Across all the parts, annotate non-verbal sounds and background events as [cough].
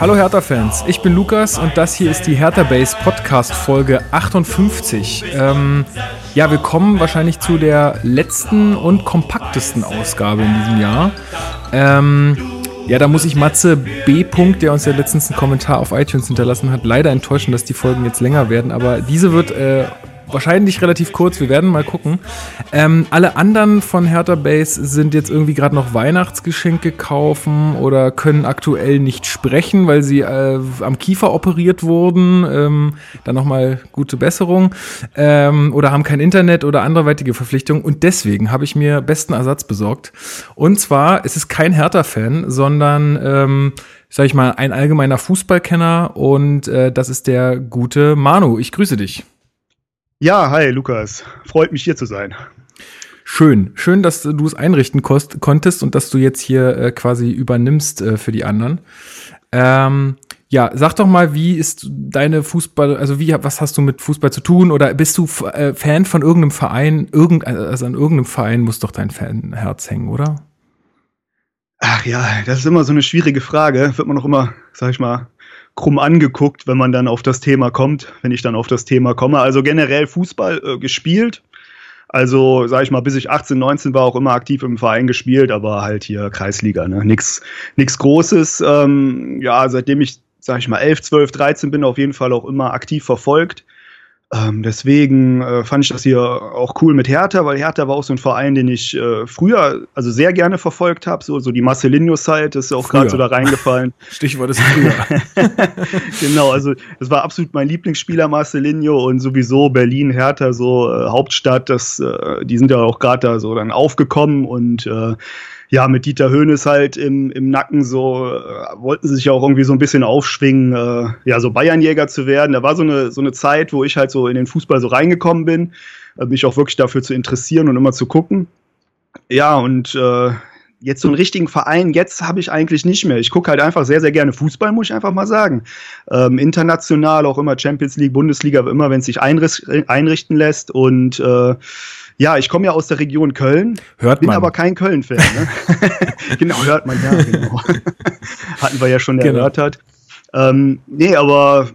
Hallo Hertha-Fans, ich bin Lukas und das hier ist die Hertha Base Podcast Folge 58. Ähm, ja, wir kommen wahrscheinlich zu der letzten und kompaktesten Ausgabe in diesem Jahr. Ähm, ja, da muss ich Matze B. der uns ja letztens einen Kommentar auf iTunes hinterlassen hat, leider enttäuschen, dass die Folgen jetzt länger werden. Aber diese wird äh, wahrscheinlich relativ kurz. Wir werden mal gucken. Ähm, alle anderen von Hertha Base sind jetzt irgendwie gerade noch Weihnachtsgeschenke kaufen oder können aktuell nicht sprechen, weil sie äh, am Kiefer operiert wurden. Ähm, dann nochmal gute Besserung. Ähm, oder haben kein Internet oder anderweitige Verpflichtungen. Und deswegen habe ich mir besten Ersatz besorgt. Und zwar es ist kein Hertha-Fan, sondern ähm, sag ich mal, ein allgemeiner Fußballkenner und äh, das ist der gute Manu. Ich grüße dich. Ja, hi Lukas. Freut mich hier zu sein. Schön, schön, dass du es einrichten konntest und dass du jetzt hier äh, quasi übernimmst äh, für die anderen. Ähm, ja, sag doch mal, wie ist deine Fußball, also wie, was hast du mit Fußball zu tun oder bist du äh, Fan von irgendeinem Verein? Irgend, also an irgendeinem Verein muss doch dein Fanherz hängen, oder? Ach ja, das ist immer so eine schwierige Frage. Wird man noch immer, sag ich mal, krumm angeguckt, wenn man dann auf das Thema kommt, wenn ich dann auf das Thema komme. Also generell Fußball äh, gespielt. Also, sag ich mal, bis ich 18, 19 war, auch immer aktiv im Verein gespielt, aber halt hier Kreisliga, ne? Nix, Großes. Ähm, ja, seitdem ich, sag ich mal, 11, 12, 13 bin, auf jeden Fall auch immer aktiv verfolgt. Ähm, deswegen äh, fand ich das hier auch cool mit Hertha, weil Hertha war auch so ein Verein, den ich äh, früher also sehr gerne verfolgt habe. So, so die Marcelinho-Zeit ist auch gerade so da reingefallen. [laughs] Stichwort ist früher. [laughs] genau, also das war absolut mein Lieblingsspieler Marcelinho und sowieso Berlin, Hertha, so äh, Hauptstadt, das, äh, die sind ja auch gerade da so dann aufgekommen und äh, ja, mit Dieter Höhnes halt im, im Nacken so, äh, wollten sie sich auch irgendwie so ein bisschen aufschwingen, äh, ja, so Bayernjäger zu werden. Da war so eine, so eine Zeit, wo ich halt so in den Fußball so reingekommen bin, äh, mich auch wirklich dafür zu interessieren und immer zu gucken. Ja, und äh, jetzt so einen richtigen Verein, jetzt habe ich eigentlich nicht mehr. Ich gucke halt einfach sehr, sehr gerne Fußball, muss ich einfach mal sagen. Ähm, international, auch immer Champions League, Bundesliga, immer wenn es sich einrichten lässt. Und äh, ja, ich komme ja aus der Region Köln. Hört bin man. aber kein Köln-Fan. Ne? [laughs] [laughs] genau, hört man, ja, genau. [laughs] Hatten wir ja schon genau. erörtert. Ähm, nee, aber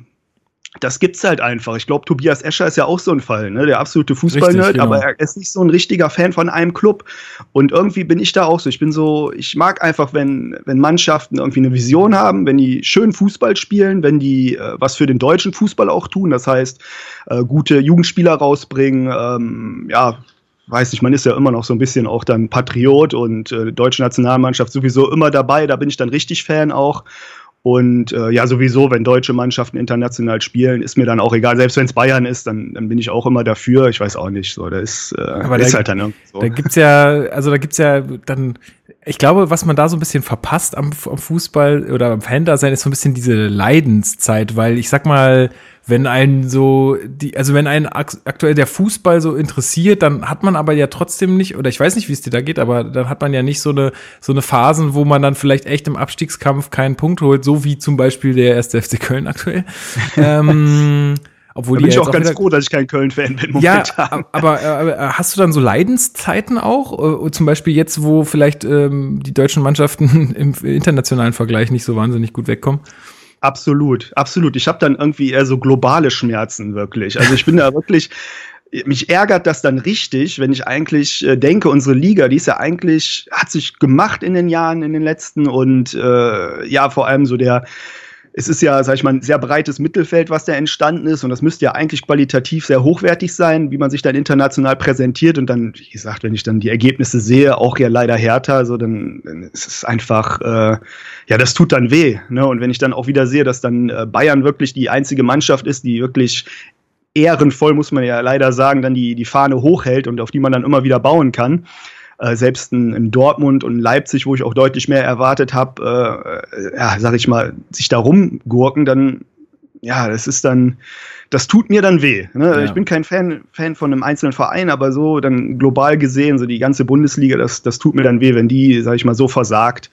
das gibt's halt einfach. Ich glaube, Tobias Escher ist ja auch so ein Fall, ne? der absolute Fußballnerd, genau. aber er ist nicht so ein richtiger Fan von einem Club. Und irgendwie bin ich da auch so. Ich bin so, ich mag einfach, wenn, wenn Mannschaften irgendwie eine Vision haben, wenn die schön Fußball spielen, wenn die äh, was für den deutschen Fußball auch tun. Das heißt, äh, gute Jugendspieler rausbringen, ähm, ja, weiß nicht, man ist ja immer noch so ein bisschen auch dann Patriot und äh, deutsche Nationalmannschaft sowieso immer dabei, da bin ich dann richtig Fan auch. Und äh, ja, sowieso, wenn deutsche Mannschaften international spielen, ist mir dann auch egal. Selbst wenn es Bayern ist, dann, dann bin ich auch immer dafür. Ich weiß auch nicht. So, da ist, äh, Aber ist da, halt dann irgendwie so. Da gibt's ja, also da gibt's ja dann, ich glaube, was man da so ein bisschen verpasst am, am Fußball oder am Fan-Dasein ist so ein bisschen diese Leidenszeit, weil ich sag mal, wenn einen so die, also wenn einen aktuell der Fußball so interessiert, dann hat man aber ja trotzdem nicht, oder ich weiß nicht, wie es dir da geht, aber dann hat man ja nicht so eine, so eine Phasen, wo man dann vielleicht echt im Abstiegskampf keinen Punkt holt, so wie zum Beispiel der erste FC Köln aktuell. [laughs] ähm, obwohl da bin ich auch ganz froh, dass ich kein Köln-Fan bin. Momentan. Ja, aber, aber hast du dann so Leidenszeiten auch? Äh, zum Beispiel jetzt, wo vielleicht ähm, die deutschen Mannschaften [laughs] im internationalen Vergleich nicht so wahnsinnig gut wegkommen? Absolut, absolut. Ich habe dann irgendwie eher so globale Schmerzen wirklich. Also ich bin da wirklich, mich ärgert das dann richtig, wenn ich eigentlich äh, denke, unsere Liga, die ist ja eigentlich, hat sich gemacht in den Jahren, in den letzten und äh, ja, vor allem so der es ist ja, sag ich mal, ein sehr breites Mittelfeld, was da entstanden ist. Und das müsste ja eigentlich qualitativ sehr hochwertig sein, wie man sich dann international präsentiert. Und dann, wie gesagt, wenn ich dann die Ergebnisse sehe, auch ja leider härter, so dann, dann ist es einfach, äh, ja, das tut dann weh. Ne? Und wenn ich dann auch wieder sehe, dass dann äh, Bayern wirklich die einzige Mannschaft ist, die wirklich ehrenvoll, muss man ja leider sagen, dann die, die Fahne hochhält und auf die man dann immer wieder bauen kann äh, selbst in, in, Dortmund und Leipzig, wo ich auch deutlich mehr erwartet habe, äh, ja, sag ich mal, sich da rumgurken, dann, ja, das ist dann, das tut mir dann weh. Ne? Ja. Ich bin kein Fan, Fan von einem einzelnen Verein, aber so dann global gesehen, so die ganze Bundesliga, das, das tut mir dann weh, wenn die, sag ich mal, so versagt.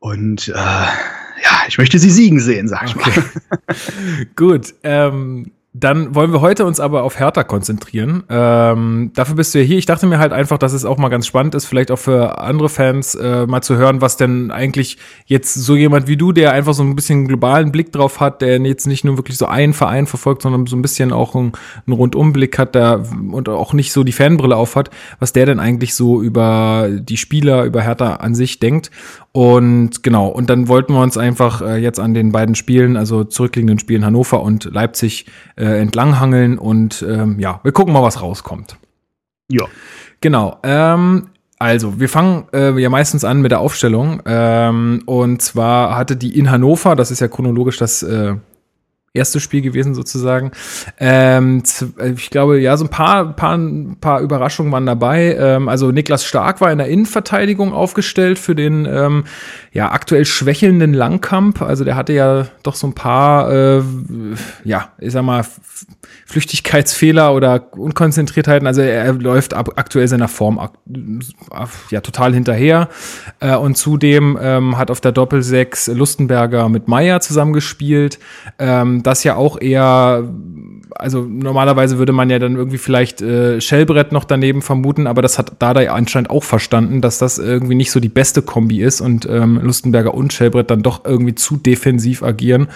Und äh, ja, ich möchte sie siegen sehen, sag ich okay. mal. [laughs] Gut. Ähm, Dann wollen wir heute uns aber auf Hertha konzentrieren. Ähm, dafür bist du ja hier. Ich dachte mir halt einfach, dass es auch mal ganz spannend ist, vielleicht auch für andere Fans äh, mal zu hören, was denn eigentlich jetzt so jemand wie du, der einfach so ein bisschen globalen Blick drauf hat, der jetzt nicht nur wirklich so einen Verein verfolgt, sondern so ein bisschen auch einen, einen Rundumblick hat da und auch nicht so die Fanbrille aufhat, was der denn eigentlich so über die Spieler, über Hertha an sich denkt. Und genau, und dann wollten wir uns einfach äh, jetzt an den beiden Spielen, also zurückliegenden Spielen Hannover und Leipzig, äh, entlanghangeln und ähm, ja, wir gucken mal, was rauskommt. Ja. Genau. Ähm, also, wir fangen äh, ja meistens an mit der Aufstellung. Ähm, und zwar hatte die in Hannover, das ist ja chronologisch das äh, erste Spiel gewesen sozusagen. Ähm, äh, ich glaube, ja, so ein paar, paar, paar Überraschungen waren dabei. Ähm, also Niklas Stark war in der Innenverteidigung aufgestellt für den ähm, ja aktuell schwächelnden Langkamp. Also der hatte ja doch so ein paar, äh, ja, ich sag mal, Flüchtigkeitsfehler oder Unkonzentriertheiten. Also er, läuft ab, aktuell seiner Form ja total hinterher. Äh, und zudem ähm, hat auf der Doppelsechs Lustenberger mit Meier zusammengespielt. Ähm, das ja auch eher also normalerweise würde man ja dann irgendwie vielleicht äh, Shellbrett noch daneben vermuten, aber das hat Dada anscheinend auch verstanden, dass das irgendwie nicht so die beste Kombi ist und ähm, Lustenberger und Shellbrett dann doch irgendwie zu defensiv agieren.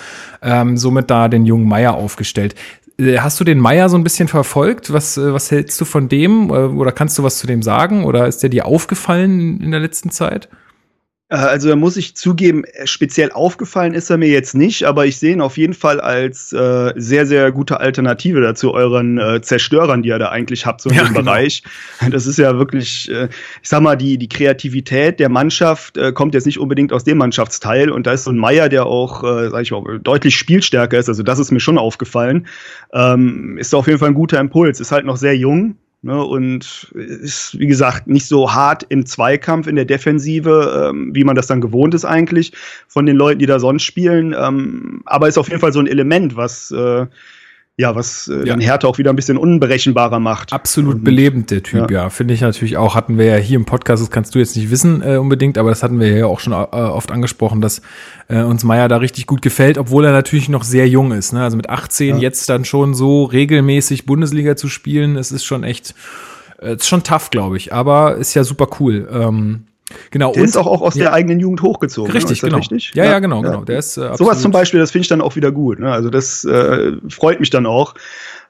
Ähm, somit da den jungen Meier aufgestellt. Äh, hast du den Meier so ein bisschen verfolgt? Was, äh, was hältst du von dem? Äh, oder kannst du was zu dem sagen? Oder ist der dir aufgefallen in der letzten Zeit? Äh, also da muss ich zugeben, äh, speziell aufgefallen ist er mir jetzt nicht, aber ich sehe ihn auf jeden Fall als äh, sehr, sehr gute Alternative dazu euren äh, Zerstörern, die ihr da eigentlich habt, so in ja, dem genau. Bereich. Das ist ja wirklich, äh, ich sag mal, die, die Kreativität der Mannschaft äh, kommt jetzt nicht unbedingt aus dem Mannschaftsteil und da ist so ein Meier, der auch, äh, sag ich mal, deutlich spielstärker ist, also das ist mir schon aufgefallen. Ähm, ist auf jeden Fall ein guter Impuls, ist halt noch sehr jung, Ne, und ist, wie gesagt, nicht so hart im Zweikampf in der Defensive, ähm, wie man das dann gewohnt ist eigentlich von den Leuten, die da sonst spielen. Ähm, aber ist auf jeden Fall so ein Element, was äh, ja, was äh, ja. dann Hertha auch wieder ein bisschen unberechenbarer macht. Absolut und, belebend, der Typ, ja. ja. Finde ich natürlich auch, hatten wir ja hier im Podcast, das kannst du jetzt nicht wissen äh, unbedingt, aber das hatten wir ja auch schon äh, oft angesprochen, dass äh, uns Meier da richtig gut gefällt, obwohl er natürlich noch sehr jung ist. Ne? Also mit 18 ja. jetzt dann schon so regelmäßig Bundesliga zu spielen, es ist schon echt, äh, ist schon tough, glaube ich, aber ist ja super cool. Ähm, Genau. Der und, ist auch, auch aus ja. der eigenen Jugend hochgezogen. Ne? Richtig, genau. Richtig? Ja, ja, genau, ja. genau. Der ist, äh, Sowas zum Beispiel, das finde ich dann auch wieder gut. Ne? Also das äh, freut mich dann auch.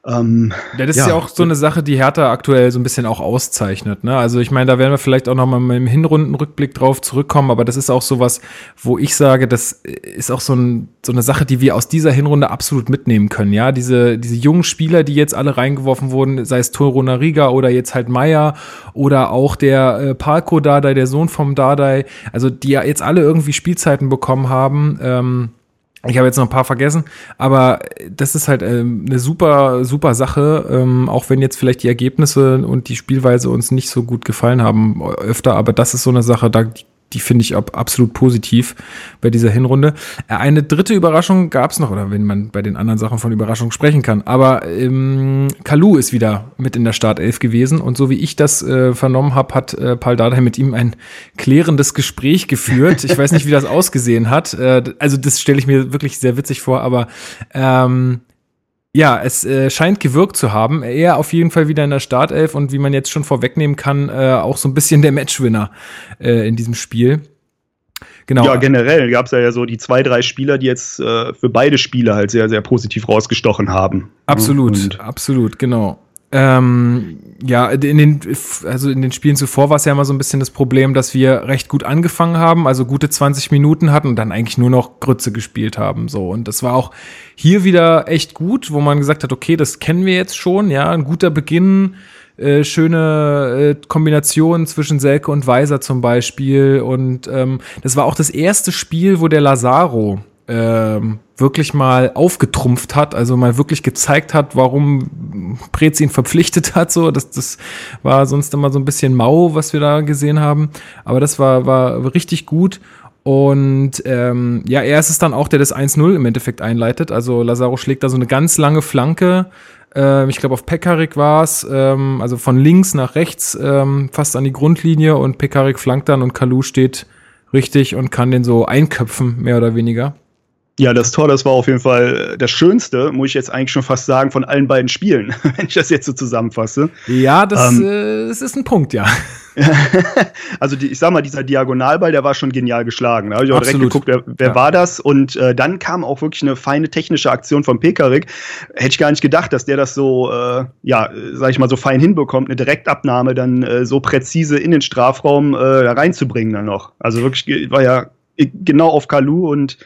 Ähm, ja, das ja. ist ja auch so eine Sache, die Hertha aktuell so ein bisschen auch auszeichnet. Ne? Also ich meine, da werden wir vielleicht auch noch mal mit dem Hinrundenrückblick drauf zurückkommen, aber das ist auch sowas, wo ich sage, das ist auch so, ein, so eine Sache, die wir aus dieser Hinrunde absolut mitnehmen können. Ja, diese, diese jungen Spieler, die jetzt alle reingeworfen wurden, sei es Toro Nariga oder jetzt halt Meier oder auch der äh, Palko Dardai, der Sohn vom Dardai, also die ja jetzt alle irgendwie Spielzeiten bekommen haben. Ähm, ich habe jetzt noch ein paar vergessen, aber das ist halt ähm, eine super, super Sache, ähm, auch wenn jetzt vielleicht die Ergebnisse und die Spielweise uns nicht so gut gefallen haben öfter, aber das ist so eine Sache, da die finde ich absolut positiv bei dieser Hinrunde. Äh, eine dritte Überraschung gab es noch, oder wenn man bei den anderen Sachen von Überraschung sprechen kann. Aber ähm, Kalu ist wieder mit in der Startelf gewesen und so wie ich das äh, vernommen habe, hat äh, Paul Dardai mit ihm ein klärendes Gespräch geführt. Ich weiß nicht, wie das [laughs] ausgesehen hat. Äh, also das stelle ich mir wirklich sehr witzig vor, aber ähm, ja, es äh, scheint gewirkt zu haben. Er auf jeden Fall wieder in der Startelf und wie man jetzt schon vorwegnehmen kann, äh, auch so ein bisschen der Matchwinner äh, in diesem Spiel. Genau. Ja, generell gab es ja so die zwei, drei Spieler, die jetzt äh, für beide Spiele halt sehr, sehr positiv rausgestochen haben. Absolut, und absolut, genau. Ähm, ja, in den, also in den Spielen zuvor war es ja immer so ein bisschen das Problem, dass wir recht gut angefangen haben, also gute 20 Minuten hatten und dann eigentlich nur noch Grütze gespielt haben, so. Und das war auch hier wieder echt gut, wo man gesagt hat, okay, das kennen wir jetzt schon, ja, ein guter Beginn, äh, schöne äh, Kombination zwischen Selke und Weiser zum Beispiel. Und ähm, das war auch das erste Spiel, wo der Lazaro ähm, wirklich mal aufgetrumpft hat, also mal wirklich gezeigt hat, warum Prez ihn verpflichtet [laughs] hat. So, das, das war sonst immer so ein bisschen mau, was wir da gesehen haben. Aber das war, war richtig gut. Und ähm, ja, er ist es dann auch, der das 1-0 im Endeffekt einleitet. Also Lazaro schlägt da so eine ganz lange Flanke. Ähm, ich glaube, auf Pekarik war es, ähm, also von links nach rechts, ähm, fast an die Grundlinie und Pekarik flankt dann und Kalu steht richtig und kann den so einköpfen, mehr oder weniger. Ja, das Tor, das war auf jeden Fall das Schönste, muss ich jetzt eigentlich schon fast sagen, von allen beiden Spielen, [laughs] wenn ich das jetzt so zusammenfasse. Ja, das, ähm, äh, das ist ein Punkt, ja. [laughs] also die, ich sag mal, dieser Diagonalball, der war schon genial geschlagen. Da habe ich auch Absolut. direkt geguckt, wer, wer ja. war das? Und äh, dann kam auch wirklich eine feine technische Aktion von Pekarik. Hätte ich gar nicht gedacht, dass der das so, äh, ja, sag ich mal, so fein hinbekommt, eine Direktabnahme dann äh, so präzise in den Strafraum äh, reinzubringen dann noch. Also wirklich war ja genau auf Kalu und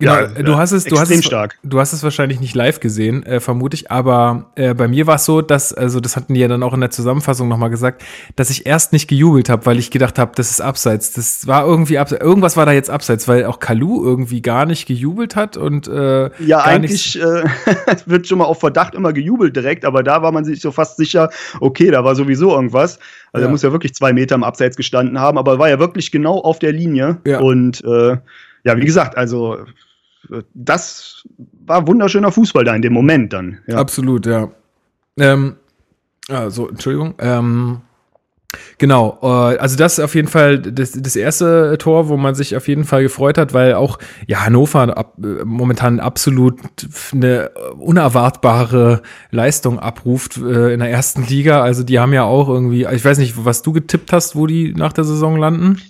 Genau, ja, du hast es, du hast es, stark. du hast es wahrscheinlich nicht live gesehen, äh, vermute ich, aber äh, bei mir war es so, dass, also das hatten die ja dann auch in der Zusammenfassung nochmal gesagt, dass ich erst nicht gejubelt habe, weil ich gedacht habe, das ist abseits. Das war irgendwie abseits, irgendwas war da jetzt abseits, weil auch Kalu irgendwie gar nicht gejubelt hat und äh, Ja, eigentlich äh, [laughs] wird schon mal auf Verdacht immer gejubelt direkt, aber da war man sich so fast sicher, okay, da war sowieso irgendwas. Also ja. er muss ja wirklich zwei Meter im Abseits gestanden haben, aber war ja wirklich genau auf der Linie ja. und äh, ja, wie gesagt, also das war wunderschöner Fußball da in dem Moment dann. Ja. Absolut, ja. Ähm, also, Entschuldigung. Ähm, Genau, äh, also das ist auf jeden Fall das, das erste Tor, wo man sich auf jeden Fall gefreut hat, weil auch ja Hannover ab, momentan absolut eine unerwartbare Leistung abruft äh, in der ersten Liga. Also die haben ja auch irgendwie, ich weiß nicht, was du getippt hast, wo die nach der Saison landen.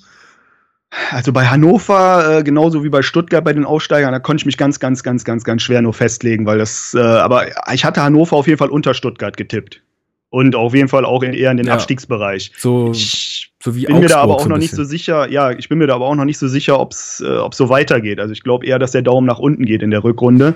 Also bei Hannover, äh, genauso wie bei Stuttgart bei den Aufsteigern, da konnte ich mich ganz, ganz, ganz, ganz, ganz schwer nur festlegen, weil das, äh, aber ich hatte Hannover auf jeden Fall unter Stuttgart getippt. Und auf jeden Fall auch in, eher in den ja. Abstiegsbereich. So, ich so wie bin Augsburg mir da aber auch so noch nicht so sicher, ja, ich bin mir da aber auch noch nicht so sicher, ob es äh, so weitergeht. Also ich glaube eher, dass der Daumen nach unten geht in der Rückrunde.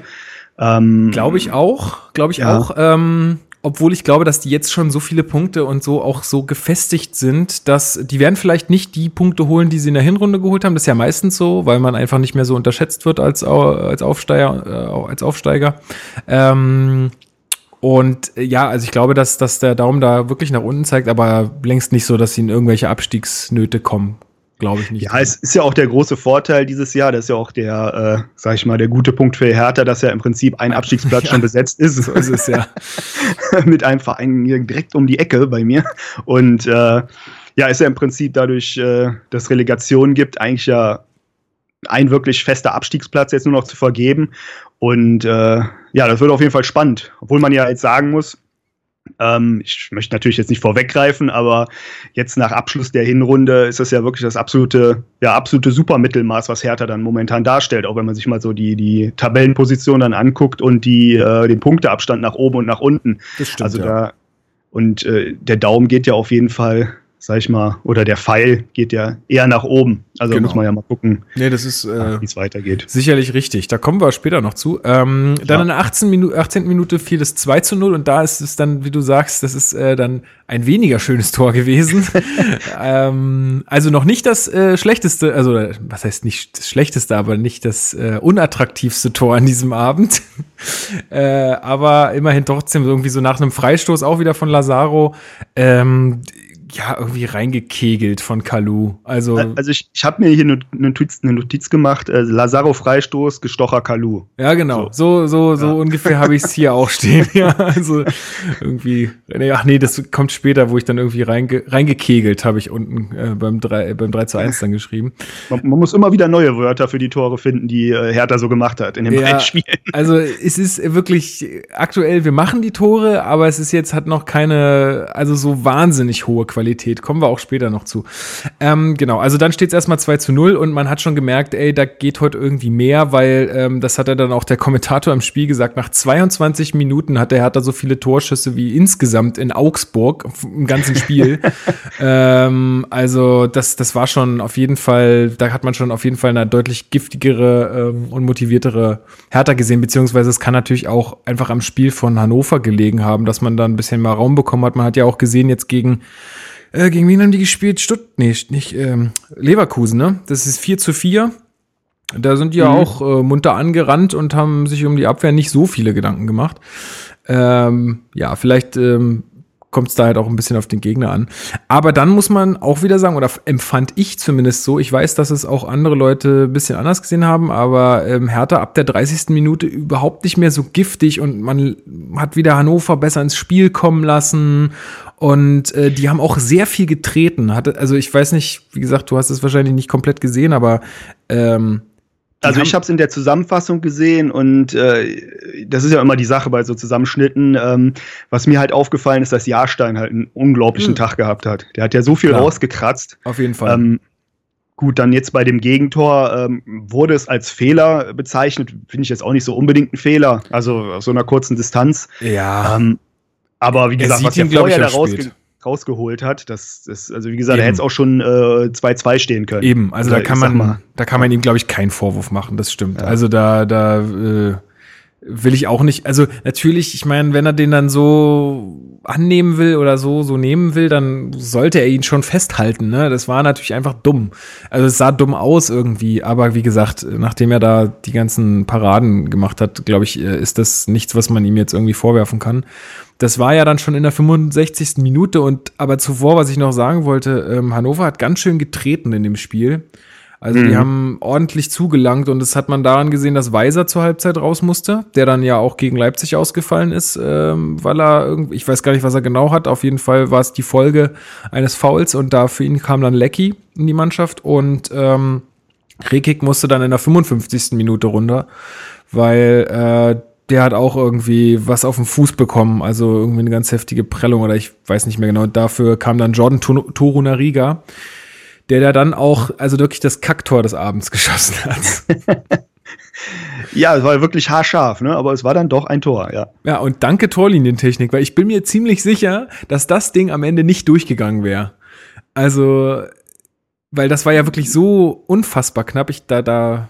Ähm, glaube ich auch, glaube ich ja. auch. Ähm, obwohl ich glaube, dass die jetzt schon so viele Punkte und so auch so gefestigt sind, dass die werden vielleicht nicht die Punkte holen, die sie in der Hinrunde geholt haben. Das ist ja meistens so, weil man einfach nicht mehr so unterschätzt wird als, als Aufsteiger. Äh, als Aufsteiger. Ähm, und äh, ja, also ich glaube, dass, dass der Daumen da wirklich nach unten zeigt, aber längst nicht so, dass sie in irgendwelche Abstiegsnöte kommen glaube ich nicht. Ja, es ist ja auch der große Vorteil dieses Jahr. Das ist ja auch der, äh, sag ich mal, der gute Punkt für Hertha, dass ja im Prinzip ein Abstiegsplatz [laughs] ja, schon besetzt ist. So ist es ja. [laughs] Mit einem Verein direkt um die Ecke bei mir. Und äh, ja, ist ja im Prinzip dadurch, äh, dass Relegation gibt, eigentlich ja ein wirklich fester Abstiegsplatz jetzt nur noch zu vergeben. Und äh, ja, das wird auf jeden Fall spannend. Obwohl man ja jetzt sagen muss, ähm, ich möchte natürlich jetzt nicht vorweggreifen, aber jetzt nach Abschluss der Hinrunde ist das ja wirklich das absolute, ja, absolute Supermittelmaß, was Hertha dann momentan darstellt, auch wenn man sich mal so die, die Tabellenposition dann anguckt und die, äh, den Punkteabstand nach oben und nach unten. Das stimmt, also da, und äh, der Daumen geht ja auf jeden Fall sag ich mal, oder der Pfeil geht ja eher nach oben. Also genau. muss man ja mal gucken, nee, das ist, äh, wie es weitergeht. Sicherlich richtig. Da kommen wir später noch zu. Ähm, dann in der 18. Minute, 18. Minute fiel es 2 zu 0 und da ist es dann, wie du sagst, das ist äh, dann ein weniger schönes Tor gewesen. [laughs] ähm, also noch nicht das äh, schlechteste, also was heißt nicht das schlechteste, aber nicht das äh, unattraktivste Tor an diesem Abend. [laughs] äh, aber immerhin trotzdem irgendwie so nach einem Freistoß auch wieder von Lazaro. Ähm, ja, irgendwie reingekegelt von Kalu. Also, also ich, ich habe mir hier eine Notiz, eine Notiz gemacht, äh, Lazaro Freistoß, gestocher Kalu. Ja, genau. So, so, so, so ja. ungefähr habe ich es hier auch stehen. Ja, also irgendwie, ach nee, das kommt später, wo ich dann irgendwie reinge, reingekegelt habe ich unten äh, beim, 3, beim 3 zu 1 dann geschrieben. Man, man, muss immer wieder neue Wörter für die Tore finden, die äh, Hertha so gemacht hat in den ja, beiden Spielen. [laughs] Also es ist wirklich aktuell, wir machen die Tore, aber es ist jetzt, hat noch keine, also so wahnsinnig hohe Qualität Qualität. Kommen wir auch später noch zu. Ähm, genau, also dann steht es erstmal 2 zu 0 und man hat schon gemerkt, ey, da geht heute irgendwie mehr, weil ähm, das hat er dann auch der Kommentator im Spiel gesagt. Nach 22 Minuten hat er, hat er so viele Torschüsse wie insgesamt in Augsburg im ganzen Spiel. [laughs] ähm, also das, das war schon auf jeden Fall, da hat man schon auf jeden Fall eine deutlich giftigere ähm, und motiviertere Hertha gesehen, beziehungsweise es kann natürlich auch einfach am Spiel von Hannover gelegen haben, dass man da ein bisschen mehr Raum bekommen hat. Man hat ja auch gesehen jetzt gegen äh, gegen wen haben die gespielt? Stutt nee, nicht ähm, Leverkusen, ne? Das ist 4 zu 4. Da sind die ja mhm. auch äh, munter angerannt und haben sich um die Abwehr nicht so viele Gedanken gemacht. Ähm, ja, vielleicht ähm, kommt es da halt auch ein bisschen auf den Gegner an. Aber dann muss man auch wieder sagen, oder empfand ich zumindest so, ich weiß, dass es auch andere Leute ein bisschen anders gesehen haben, aber ähm, Hertha ab der 30. Minute überhaupt nicht mehr so giftig und man hat wieder Hannover besser ins Spiel kommen lassen und äh, die haben auch sehr viel getreten. Hatte, also ich weiß nicht, wie gesagt, du hast es wahrscheinlich nicht komplett gesehen, aber ähm, also ich habe es in der Zusammenfassung gesehen und äh, das ist ja immer die Sache bei so Zusammenschnitten. Ähm, was mir halt aufgefallen ist, dass Jahrstein halt einen unglaublichen hm. Tag gehabt hat. Der hat ja so viel Klar. rausgekratzt. Auf jeden Fall. Ähm, gut, dann jetzt bei dem Gegentor ähm, wurde es als Fehler bezeichnet. Finde ich jetzt auch nicht so unbedingt ein Fehler. Also aus so einer kurzen Distanz. Ja. Ähm, aber wie gesagt, was er vorher da rausge rausgeholt hat, das ist, also wie gesagt, er hätte es auch schon 2-2 äh, stehen können. Eben, also Oder da kann man, da kann man ihm, glaube ich, keinen Vorwurf machen, das stimmt. Ja. Also da, da äh, will ich auch nicht, also natürlich, ich meine, wenn er den dann so annehmen will oder so, so nehmen will, dann sollte er ihn schon festhalten, ne? Das war natürlich einfach dumm. Also es sah dumm aus irgendwie, aber wie gesagt, nachdem er da die ganzen Paraden gemacht hat, glaube ich, äh, ist das nichts, was man ihm jetzt irgendwie vorwerfen kann. Das war ja dann schon in der 65. Minute und aber zuvor, was ich noch sagen wollte, ähm, Hannover hat ganz schön getreten in dem Spiel. Also mhm. die haben ordentlich zugelangt und das hat man daran gesehen, dass Weiser zur Halbzeit raus musste, der dann ja auch gegen Leipzig ausgefallen ist, ähm, weil er irgendwie, ich weiß gar nicht, was er genau hat. Auf jeden Fall war es die Folge eines Fouls und da für ihn kam dann Lecky in die Mannschaft und ähm, Rekik musste dann in der 55. Minute runter, weil äh, der hat auch irgendwie was auf den Fuß bekommen, also irgendwie eine ganz heftige Prellung oder ich weiß nicht mehr genau. Dafür kam dann Jordan Torunariga, der da dann auch, also wirklich das Kacktor des Abends [laughs] geschossen hat. [laughs] ja, es war wirklich haarscharf, ne? aber es war dann doch ein Tor, ja. Ja, und danke Torlinientechnik, weil ich bin mir ziemlich sicher, dass das Ding am Ende nicht durchgegangen wäre. Also, weil das war ja wirklich so unfassbar knapp, ich da, da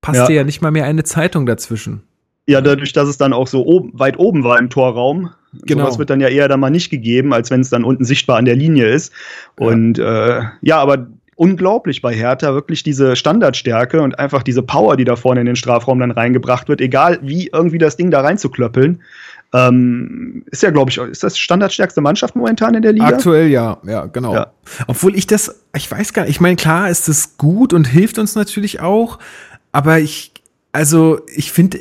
passte ja, ja nicht mal mehr eine Zeitung dazwischen. Ja, dadurch, dass es dann auch so oben, weit oben war im Torraum. Genau. Das wird dann ja eher dann mal nicht gegeben, als wenn es dann unten sichtbar an der Linie ist. Ja. Und äh, ja, aber unglaublich bei Hertha, wirklich diese Standardstärke und einfach diese Power, die da vorne in den Strafraum dann reingebracht wird, egal wie irgendwie das Ding da reinzuklöppeln. Ähm, ist ja, glaube ich, ist das standardstärkste Mannschaft momentan in der Liga? Aktuell ja, ja, genau. Ja. Obwohl ich das, ich weiß gar nicht, ich meine, klar ist es gut und hilft uns natürlich auch, aber ich, also ich finde,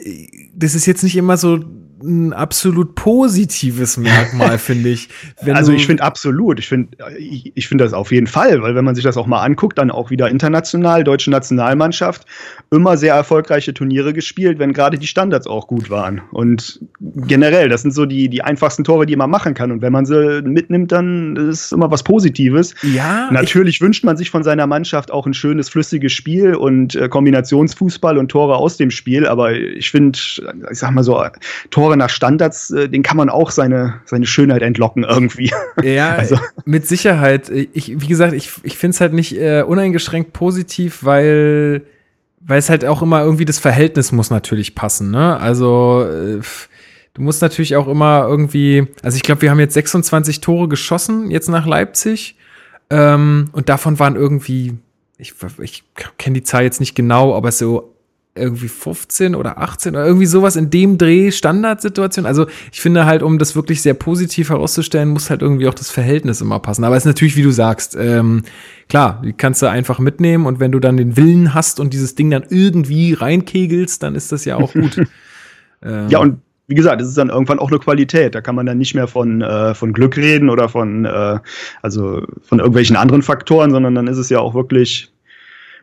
das ist jetzt nicht immer so ein absolut positives Merkmal, [laughs] finde ich. Wenn also ich finde absolut, ich finde ich, ich finde das auf jeden Fall, weil wenn man sich das auch mal anguckt, dann auch wieder international, deutsche Nationalmannschaft, immer sehr erfolgreiche Turniere gespielt, wenn gerade die Standards auch gut waren. Und generell, das sind so die, die einfachsten Tore, die man machen kann. Und wenn man sie mitnimmt, dann ist es immer was Positives. Ja. Natürlich wünscht man sich von seiner Mannschaft auch ein schönes, flüssiges Spiel und äh, Kombinationsfußball und Tore aus dem Spiel. Aber ich finde, ich sag mal so, Tore Tore nach Standards, äh, den kann man auch seine, seine Schönheit entlocken irgendwie. [laughs] Ja, also. mit Sicherheit. Ich, wie gesagt, ich, ich finde es halt nicht äh, uneingeschränkt positiv, weil, weil es halt auch immer irgendwie das Verhältnis muss natürlich passen. Ne? Also äh, du musst natürlich auch immer irgendwie, also ich glaube, wir haben jetzt 26 Tore geschossen, jetzt nach Leipzig. Ähm, und davon waren irgendwie, ich, ich kenne die Zahl jetzt nicht genau, aber so irgendwie 15 oder 18 oder irgendwie sowas in dem Dreh Standardsituation. Also ich finde halt, um das wirklich sehr positiv herauszustellen, muss halt irgendwie auch das Verhältnis immer passen. Aber es ist natürlich, wie du sagst, ähm, klar, die kannst du einfach mitnehmen und wenn du dann den Willen hast und dieses Ding dann irgendwie reinkegelst, dann ist das ja auch gut. [laughs] ähm, ja, und wie gesagt, es ist dann irgendwann auch eine Qualität. Da kann man dann nicht mehr von, äh, von Glück reden oder von, äh, also von irgendwelchen anderen Faktoren, sondern dann ist es ja auch wirklich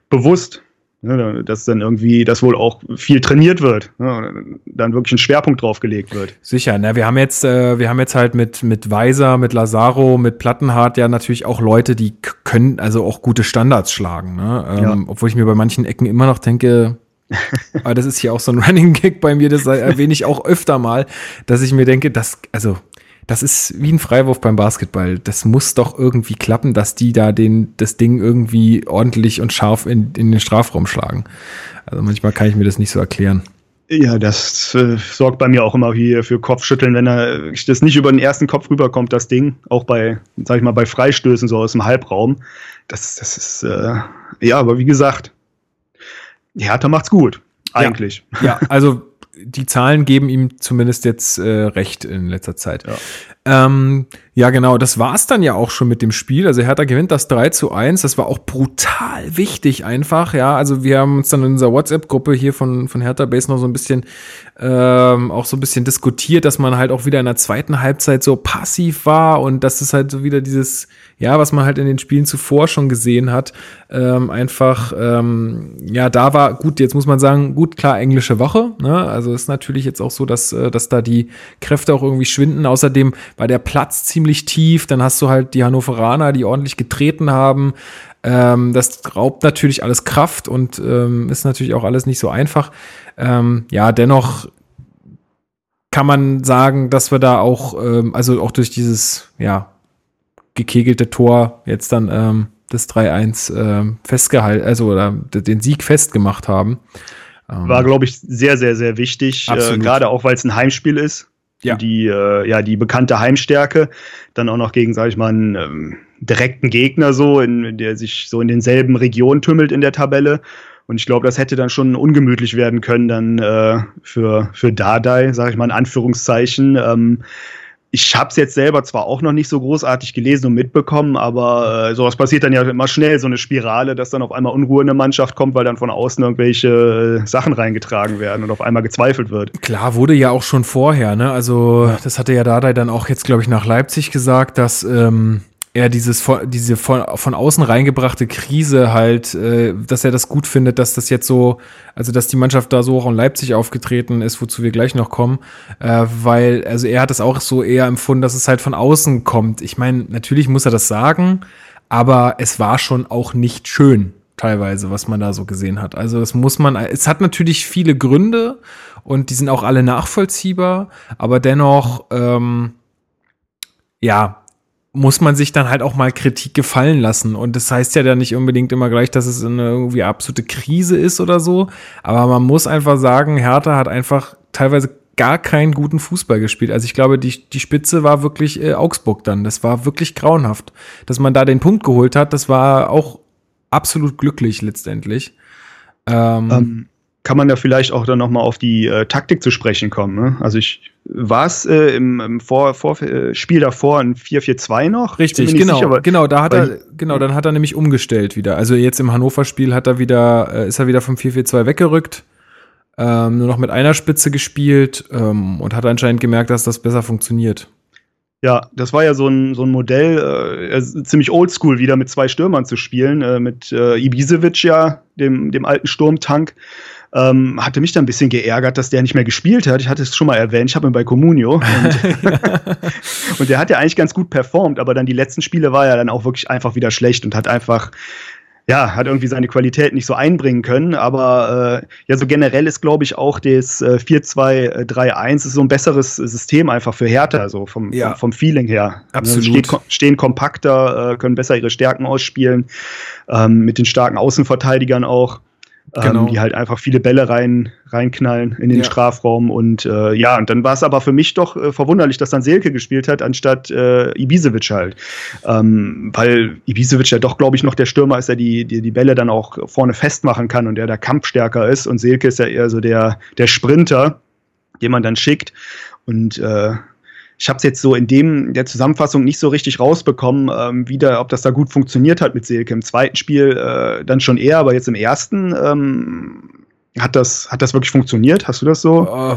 bewusst Ne, dass dann irgendwie, das wohl auch viel trainiert wird, ne, dann wirklich ein Schwerpunkt drauf gelegt wird. Sicher, ne, wir haben jetzt, äh, wir haben jetzt halt mit, mit Weiser, mit Lazaro, mit Plattenhardt ja natürlich auch Leute, die können also auch gute Standards schlagen, ne? Ähm, ja. Obwohl ich mir bei manchen Ecken immer noch denke, aber [laughs] das ist hier auch so ein Running Gag bei mir, das erwähne ich auch öfter mal, dass ich mir denke, dass, also das ist wie ein Freiwurf beim Basketball. Das muss doch irgendwie klappen, dass die da den, das Ding irgendwie ordentlich und scharf in, in den Strafraum schlagen. Also manchmal kann ich mir das nicht so erklären. Ja, das äh, sorgt bei mir auch immer hier für Kopfschütteln, wenn er das nicht über den ersten Kopf rüberkommt, das Ding. Auch bei, sag ich mal, bei Freistößen so aus dem Halbraum. Das, das ist, äh, ja, aber wie gesagt, Hertha macht's gut. Eigentlich. Ja, ja also die Zahlen geben ihm zumindest jetzt äh, recht in letzter Zeit. Ja. Ähm, ja, genau, das war's dann ja auch schon mit dem Spiel. Also Hertha gewinnt das 3 zu 1. Das war auch brutal wichtig einfach, ja. Also wir haben uns dann in unserer WhatsApp-Gruppe hier von, von Hertha Base noch so ein bisschen ähm, auch so ein bisschen diskutiert, dass man halt auch wieder in der zweiten Halbzeit so passiv war und dass es halt so wieder dieses, ja, was man halt in den Spielen zuvor schon gesehen hat, ähm, einfach, ähm, ja, da war, gut, jetzt muss man sagen, gut, klar, englische Woche, ne? Also ist natürlich jetzt auch so, dass, äh, dass da die Kräfte auch irgendwie schwinden. Außerdem war der Platz ziemlich tief, dann hast du halt die Hannoveraner, die ordentlich getreten haben. Ähm, das raubt natürlich alles Kraft und ähm, ist natürlich auch alles nicht so einfach. Ähm, ja, dennoch kann man sagen, dass wir da auch, ähm, also auch durch dieses, ja, gekegelte Tor jetzt dann ähm, das 3-1 ähm, festgehalten, also oder den Sieg festgemacht haben. War, glaube ich, sehr, sehr, sehr wichtig, äh, gerade auch, weil es ein Heimspiel ist. Ja. Die, äh, ja, die bekannte Heimstärke. Dann auch noch gegen, sage ich mal, einen ähm, direkten Gegner so, in, der sich so in denselben Regionen tümmelt in der Tabelle. Und ich glaube, das hätte dann schon ungemütlich werden können dann äh, für, für Dardai, sage ich mal in Anführungszeichen. Ähm, ich habe es jetzt selber zwar auch noch nicht so großartig gelesen und mitbekommen, aber äh, sowas passiert dann ja immer schnell, so eine Spirale, dass dann auf einmal Unruhe in eine Mannschaft kommt, weil dann von außen irgendwelche äh, Sachen reingetragen werden und auf einmal gezweifelt wird. Klar, wurde ja auch schon vorher, ne? Also das hatte ja Dardai dann auch jetzt, glaube ich, nach Leipzig gesagt, dass ähm, er dieses diese von, von außen reingebrachte Krise halt, äh, dass er das gut findet, dass das jetzt so, also dass die Mannschaft da so auch in Leipzig aufgetreten ist, wozu wir gleich noch kommen, äh, weil also er hat das auch so eher empfunden, dass es halt von außen kommt. Ich meine, natürlich muss er das sagen, aber es war schon auch nicht schön teilweise, was man da so gesehen hat. Also das muss man, es hat natürlich viele Gründe und die sind auch alle nachvollziehbar, aber dennoch ähm, ja, muss man sich dann halt auch mal Kritik gefallen lassen. Und das heißt ja dann nicht unbedingt immer gleich, dass es eine irgendwie absolute Krise ist oder so. Aber man muss einfach sagen, Hertha hat einfach teilweise gar keinen guten Fußball gespielt. Also ich glaube, die, die Spitze war wirklich äh, Augsburg dann. Das war wirklich grauenhaft. Dass man da den Punkt geholt hat, das war auch absolut glücklich letztendlich. Ähm, ähm, kann man da vielleicht auch dann nochmal auf die äh, Taktik zu sprechen kommen. Ne? Also ich war es äh, im, im Vor, Vor äh, Spiel davor ein 4-4-2 noch? Richtig, genau, sicher, genau, da hat er, genau, dann hat er nämlich umgestellt wieder. Also jetzt im Hannover-Spiel hat er wieder, äh, ist er wieder vom 4-4-2 weggerückt, ähm, nur noch mit einer Spitze gespielt ähm, und hat anscheinend gemerkt, dass das besser funktioniert. Ja, das war ja so ein, so ein Modell, äh, ziemlich oldschool wieder mit zwei Stürmern zu spielen, äh, mit äh, Ibisevic ja, dem, dem alten Sturmtank ähm, hatte mich dann ein bisschen geärgert, dass der nicht mehr gespielt hat. Ich hatte es schon mal erwähnt, ich habe ihn bei Comunio. Und, [laughs] und der hat ja eigentlich ganz gut performt, aber dann die letzten Spiele war er dann auch wirklich einfach wieder schlecht und hat einfach ja, hat irgendwie seine Qualität nicht so einbringen können, aber äh, ja, so generell ist, glaube ich, auch das äh, 4-2-3-1 ist so ein besseres System einfach für Härter, so vom, ja. vom, vom, Feeling her. Absolut. Steht, stehen kompakter, äh, können besser ihre Stärken ausspielen, ähm, mit den starken Außenverteidigern auch. Ähm, genau. ähm, die halt einfach viele Bälle rein, reinknallen in den ja. Strafraum. Und äh, ja, und dann war es aber für mich doch äh, verwunderlich, dass dann Selke gespielt hat, anstatt äh, Ibisevic halt. Ähm, weil Ibisevic ja doch, glaube ich, noch der Stürmer ist, der die, die, die Bälle dann auch vorne festmachen kann und der da kampfstärker ist. Und Selke ist ja eher so der, der Sprinter, den man dann schickt. Und äh, ich habe es jetzt so in dem der Zusammenfassung nicht so richtig rausbekommen, ähm, wieder, ob das da gut funktioniert hat mit Silke. Im zweiten Spiel äh, dann schon eher, aber jetzt im ersten ähm, hat das, hat das wirklich funktioniert? Hast du das so? Uh,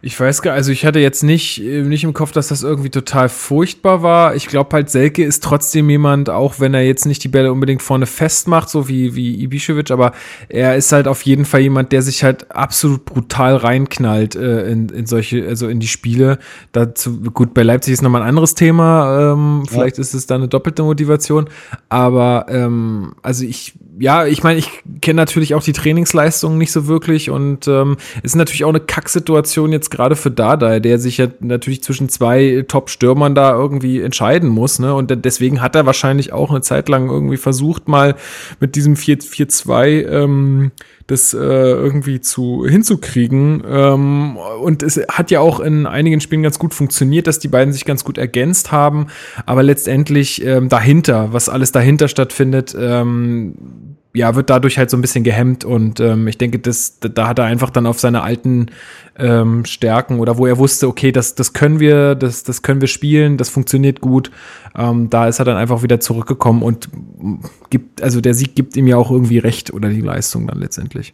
ich weiß gar also ich hatte jetzt nicht, äh, nicht im Kopf, dass das irgendwie total furchtbar war. Ich glaube halt, Selke ist trotzdem jemand, auch wenn er jetzt nicht die Bälle unbedingt vorne festmacht, so wie, wie Ibišević, aber er ist halt auf jeden Fall jemand, der sich halt absolut brutal reinknallt äh, in, in solche, also in die Spiele. Dazu, gut, bei Leipzig ist nochmal ein anderes Thema. Ähm, ja. Vielleicht ist es da eine doppelte Motivation. Aber ähm, also ich, ja, ich meine, ich kenne natürlich auch die Trainingsleistungen nicht so wirklich und ähm, ist natürlich auch eine Kacksituation jetzt gerade für Dada, der sich ja natürlich zwischen zwei Top-Stürmern da irgendwie entscheiden muss, ne? Und deswegen hat er wahrscheinlich auch eine Zeit lang irgendwie versucht, mal mit diesem 4-2 ähm, das äh, irgendwie zu hinzukriegen. Ähm, und es hat ja auch in einigen Spielen ganz gut funktioniert, dass die beiden sich ganz gut ergänzt haben. Aber letztendlich ähm, dahinter, was alles dahinter stattfindet, ähm, ja, wird dadurch halt so ein bisschen gehemmt und ähm, ich denke, das, da hat er einfach dann auf seine alten ähm, Stärken oder wo er wusste, okay, das, das können wir, das, das können wir spielen, das funktioniert gut. Ähm, da ist er dann einfach wieder zurückgekommen und gibt, also der Sieg gibt ihm ja auch irgendwie recht oder die Leistung dann letztendlich.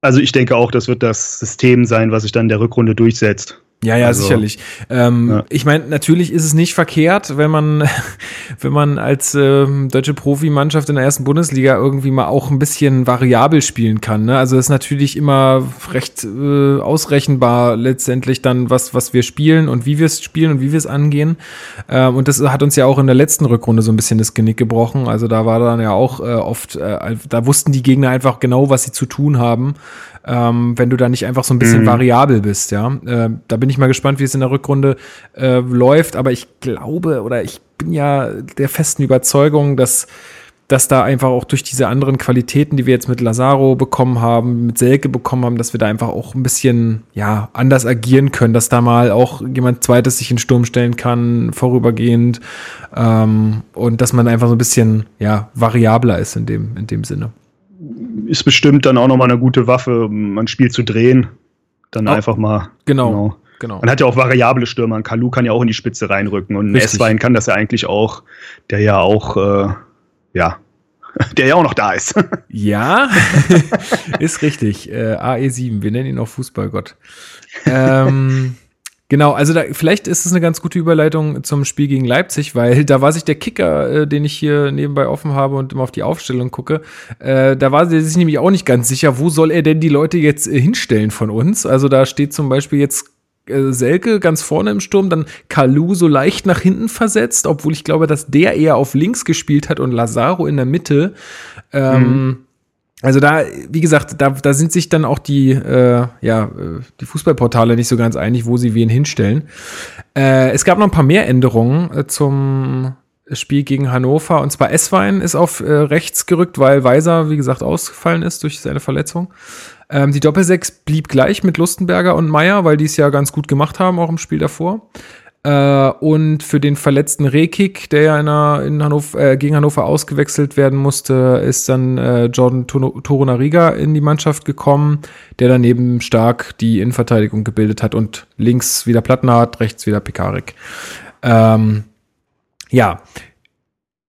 Also ich denke auch, das wird das System sein, was sich dann in der Rückrunde durchsetzt. Ja, ja, also, sicherlich. Ähm, ja. Ich meine, natürlich ist es nicht verkehrt, wenn man, [laughs] wenn man als ähm, deutsche Profimannschaft in der ersten Bundesliga irgendwie mal auch ein bisschen variabel spielen kann. Ne? Also es ist natürlich immer recht äh, ausrechenbar letztendlich dann, was, was wir spielen und wie wir es spielen und wie wir es angehen. Ähm, und das hat uns ja auch in der letzten Rückrunde so ein bisschen das Genick gebrochen. Also da war dann ja auch äh, oft, äh, da wussten die Gegner einfach genau, was sie zu tun haben ähm, wenn du da nicht einfach so ein bisschen mhm. variabel bist, ja. Äh, da bin ich mal gespannt, wie es in der Rückrunde äh, läuft, aber ich glaube oder ich bin ja der festen Überzeugung, dass dass da einfach auch durch diese anderen Qualitäten, die wir jetzt mit Lazaro bekommen haben, mit Selke bekommen haben, dass wir da einfach auch ein bisschen, ja, anders agieren können, dass da mal auch jemand zweites sich in Sturm stellen kann, vorübergehend, ähm, und dass man einfach so ein bisschen, ja, variabler ist in dem, in dem Sinne ist bestimmt dann auch nochmal eine gute Waffe, um ein Spiel zu drehen. Dann oh, einfach mal. Genau. genau. Genau. Man hat ja auch variable Stürmer. Kalu kann ja auch in die Spitze reinrücken. Und S-Wein kann das ja eigentlich auch, der ja auch, äh, ja, [laughs] der ja auch noch da ist. [laughs] Ja, [laughs] ist richtig. Äh, AE7, wir nennen ihn auch Fußballgott. Ähm, Genau, also da, vielleicht ist es eine ganz gute Überleitung zum Spiel gegen Leipzig, weil da war sich der Kicker, äh, den ich hier nebenbei offen habe und immer auf die Aufstellung gucke, äh, da war er sich nämlich auch nicht ganz sicher, wo soll er denn die Leute jetzt äh, hinstellen von uns. Also da steht zum Beispiel jetzt äh, Selke ganz vorne im Sturm, dann Kalu so leicht nach hinten versetzt, obwohl ich glaube, dass der eher auf links gespielt hat und Lazaro in der Mitte. Ähm, mhm. Also da, wie gesagt, da, da sind sich dann auch die, äh, ja, äh, die Fußballportale nicht so ganz einig, wo sie wen hinstellen. Äh, es gab noch ein paar mehr Änderungen äh, zum Spiel gegen Hannover. Und zwar Esswein ist auf äh, rechts gerückt, weil Weiser, wie gesagt, ausgefallen ist durch seine Verletzung. Ähm, die Doppelsechs blieb gleich mit Lustenberger und Meier, weil die es ja ganz gut gemacht haben, auch im Spiel davor. Äh, und für den verletzten Rekik, der ja in, in Hannover, äh, gegen Hannover ausgewechselt werden musste, ist dann äh, Jordan Torunariga in die Mannschaft gekommen, der daneben stark die Innenverteidigung gebildet hat und links wieder Plattenhardt, rechts wieder Pekarik. Ähm, ja,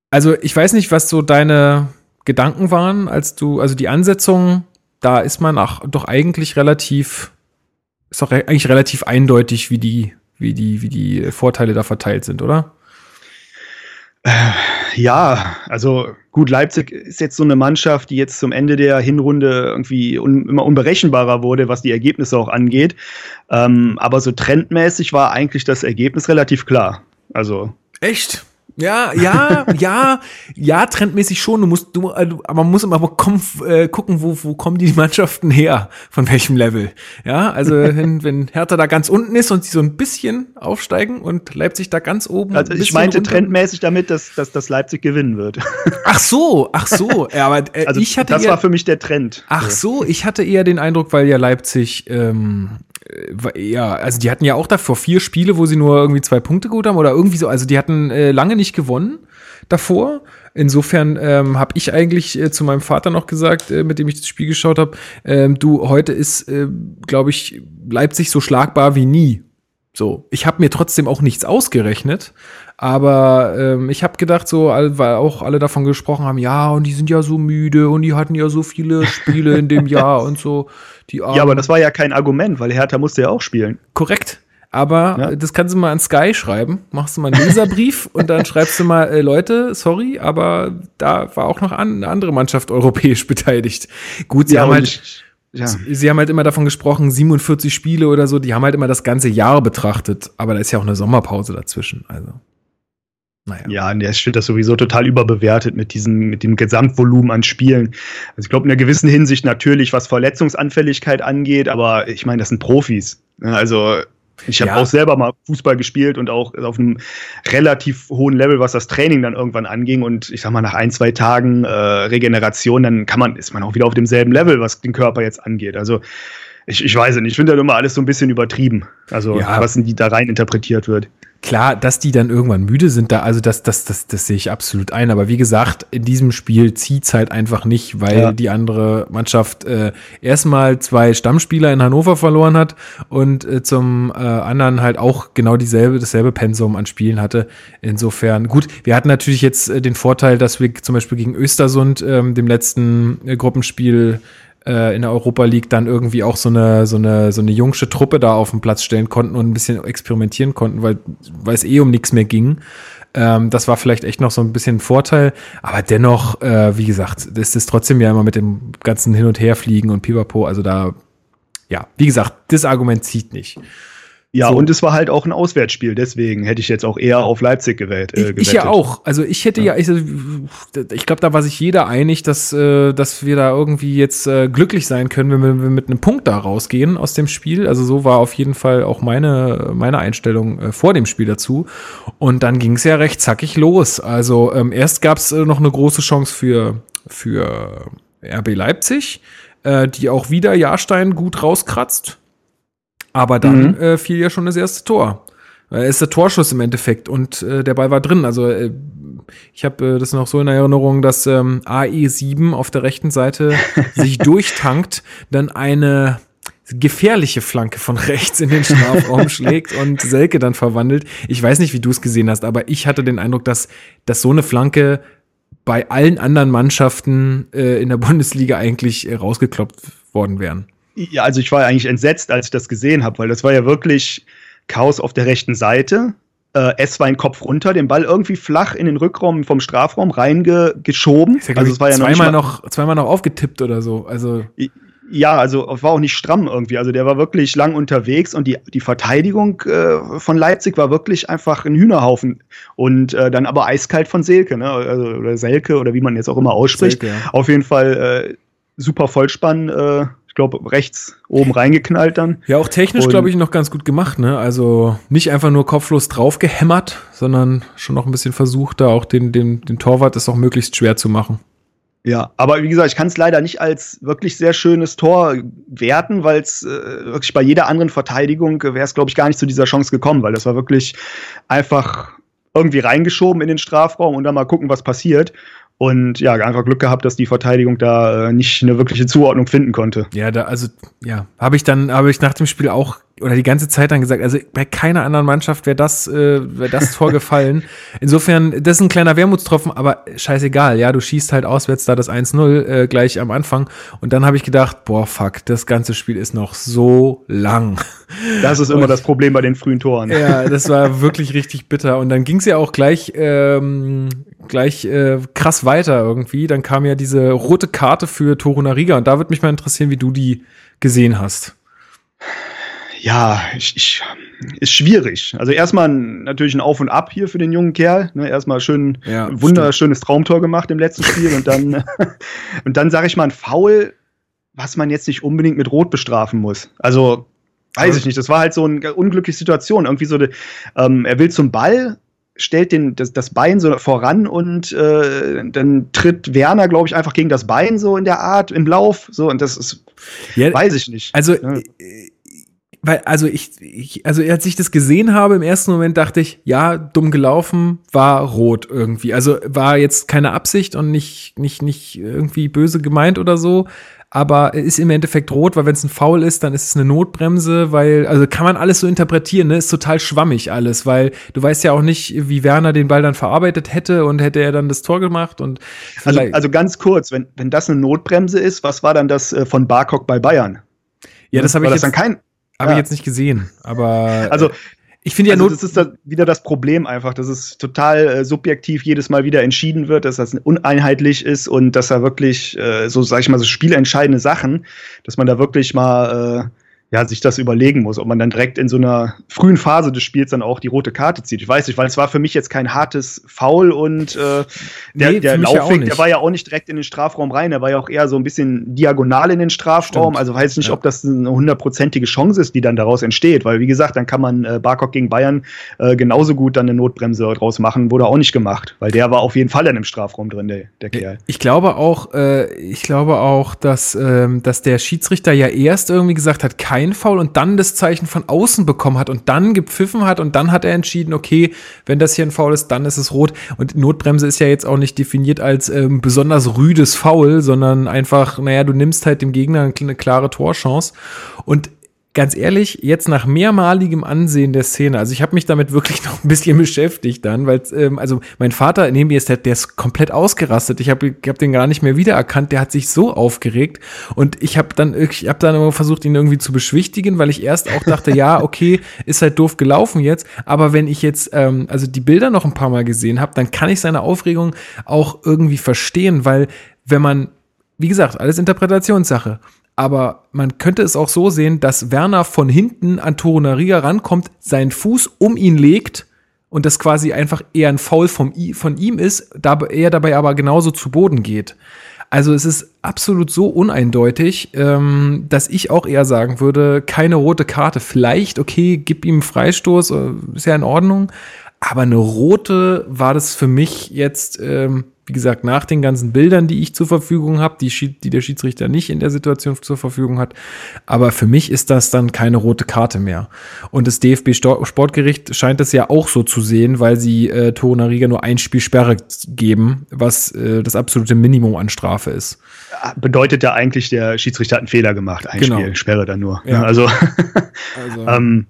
also ich weiß nicht, was so deine Gedanken waren, als du, also die Ansetzung, da ist man auch doch eigentlich relativ, ist doch eigentlich relativ eindeutig, wie die wie die, wie die Vorteile da verteilt sind, oder? Äh, ja, also gut, Leipzig ist jetzt so eine Mannschaft, die jetzt zum Ende der Hinrunde irgendwie un immer unberechenbarer wurde, was die Ergebnisse auch angeht. Ähm, aber so trendmäßig war eigentlich das Ergebnis relativ klar. Also. Echt? Ja, ja, ja, ja, trendmäßig schon. Du musst, du, also, aber man muss immer komm, äh, gucken, wo, wo kommen die Mannschaften her, von welchem Level. Ja, also wenn, wenn Hertha da ganz unten ist und sie so ein bisschen aufsteigen und Leipzig da ganz oben. Also ich meinte runter. trendmäßig damit, dass, dass, dass Leipzig gewinnen wird. [laughs] Ach so, ach so. Ja, aber äh, also ich hatte das eher, war für mich der Trend. Ach so, ich hatte eher den Eindruck, weil ja Leipzig ähm, äh, ja, also die hatten ja auch davor vier Spiele, wo sie nur irgendwie zwei Punkte geholt haben oder irgendwie so. Also die hatten äh, lange nicht gewonnen davor. Insofern ähm, habe ich eigentlich äh, zu meinem Vater noch gesagt, äh, mit dem ich das Spiel geschaut habe, ähm, du, heute ist, äh, glaube ich, Leipzig so schlagbar wie nie. So, ich habe mir trotzdem auch nichts ausgerechnet, aber ähm, ich habe gedacht, so, weil auch alle davon gesprochen haben, ja, und die sind ja so müde und die hatten ja so viele Spiele in dem Jahr [laughs] und so. Die ja, aber das war ja kein Argument, weil Hertha musste ja auch spielen. Korrekt. Aber ja. das kannst du mal an Sky schreiben. Machst du mal einen Leserbrief [laughs] und dann schreibst du mal, äh, Leute, sorry, aber da war auch noch an, eine andere Mannschaft europäisch [laughs] beteiligt. Gut, sie ja, haben halt. Ja. Sie haben halt immer davon gesprochen, 47 Spiele oder so, die haben halt immer das ganze Jahr betrachtet, aber da ist ja auch eine Sommerpause dazwischen. Also. Naja. Ja, und ich finde das sowieso total überbewertet mit diesem, mit dem Gesamtvolumen an Spielen. Also ich glaube, in einer gewissen Hinsicht natürlich, was Verletzungsanfälligkeit angeht, aber ich meine, das sind Profis. Ne? Also ich habe ja. auch selber mal Fußball gespielt und auch auf einem relativ hohen Level, was das Training dann irgendwann anging. Und ich sag mal, nach ein, zwei Tagen äh, Regeneration, dann kann man, ist man auch wieder auf demselben Level, was den Körper jetzt angeht. Also ich, ich weiß nicht, ich finde dann immer alles so ein bisschen übertrieben. Also ja. was in die da rein interpretiert wird. Klar, dass die dann irgendwann müde sind, da, also das, das, das, das sehe ich absolut ein. Aber wie gesagt, in diesem Spiel zieht's halt einfach nicht, weil ja. die andere Mannschaft äh, erstmal zwei Stammspieler in Hannover verloren hat und äh, zum äh, anderen halt auch genau dieselbe, dasselbe Pensum an Spielen hatte. Insofern, gut, wir hatten natürlich jetzt äh, den Vorteil, dass wir zum Beispiel gegen Östersund, ähm, dem letzten äh, Gruppenspiel, äh, in der Europa League dann irgendwie auch so eine, so eine, so eine jungsche Truppe da auf den Platz stellen konnten und ein bisschen experimentieren konnten, weil, weil es eh um nichts mehr ging. Ähm, das war vielleicht echt noch so ein bisschen ein Vorteil, aber dennoch, äh, wie gesagt, ist es trotzdem ja immer mit dem ganzen Hin- und Herfliegen und Pipapo, also da, ja, wie gesagt, das Argument zieht nicht. Ja, so. und es war halt auch ein Auswärtsspiel, deswegen hätte ich jetzt auch eher auf Leipzig gewählt. Äh, ich, ich, ja auch. Also ich hätte ja, ja ich, ich glaube, da war sich jeder einig, dass, äh, dass wir da irgendwie jetzt äh, glücklich sein können, wenn wir, wenn wir, mit einem Punkt da rausgehen aus dem Spiel. Also so war auf jeden Fall auch meine, meine Einstellung äh, vor dem Spiel dazu. Und dann ging es ja recht zackig los. Also ähm, erst gab es äh, noch eine große Chance für, für RB Leipzig, äh, die auch wieder Jahrstein gut rauskratzt aber dann mhm. äh, fiel ja schon das erste Tor. Er ist der Torschuss im Endeffekt und äh, der Ball war drin. Also äh, ich habe äh, das noch so in Erinnerung, dass ähm, AE7 auf der rechten Seite [laughs] sich durchtankt, dann eine gefährliche Flanke von rechts in den Strafraum [laughs] schlägt und Selke dann verwandelt. Ich weiß nicht, wie du es gesehen hast, aber ich hatte den Eindruck, dass, dass so eine Flanke bei allen anderen Mannschaften äh, in der Bundesliga eigentlich äh, rausgekloppt worden wären. Ja, also ich war eigentlich entsetzt, als ich das gesehen habe, weil das war ja wirklich Chaos auf der rechten Seite. Äh, es war ein Kopf runter, den Ball irgendwie flach in den Rückraum vom Strafraum reingeschoben. Ja, also es war ja zweimal noch, noch, zweimal noch aufgetippt oder so. Also ja, also war auch nicht stramm irgendwie. Also der war wirklich lang unterwegs und die, die Verteidigung äh, von Leipzig war wirklich einfach ein Hühnerhaufen. Und äh, dann aber eiskalt von Selke, ne? Also, oder Selke oder wie man jetzt auch immer ausspricht. Selke, ja. Auf jeden Fall äh, super Vollspann. Äh, glaube, rechts oben reingeknallt dann. Ja, auch technisch, glaube ich, noch ganz gut gemacht, ne? Also nicht einfach nur kopflos drauf gehämmert, sondern schon noch ein bisschen versucht, da auch den, den, den Torwart es auch möglichst schwer zu machen. Ja, aber wie gesagt, ich kann es leider nicht als wirklich sehr schönes Tor werten, weil es äh, wirklich bei jeder anderen Verteidigung wäre es, glaube ich, gar nicht zu dieser Chance gekommen, weil das war wirklich einfach irgendwie reingeschoben in den Strafraum und dann mal gucken, was passiert. Und ja, einfach Glück gehabt, dass die Verteidigung da äh, nicht eine wirkliche Zuordnung finden konnte. Ja, da, also, ja, habe ich dann, habe ich nach dem Spiel auch oder die ganze Zeit dann gesagt, also bei keiner anderen Mannschaft wäre das, äh, wäre das Tor [laughs] gefallen. Insofern, das ist ein kleiner Wermutstropfen, aber scheißegal, ja, du schießt halt auswärts da das 1-0 äh, gleich am Anfang und dann habe ich gedacht, boah, fuck, das ganze Spiel ist noch so lang. Das ist immer und, das Problem bei den frühen Toren. Ja, [laughs] das war wirklich richtig bitter und dann ging es ja auch gleich, ähm, gleich äh, krass weiter irgendwie. Dann kam ja diese rote Karte für Torunariga und da würde mich mal interessieren, wie du die gesehen hast ja, ich, ich, ist schwierig. Also erstmal natürlich ein Auf und Ab hier für den jungen Kerl. Ne? Erstmal schön, ja, wunderschönes stimmt. Traumtor gemacht im letzten Spiel und dann, [laughs] [laughs] und dann sage ich mal ein Foul, was man jetzt nicht unbedingt mit Rot bestrafen muss. Also weiß ich nicht. Das war halt so eine unglückliche Situation. Irgendwie so, ähm, er will zum Ball, stellt den, das, das Bein so voran und äh, dann tritt Werner, glaube ich, einfach gegen das Bein so in der Art im Lauf. So und das ist, ja, weiß ich nicht. Also ja. Weil, also ich, ich, also als ich das gesehen habe, im ersten Moment dachte ich, ja, dumm gelaufen, war rot irgendwie. Also war jetzt keine Absicht und nicht, nicht, nicht irgendwie böse gemeint oder so. Aber ist im Endeffekt rot, weil wenn es ein Foul ist, dann ist es eine Notbremse, weil, also kann man alles so interpretieren, ne? Ist total schwammig alles, weil du weißt ja auch nicht, wie Werner den Ball dann verarbeitet hätte und hätte er dann das Tor gemacht und also, also ganz kurz, wenn, wenn das eine Notbremse ist, was war dann das äh, von Barcock bei Bayern? Ja, das habe ich das jetzt, dann kein habe ja. ich jetzt nicht gesehen, aber. Also, ich finde ja also nur. Das ist da wieder das Problem einfach, dass es total äh, subjektiv jedes Mal wieder entschieden wird, dass das uneinheitlich ist und dass da wirklich, äh, so sag ich mal, so spielentscheidende Sachen, dass man da wirklich mal äh, ja, sich das überlegen muss, ob man dann direkt in so einer frühen Phase des Spiels dann auch die rote Karte zieht. Ich weiß nicht, weil es war für mich jetzt kein hartes Foul und äh, der, nee, der Laufweg, ja der war ja auch nicht direkt in den Strafraum rein, der war ja auch eher so ein bisschen diagonal in den Strafraum. Stimmt. Also weiß nicht, ja. ob das eine hundertprozentige Chance ist, die dann daraus entsteht, weil wie gesagt, dann kann man äh, Barcock gegen Bayern äh, genauso gut dann eine Notbremse draus machen, wurde auch nicht gemacht, weil der war auf jeden Fall dann im Strafraum drin, der, der Kerl. Ich glaube auch, äh, ich glaube auch, dass, ähm, dass der Schiedsrichter ja erst irgendwie gesagt hat, kein ein Foul und dann das Zeichen von außen bekommen hat und dann gepfiffen hat und dann hat er entschieden, okay, wenn das hier ein Foul ist, dann ist es rot. Und Notbremse ist ja jetzt auch nicht definiert als ähm, besonders rüdes Foul, sondern einfach, naja, du nimmst halt dem Gegner eine klare Torchance. Und ganz ehrlich, jetzt nach mehrmaligem Ansehen der Szene, also ich habe mich damit wirklich [laughs] noch ein bisschen beschäftigt dann, weil ähm, also mein Vater neben mir ist der, der ist komplett ausgerastet. Ich habe ich hab den gar nicht mehr wiedererkannt. Der hat sich so aufgeregt und ich habe dann ich habe dann immer versucht ihn irgendwie zu beschwichtigen, weil ich erst auch dachte, ja okay, ist halt doof gelaufen jetzt. Aber wenn ich jetzt ähm, also die Bilder noch ein paar Mal gesehen habe, dann kann ich seine Aufregung auch irgendwie verstehen, weil wenn man wie gesagt, alles Interpretationssache. Aber man könnte es auch so sehen, dass Werner von hinten an Torunariga rankommt, seinen Fuß um ihn legt und das quasi einfach eher ein Foul vom, von ihm ist, da er dabei aber genauso zu Boden geht. Also es ist absolut so uneindeutig, ähm, dass ich auch eher sagen würde, keine rote Karte. Vielleicht, okay, gib ihm Freistoß, äh, ist ja in Ordnung. Aber eine rote war das für mich jetzt ähm, wie gesagt, nach den ganzen Bildern, die ich zur Verfügung habe, die, die der Schiedsrichter nicht in der Situation zur Verfügung hat. Aber für mich ist das dann keine rote Karte mehr. Und das DFB Sportgericht scheint es ja auch so zu sehen, weil sie äh, Torunariga nur ein Spiel Sperre geben, was äh, das absolute Minimum an Strafe ist. Bedeutet ja eigentlich, der Schiedsrichter hat einen Fehler gemacht. Ein genau. Spiel Sperre dann nur. Ja. Also, [laughs] also. ähm,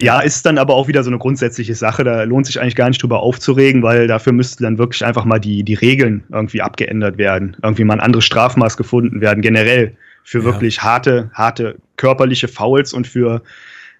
ja, ist dann aber auch wieder so eine grundsätzliche Sache. Da lohnt sich eigentlich gar nicht drüber aufzuregen, weil dafür müssten dann wirklich einfach mal die, die Regeln irgendwie abgeändert werden. Irgendwie mal ein anderes Strafmaß gefunden werden, generell für ja. wirklich harte, harte körperliche Fouls und für,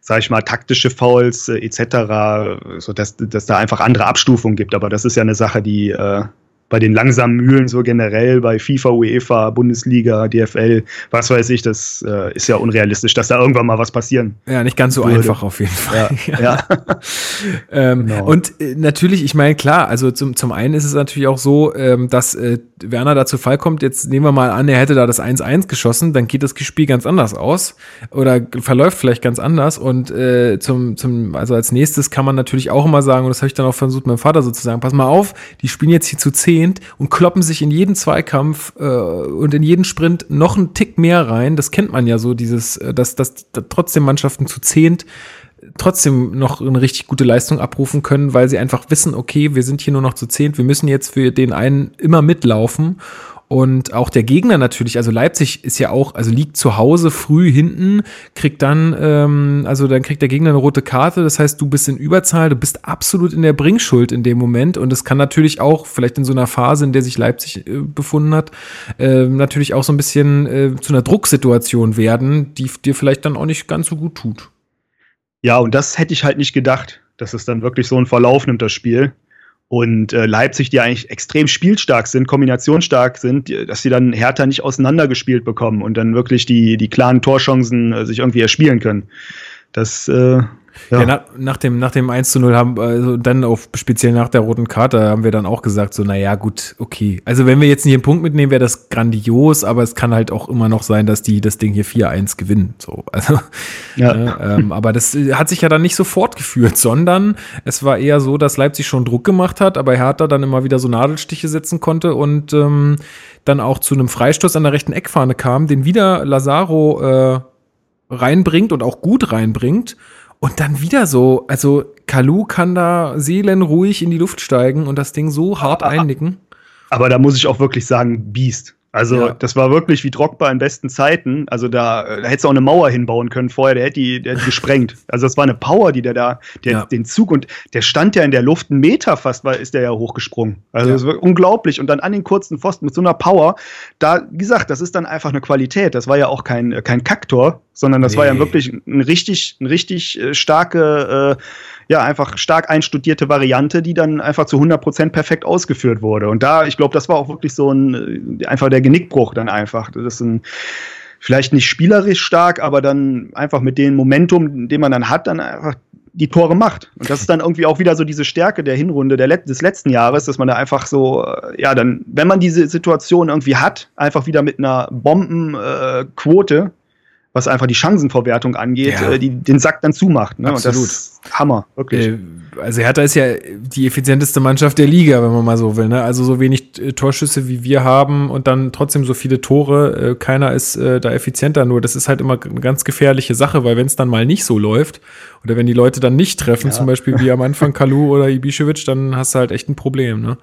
sag ich mal, taktische Fouls äh, etc., so dass, dass da einfach andere Abstufungen gibt. Aber das ist ja eine Sache, die äh, bei den langsamen Mühlen so generell, bei FIFA, UEFA, Bundesliga, DFL, was weiß ich, das äh, ist ja unrealistisch, dass da irgendwann mal was passieren. Ja, nicht ganz so würde. einfach auf jeden Fall. Ja. ja. [laughs] ähm, genau. Und äh, natürlich, ich meine, klar, also zum, zum einen ist es natürlich auch so, ähm, dass äh, Werner da zu Fall kommt. Jetzt nehmen wir mal an, er hätte da das 1-1 geschossen, dann geht das Spiel ganz anders aus oder verläuft vielleicht ganz anders. Und äh, zum, zum, also als nächstes kann man natürlich auch immer sagen, und das habe ich dann auch versucht, meinem Vater sozusagen, pass mal auf, die spielen jetzt hier zu 10 zehnt und kloppen sich in jeden Zweikampf äh, und in jeden Sprint noch einen Tick mehr rein. Das kennt man ja so, dieses, äh, dass, dass, dass trotzdem Mannschaften zu zehnt trotzdem noch eine richtig gute Leistung abrufen können, weil sie einfach wissen, okay, wir sind hier nur noch zu zehnt, wir müssen jetzt für den einen immer mitlaufen und auch der Gegner natürlich, also Leipzig ist ja auch, also liegt zu Hause früh hinten, kriegt dann, ähm, also dann kriegt der Gegner eine rote Karte. Das heißt, du bist in Überzahl, du bist absolut in der Bringschuld in dem Moment. Und es kann natürlich auch, vielleicht in so einer Phase, in der sich Leipzig äh, befunden hat, äh, natürlich auch so ein bisschen äh, zu einer Drucksituation werden, die dir vielleicht dann auch nicht ganz so gut tut. Ja, und das hätte ich halt nicht gedacht, dass es dann wirklich so einen Verlauf nimmt, das Spiel. Und äh, Leipzig, die eigentlich extrem spielstark sind, kombinationsstark sind, dass sie dann Hertha nicht auseinandergespielt bekommen und dann wirklich die, die klaren Torchancen äh, sich irgendwie erspielen können. Das äh, ja, ja nach, nach, dem, nach dem 1 zu 0 haben, also dann auch speziell nach der roten Karte haben wir dann auch gesagt, so, naja, gut, okay. Also wenn wir jetzt nicht einen Punkt mitnehmen, wäre das grandios, aber es kann halt auch immer noch sein, dass die das Ding hier 4-1 gewinnen. So, also, ja. Ne, ähm, aber das hat sich ja dann nicht so fortgeführt, sondern es war eher so, dass Leipzig schon Druck gemacht hat, aber Hertha dann immer wieder so Nadelstiche setzen konnte und ähm, dann auch zu einem Freistoß an der rechten Eckfahne kam, den wieder Lazaro äh, reinbringt und auch gut reinbringt. Und dann wieder so, also Kalu kann da seelenruhig in die Luft steigen und das Ding so hart einnicken. Aber da muss ich auch wirklich sagen, Biest. Also, ja. das war wirklich wie Drogba in besten Zeiten. Also, da, da hättest du auch eine Mauer hinbauen können vorher, der hätte die, der hätte gesprengt. [laughs] Also, das war eine Power, die der da, der, ja. den Zug und der stand ja in der Luft, einen Meter fast, weil ist der ja hochgesprungen. Also, ja. das war unglaublich. Und dann an den kurzen Pfosten mit so einer Power, da, wie gesagt, das ist dann einfach eine Qualität. Das war ja auch kein, kein Kaktor, sondern das nee. war ja wirklich ein richtig, ein richtig äh, starke, äh, ja, einfach stark einstudierte Variante, die dann einfach zu 100% perfekt ausgeführt wurde. Und da, ich glaube, das war auch wirklich so ein, äh, einfach der Genickbruch dann einfach. Das ist ein, vielleicht nicht spielerisch stark, aber dann einfach mit dem Momentum, den man dann hat, dann einfach die Tore macht. Und das ist dann irgendwie auch wieder so diese Stärke der Hinrunde der Let des letzten Jahres, dass man da einfach so, äh, ja, dann, wenn man diese Situation irgendwie hat, einfach wieder mit einer Bombenquote was einfach die Chancenverwertung angeht, Ja. äh, die den Sack dann zumacht. Ne? Und Absolut. das Hammer, wirklich. Äh, Also Hertha ist ja die effizienteste Mannschaft der Liga, wenn man mal so will. Ne? Also so wenig äh, Torschüsse wie wir haben und dann trotzdem so viele Tore. Äh, keiner ist äh, da effizienter. Nur das ist halt immer eine ganz gefährliche Sache, weil wenn es dann mal nicht so läuft oder wenn die Leute dann nicht treffen, zum Beispiel wie am Anfang Kalu oder Ibišević, dann hast du halt echt ein Problem. Ne?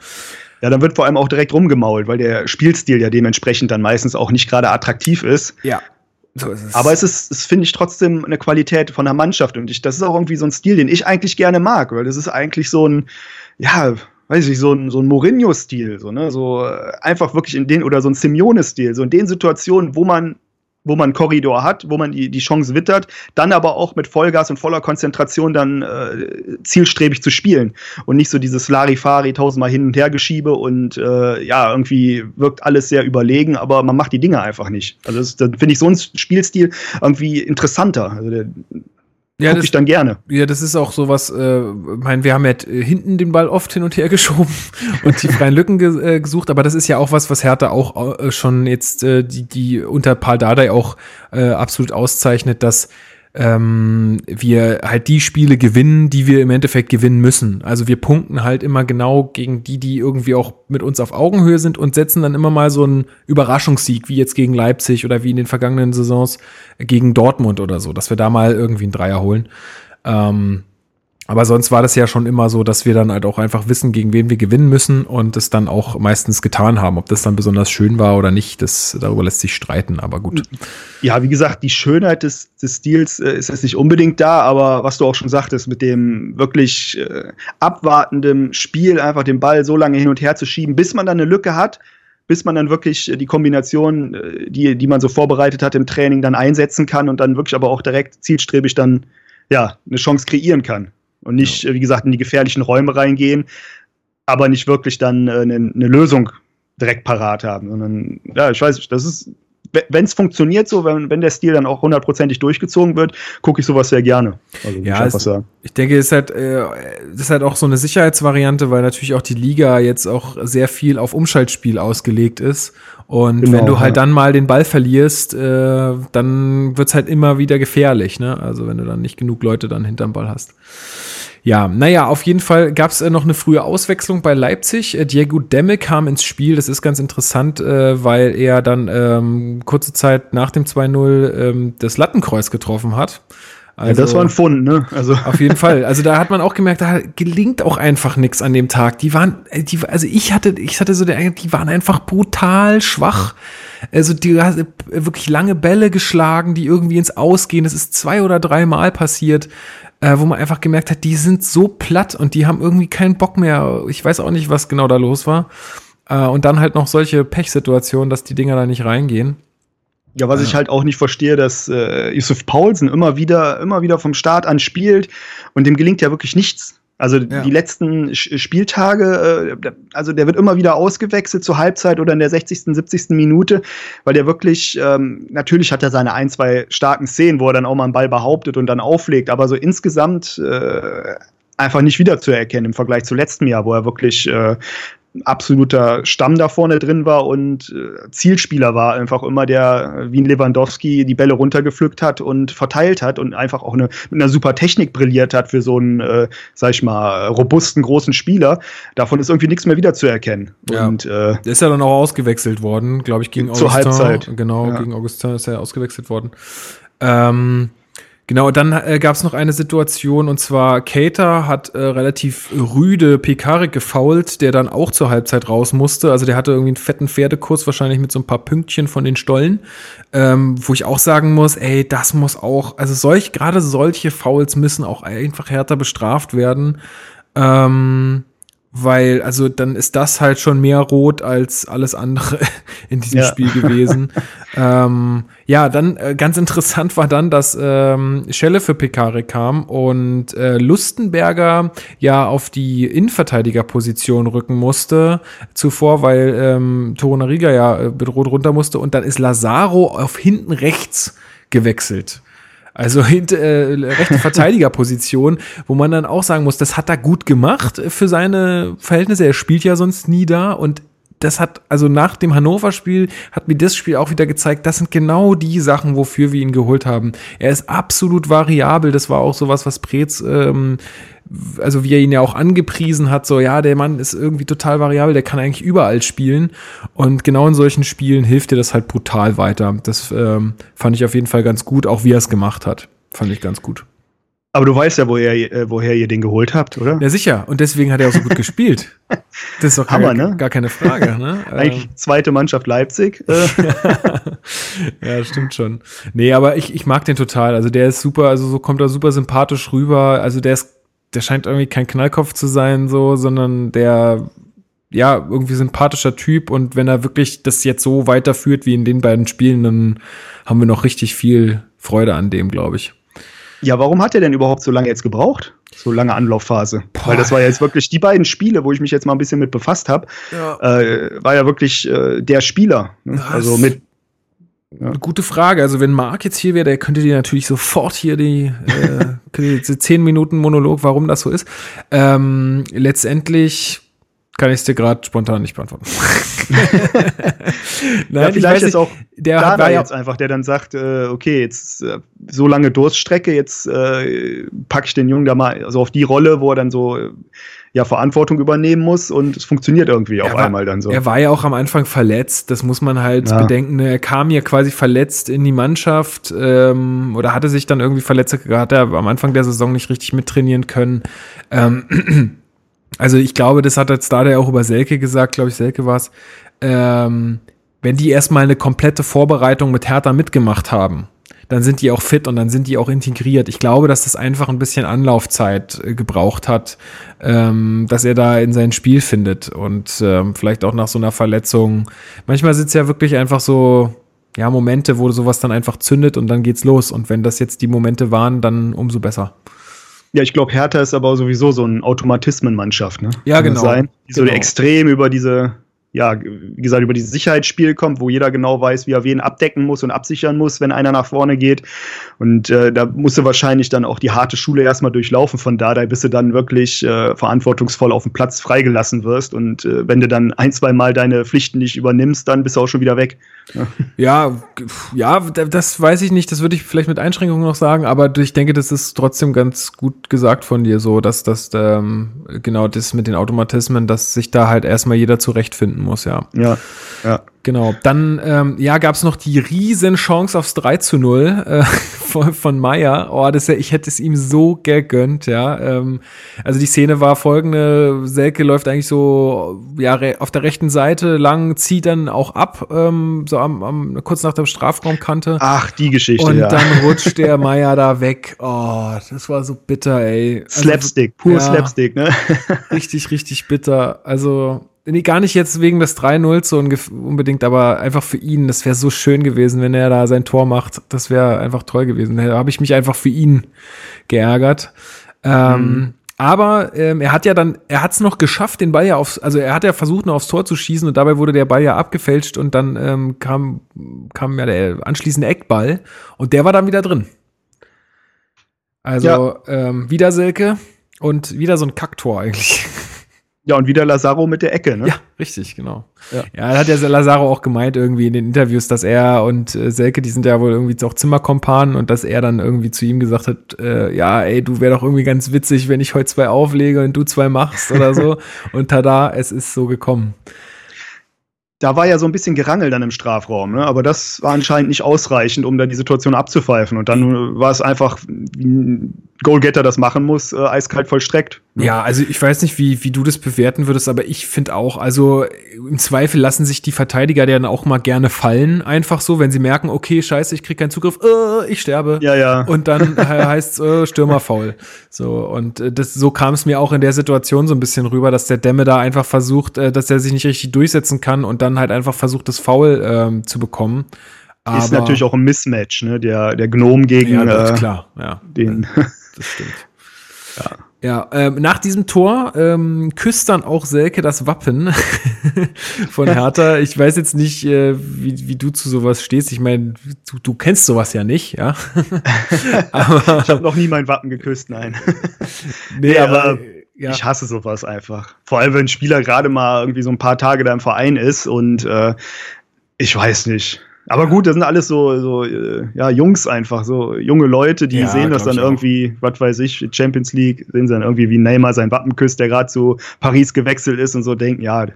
Ja, dann wird vor allem auch direkt rumgemault, weil der Spielstil ja dementsprechend dann meistens auch nicht gerade attraktiv ist. Ja. So ist es. Aber es ist, es finde ich trotzdem eine Qualität von der Mannschaft und ich, das ist auch irgendwie so ein Stil, den ich eigentlich gerne mag, weil das ist eigentlich so ein, ja, weiß ich, so ein, so ein Mourinho-Stil, so, ne, so äh, einfach wirklich in den, oder so ein Simeone-Stil, so in den Situationen, wo man, wo man Korridor hat, wo man die, die Chance wittert, dann aber auch mit Vollgas und voller Konzentration dann äh, zielstrebig zu spielen und nicht so dieses Larifari tausendmal hin und her geschiebe und äh, ja, irgendwie wirkt alles sehr überlegen, aber man macht die Dinge einfach nicht. Also das, dann finde ich so einen Spielstil irgendwie interessanter. Also der ja, gucke das, ich dann gerne. Ja, das ist auch sowas, äh, ich meine, wir haben ja äh, hinten den Ball oft hin und her [laughs] geschoben und die freien Lücken ge äh, gesucht, aber das ist ja auch was, was Hertha auch äh, schon jetzt äh, die, die unter Paul Dardai auch äh, absolut auszeichnet, dass ähm, wir halt die Spiele gewinnen, die wir im Endeffekt gewinnen müssen. Also wir punkten halt immer genau gegen die, die irgendwie auch mit uns auf Augenhöhe sind und setzen dann immer mal so einen Überraschungssieg, wie jetzt gegen Leipzig oder wie in den vergangenen Saisons gegen Dortmund oder so, dass wir da mal irgendwie einen Dreier holen. Ähm, aber sonst war das ja schon immer so, dass wir dann halt auch einfach wissen, gegen wen wir gewinnen müssen und es dann auch meistens getan haben. Ob das dann besonders schön war oder nicht, das darüber lässt sich streiten, aber gut. Ja, wie gesagt, die Schönheit des, des Stils äh, ist jetzt nicht unbedingt da, aber was du auch schon sagtest, mit dem wirklich äh, abwartenden Spiel, einfach den Ball so lange hin und her zu schieben, bis man dann eine Lücke hat, bis man dann wirklich äh, die Kombination, äh, die, die man so vorbereitet hat im Training, dann einsetzen kann und dann wirklich aber auch direkt zielstrebig dann ja eine Chance kreieren kann. Und nicht, äh, wie gesagt, in die gefährlichen Räume reingehen, aber nicht wirklich dann äh, eine, eine Lösung direkt parat haben, sondern ja, ich weiß nicht, das ist wenn es funktioniert so, wenn, wenn der Stil dann auch hundertprozentig durchgezogen wird, gucke ich sowas sehr gerne. Also, Ja, ich es- sagen. Ich denke, es ist halt, äh, das ist halt auch so eine Sicherheitsvariante, weil natürlich auch die Liga jetzt auch sehr viel auf Umschaltspiel ausgelegt ist. Und Genau, wenn du halt ja. dann mal den Ball verlierst, äh, dann wird's halt immer wieder gefährlich, ne? Also wenn du dann nicht genug Leute dann hinterm Ball hast. Ja, naja, auf jeden Fall gab's äh, noch eine frühe Auswechslung bei Leipzig. Äh, Diego Demme kam ins Spiel. Das ist ganz interessant, äh, weil er dann ähm, kurze Zeit nach dem 2-0 ähm, das Lattenkreuz getroffen hat. ja, das war ein Fund, ne? Also, Auf jeden Fall. [laughs] Also da hat man auch gemerkt, da gelingt auch einfach nichts an dem Tag. Die waren, äh, die, also ich hatte, ich hatte so den die waren einfach brutal schwach. Also die hat wirklich lange Bälle geschlagen, die irgendwie ins Ausgehen. Das ist zwei oder dreimal passiert, äh, wo man einfach gemerkt hat, die sind so platt und die haben irgendwie keinen Bock mehr. Ich weiß auch nicht, was genau da los war. Äh, und dann halt noch solche Pechsituationen, dass die Dinger da nicht reingehen. ja, was ich halt auch nicht verstehe, dass äh, Yusuf Paulsen immer wieder, immer wieder vom Start an spielt und dem gelingt ja wirklich nichts. Also Ja. die letzten Spieltage, äh, also der wird immer wieder ausgewechselt zur Halbzeit oder in der 60., 70. Minute, weil der wirklich, ähm, natürlich hat er seine ein, zwei starken Szenen, wo er dann auch mal einen Ball behauptet und dann auflegt, aber so insgesamt äh, einfach nicht wiederzuerkennen im Vergleich zu letztem Jahr, wo er wirklich äh, absoluter Stamm da vorne drin war und äh, Zielspieler war einfach immer der, äh, wie ein Lewandowski, die Bälle runtergepflückt hat und verteilt hat und einfach auch eine, mit einer super Technik brilliert hat für so einen, äh, sag ich mal, robusten, großen Spieler. Davon ist irgendwie nichts mehr wiederzuerkennen. Ja. Und äh, Der ist ja dann auch ausgewechselt worden, glaube ich, gegen Zur Augustin. Halbzeit. Genau, Ja. gegen Augustin ist er ausgewechselt worden. Ähm, genau, dann äh, gab es noch eine Situation und zwar Cater hat äh, relativ rüde Pekarik gefault, der dann auch zur Halbzeit raus musste. Also der hatte irgendwie einen fetten Pferdekurs, wahrscheinlich mit so ein paar Pünktchen von den Stollen, ähm, wo ich auch sagen muss, ey, das muss auch, also solch, gerade solche Fouls müssen auch einfach härter bestraft werden. Ähm, weil, also dann ist das halt schon mehr rot als alles andere [laughs] in diesem Ja. Spiel gewesen. [laughs] ähm, ja, dann äh, ganz interessant war dann, dass ähm, Schelle für Pekare kam und äh, Lustenberger ja auf die Innenverteidigerposition rücken musste zuvor, weil ähm, Torunariga ja äh, bedroht runter musste und dann ist Lazaro auf hinten rechts gewechselt. Also hint, äh, rechte Verteidigerposition, wo man dann auch sagen muss, das hat er gut gemacht für seine Verhältnisse. Er spielt ja sonst nie da und das hat, also nach dem Hannover-Spiel hat mir das Spiel auch wieder gezeigt, das sind genau die Sachen, wofür wir ihn geholt haben. Er ist absolut variabel. Das war auch sowas, was Preetz, ähm, also wie er ihn ja auch angepriesen hat, so ja, der Mann ist irgendwie total variabel, der kann eigentlich überall spielen. Und genau in solchen Spielen hilft dir das halt brutal weiter. Das ähm, fand ich auf jeden Fall ganz gut, auch wie er es gemacht hat. Fand ich ganz gut. Aber du weißt ja, woher, äh, woher ihr den geholt habt, oder? Ja, sicher. Und deswegen hat er auch so gut gespielt. Das ist doch Hammer, gar, ne? gar keine Frage. Ne? [laughs] Eigentlich ähm. zweite Mannschaft Leipzig. Äh. [laughs] ja, stimmt schon. Nee, aber ich, ich mag den total. Also der ist super, also so kommt er super sympathisch rüber. Also der ist, der scheint irgendwie kein Knallkopf zu sein, so, sondern der ja, irgendwie sympathischer Typ und wenn er wirklich das jetzt so weiterführt wie in den beiden Spielen, dann haben wir noch richtig viel Freude an dem, glaube ich. Ja, warum hat er denn überhaupt so lange jetzt gebraucht? So lange Anlaufphase. Boah. Weil das war ja jetzt wirklich die beiden Spiele, wo ich mich jetzt mal ein bisschen mit befasst habe, ja. äh, war ja wirklich äh, der Spieler. Ne? Also mit ja. Gute Frage. Also wenn Marc jetzt hier wäre, der könnte dir natürlich sofort hier die, äh, die zehn Minuten Monolog, warum das so ist. Ähm, letztendlich kann ich es dir gerade spontan nicht beantworten. [laughs] Nein, ja, vielleicht ist auch der Dada war jetzt einfach, der dann sagt, äh, okay, jetzt äh, so lange Durststrecke, jetzt äh, packe ich den Jungen da mal so auf die Rolle, wo er dann so äh, ja Verantwortung übernehmen muss und es funktioniert irgendwie auf war, einmal dann so. Er war ja auch am Anfang verletzt, das muss man halt ja. bedenken. Ne? Er kam ja quasi verletzt in die Mannschaft ähm, oder hatte sich dann irgendwie verletzt, hat er am Anfang der Saison nicht richtig mittrainieren können. Ähm, [clears throat] also ich glaube, das hat jetzt da der auch über Selke gesagt, glaube ich, Selke war es. Ähm, wenn die erstmal eine komplette Vorbereitung mit Hertha mitgemacht haben, dann sind die auch fit und dann sind die auch integriert. Ich glaube, dass das einfach ein bisschen Anlaufzeit äh, gebraucht hat, ähm, dass er da in sein Spiel findet und ähm, vielleicht auch nach so einer Verletzung. Manchmal sind es ja wirklich einfach so, ja, Momente, wo sowas dann einfach zündet und dann geht's los. Und wenn das jetzt die Momente waren, dann umso besser. Ja, ich glaube, Hertha ist aber sowieso so ein Automatismenmannschaft, ne? Ja, Kann genau. Sein? Die so genau. extrem über diese ja, wie gesagt, über dieses Sicherheitsspiel kommt, wo jeder genau weiß, wie er wen abdecken muss und absichern muss, wenn einer nach vorne geht. Und äh, da musst du wahrscheinlich dann auch die harte Schule erstmal durchlaufen von da, da bis du dann wirklich äh, verantwortungsvoll auf dem Platz freigelassen wirst. Und äh, wenn du dann ein, zwei Mal deine Pflichten nicht übernimmst, dann bist du auch schon wieder weg. Ja, ja, das weiß ich nicht. Das würde ich vielleicht mit Einschränkungen noch sagen, aber ich denke, das ist trotzdem ganz gut gesagt von dir so, dass das ähm, genau das mit den Automatismen, dass sich da halt erstmal jeder zurechtfinden muss, ja. Ja, ja. Genau. Dann ähm, ja, gab es noch die riesen Chance aufs 3 zu 0 äh, [laughs] von, von Meier. Oh, das ja, ich hätte es ihm so gegönnt, ja. Ähm, also die Szene war folgende: Selke läuft eigentlich so ja auf der rechten Seite lang, zieht dann auch ab, ähm, so am, am kurz nach der Strafraumkante. Ach, die Geschichte. Und ja. dann [laughs] rutscht der Meier da weg. Oh, das war so bitter, ey. Also, Slapstick, pur ja, Slapstick, ne? [laughs] richtig, richtig bitter. Also nee, gar nicht jetzt wegen des 3-0 so unbedingt, aber einfach für ihn. Das wäre so schön gewesen, wenn er da sein Tor macht. Das wäre einfach toll gewesen. Da habe ich mich einfach für ihn geärgert. Ähm, mhm. Aber ähm, er hat ja dann, er hat es noch geschafft, den Ball ja aufs, also er hat ja versucht, noch aufs Tor zu schießen und dabei wurde der Ball ja abgefälscht und dann ähm, kam, kam ja der anschließende Eckball und der war dann wieder drin. Also ja. ähm, wieder Silke und wieder so ein Kacktor eigentlich. Ja, und wieder Lazaro mit der Ecke, ne? Ja, richtig, genau. Ja, ja hat ja Lazaro auch gemeint irgendwie in den Interviews, dass er und äh, Selke, die sind ja wohl irgendwie auch Zimmerkompanen und dass er dann irgendwie zu ihm gesagt hat, äh, ja, ey, du wär doch irgendwie ganz witzig, wenn ich heute zwei auflege und du zwei machst oder so. [laughs] und tada, es ist so gekommen da war ja so ein bisschen Gerangel dann im Strafraum, ne? aber das war anscheinend nicht ausreichend, um da die Situation abzupfeifen. Und dann war es einfach, wie ein Goalgetter das machen muss, äh, eiskalt vollstreckt. Ne? Ja, also ich weiß nicht, wie, wie du das bewerten würdest, aber ich finde auch, also im Zweifel lassen sich die Verteidiger dann auch mal gerne fallen, einfach so, wenn sie merken, okay, scheiße, ich krieg keinen Zugriff, äh, ich sterbe. Ja, ja. Und dann heißt es äh, Stürmerfaul. So, und äh, das, so kam es mir auch in der Situation so ein bisschen rüber, dass der Dämme da einfach versucht, äh, dass er sich nicht richtig durchsetzen kann und dann dann halt einfach versucht, das Foul ähm, zu bekommen. Aber ist natürlich auch ein Mismatch, ne? Der, der Gnome gegen ja, äh, klar, ja. den. [laughs] Das stimmt. ja. Ja, ähm, nach diesem Tor ähm, küsst dann auch Selke das Wappen [laughs] von Hertha. Ich weiß jetzt nicht, äh, wie, wie du zu sowas stehst. Ich meine, du, du kennst sowas ja nicht, ja. [laughs] aber, ich habe noch nie mein Wappen geküsst, nein. nee, aber ja. ich hasse sowas einfach. Vor allem, wenn ein Spieler gerade mal irgendwie so ein paar Tage da im Verein ist und äh, ich weiß nicht. Aber gut, das sind alles so, so äh, ja, Jungs einfach, so junge Leute, die ja, sehen das dann irgendwie, was weiß ich, Champions League, sehen sie dann irgendwie, wie Neymar sein Wappen küsst, der gerade zu Paris gewechselt ist und so denken, ja,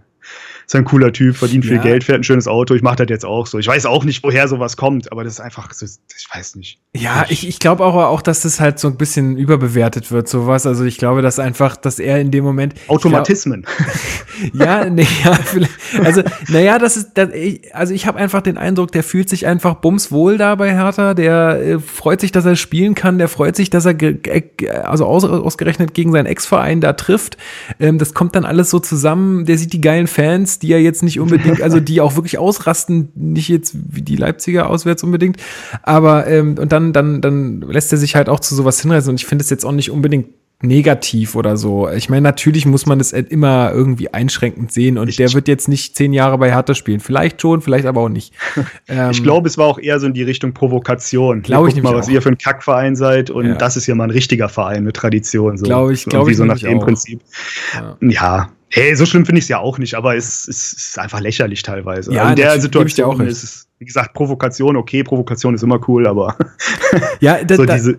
ist ein cooler Typ, verdient viel ja. Geld, fährt ein schönes Auto. Ich mache das jetzt auch so. Ich weiß auch nicht, woher sowas kommt, aber das ist einfach, ich weiß nicht. Ja, ich, ich glaube auch, auch, dass das halt so ein bisschen überbewertet wird, sowas. Also ich glaube, dass einfach, dass er in dem Moment. Automatismen. Glaub, [laughs] ja, nee, ja, also, naja, das ist, das, also ich habe einfach den Eindruck, der fühlt sich einfach bumswohl da bei Hertha. Der äh, freut sich, dass er spielen kann. Der freut sich, dass er, also aus, ausgerechnet gegen seinen Ex-Verein da trifft. Ähm, das kommt dann alles so zusammen. Der sieht die geilen Fans die ja jetzt nicht unbedingt, also die auch wirklich ausrasten, nicht jetzt wie die Leipziger auswärts unbedingt, aber ähm, und dann, dann, dann lässt er sich halt auch zu sowas hinreißen und ich finde es jetzt auch nicht unbedingt negativ oder so. Ich meine, natürlich muss man das halt immer irgendwie einschränkend sehen und ich, der wird jetzt nicht zehn Jahre bei Hertha spielen. Vielleicht schon, vielleicht aber auch nicht. [laughs] ähm, ich glaube, es war auch eher so in die Richtung Provokation. Glaube ich nicht. mal, was auch. ihr für ein Kackverein seid und ja. das ist ja mal ein richtiger Verein mit Tradition. So. Glaube ich, glaube ich. So nach dem. Prinzip. Ja. ja. Hey, so schlimm finde ich es ja auch nicht, aber es, es, ist einfach lächerlich teilweise. Ja, also in der Situation ist es, wie gesagt, Provokation, okay, Provokation ist immer cool, aber [laughs] ja, da, so diese,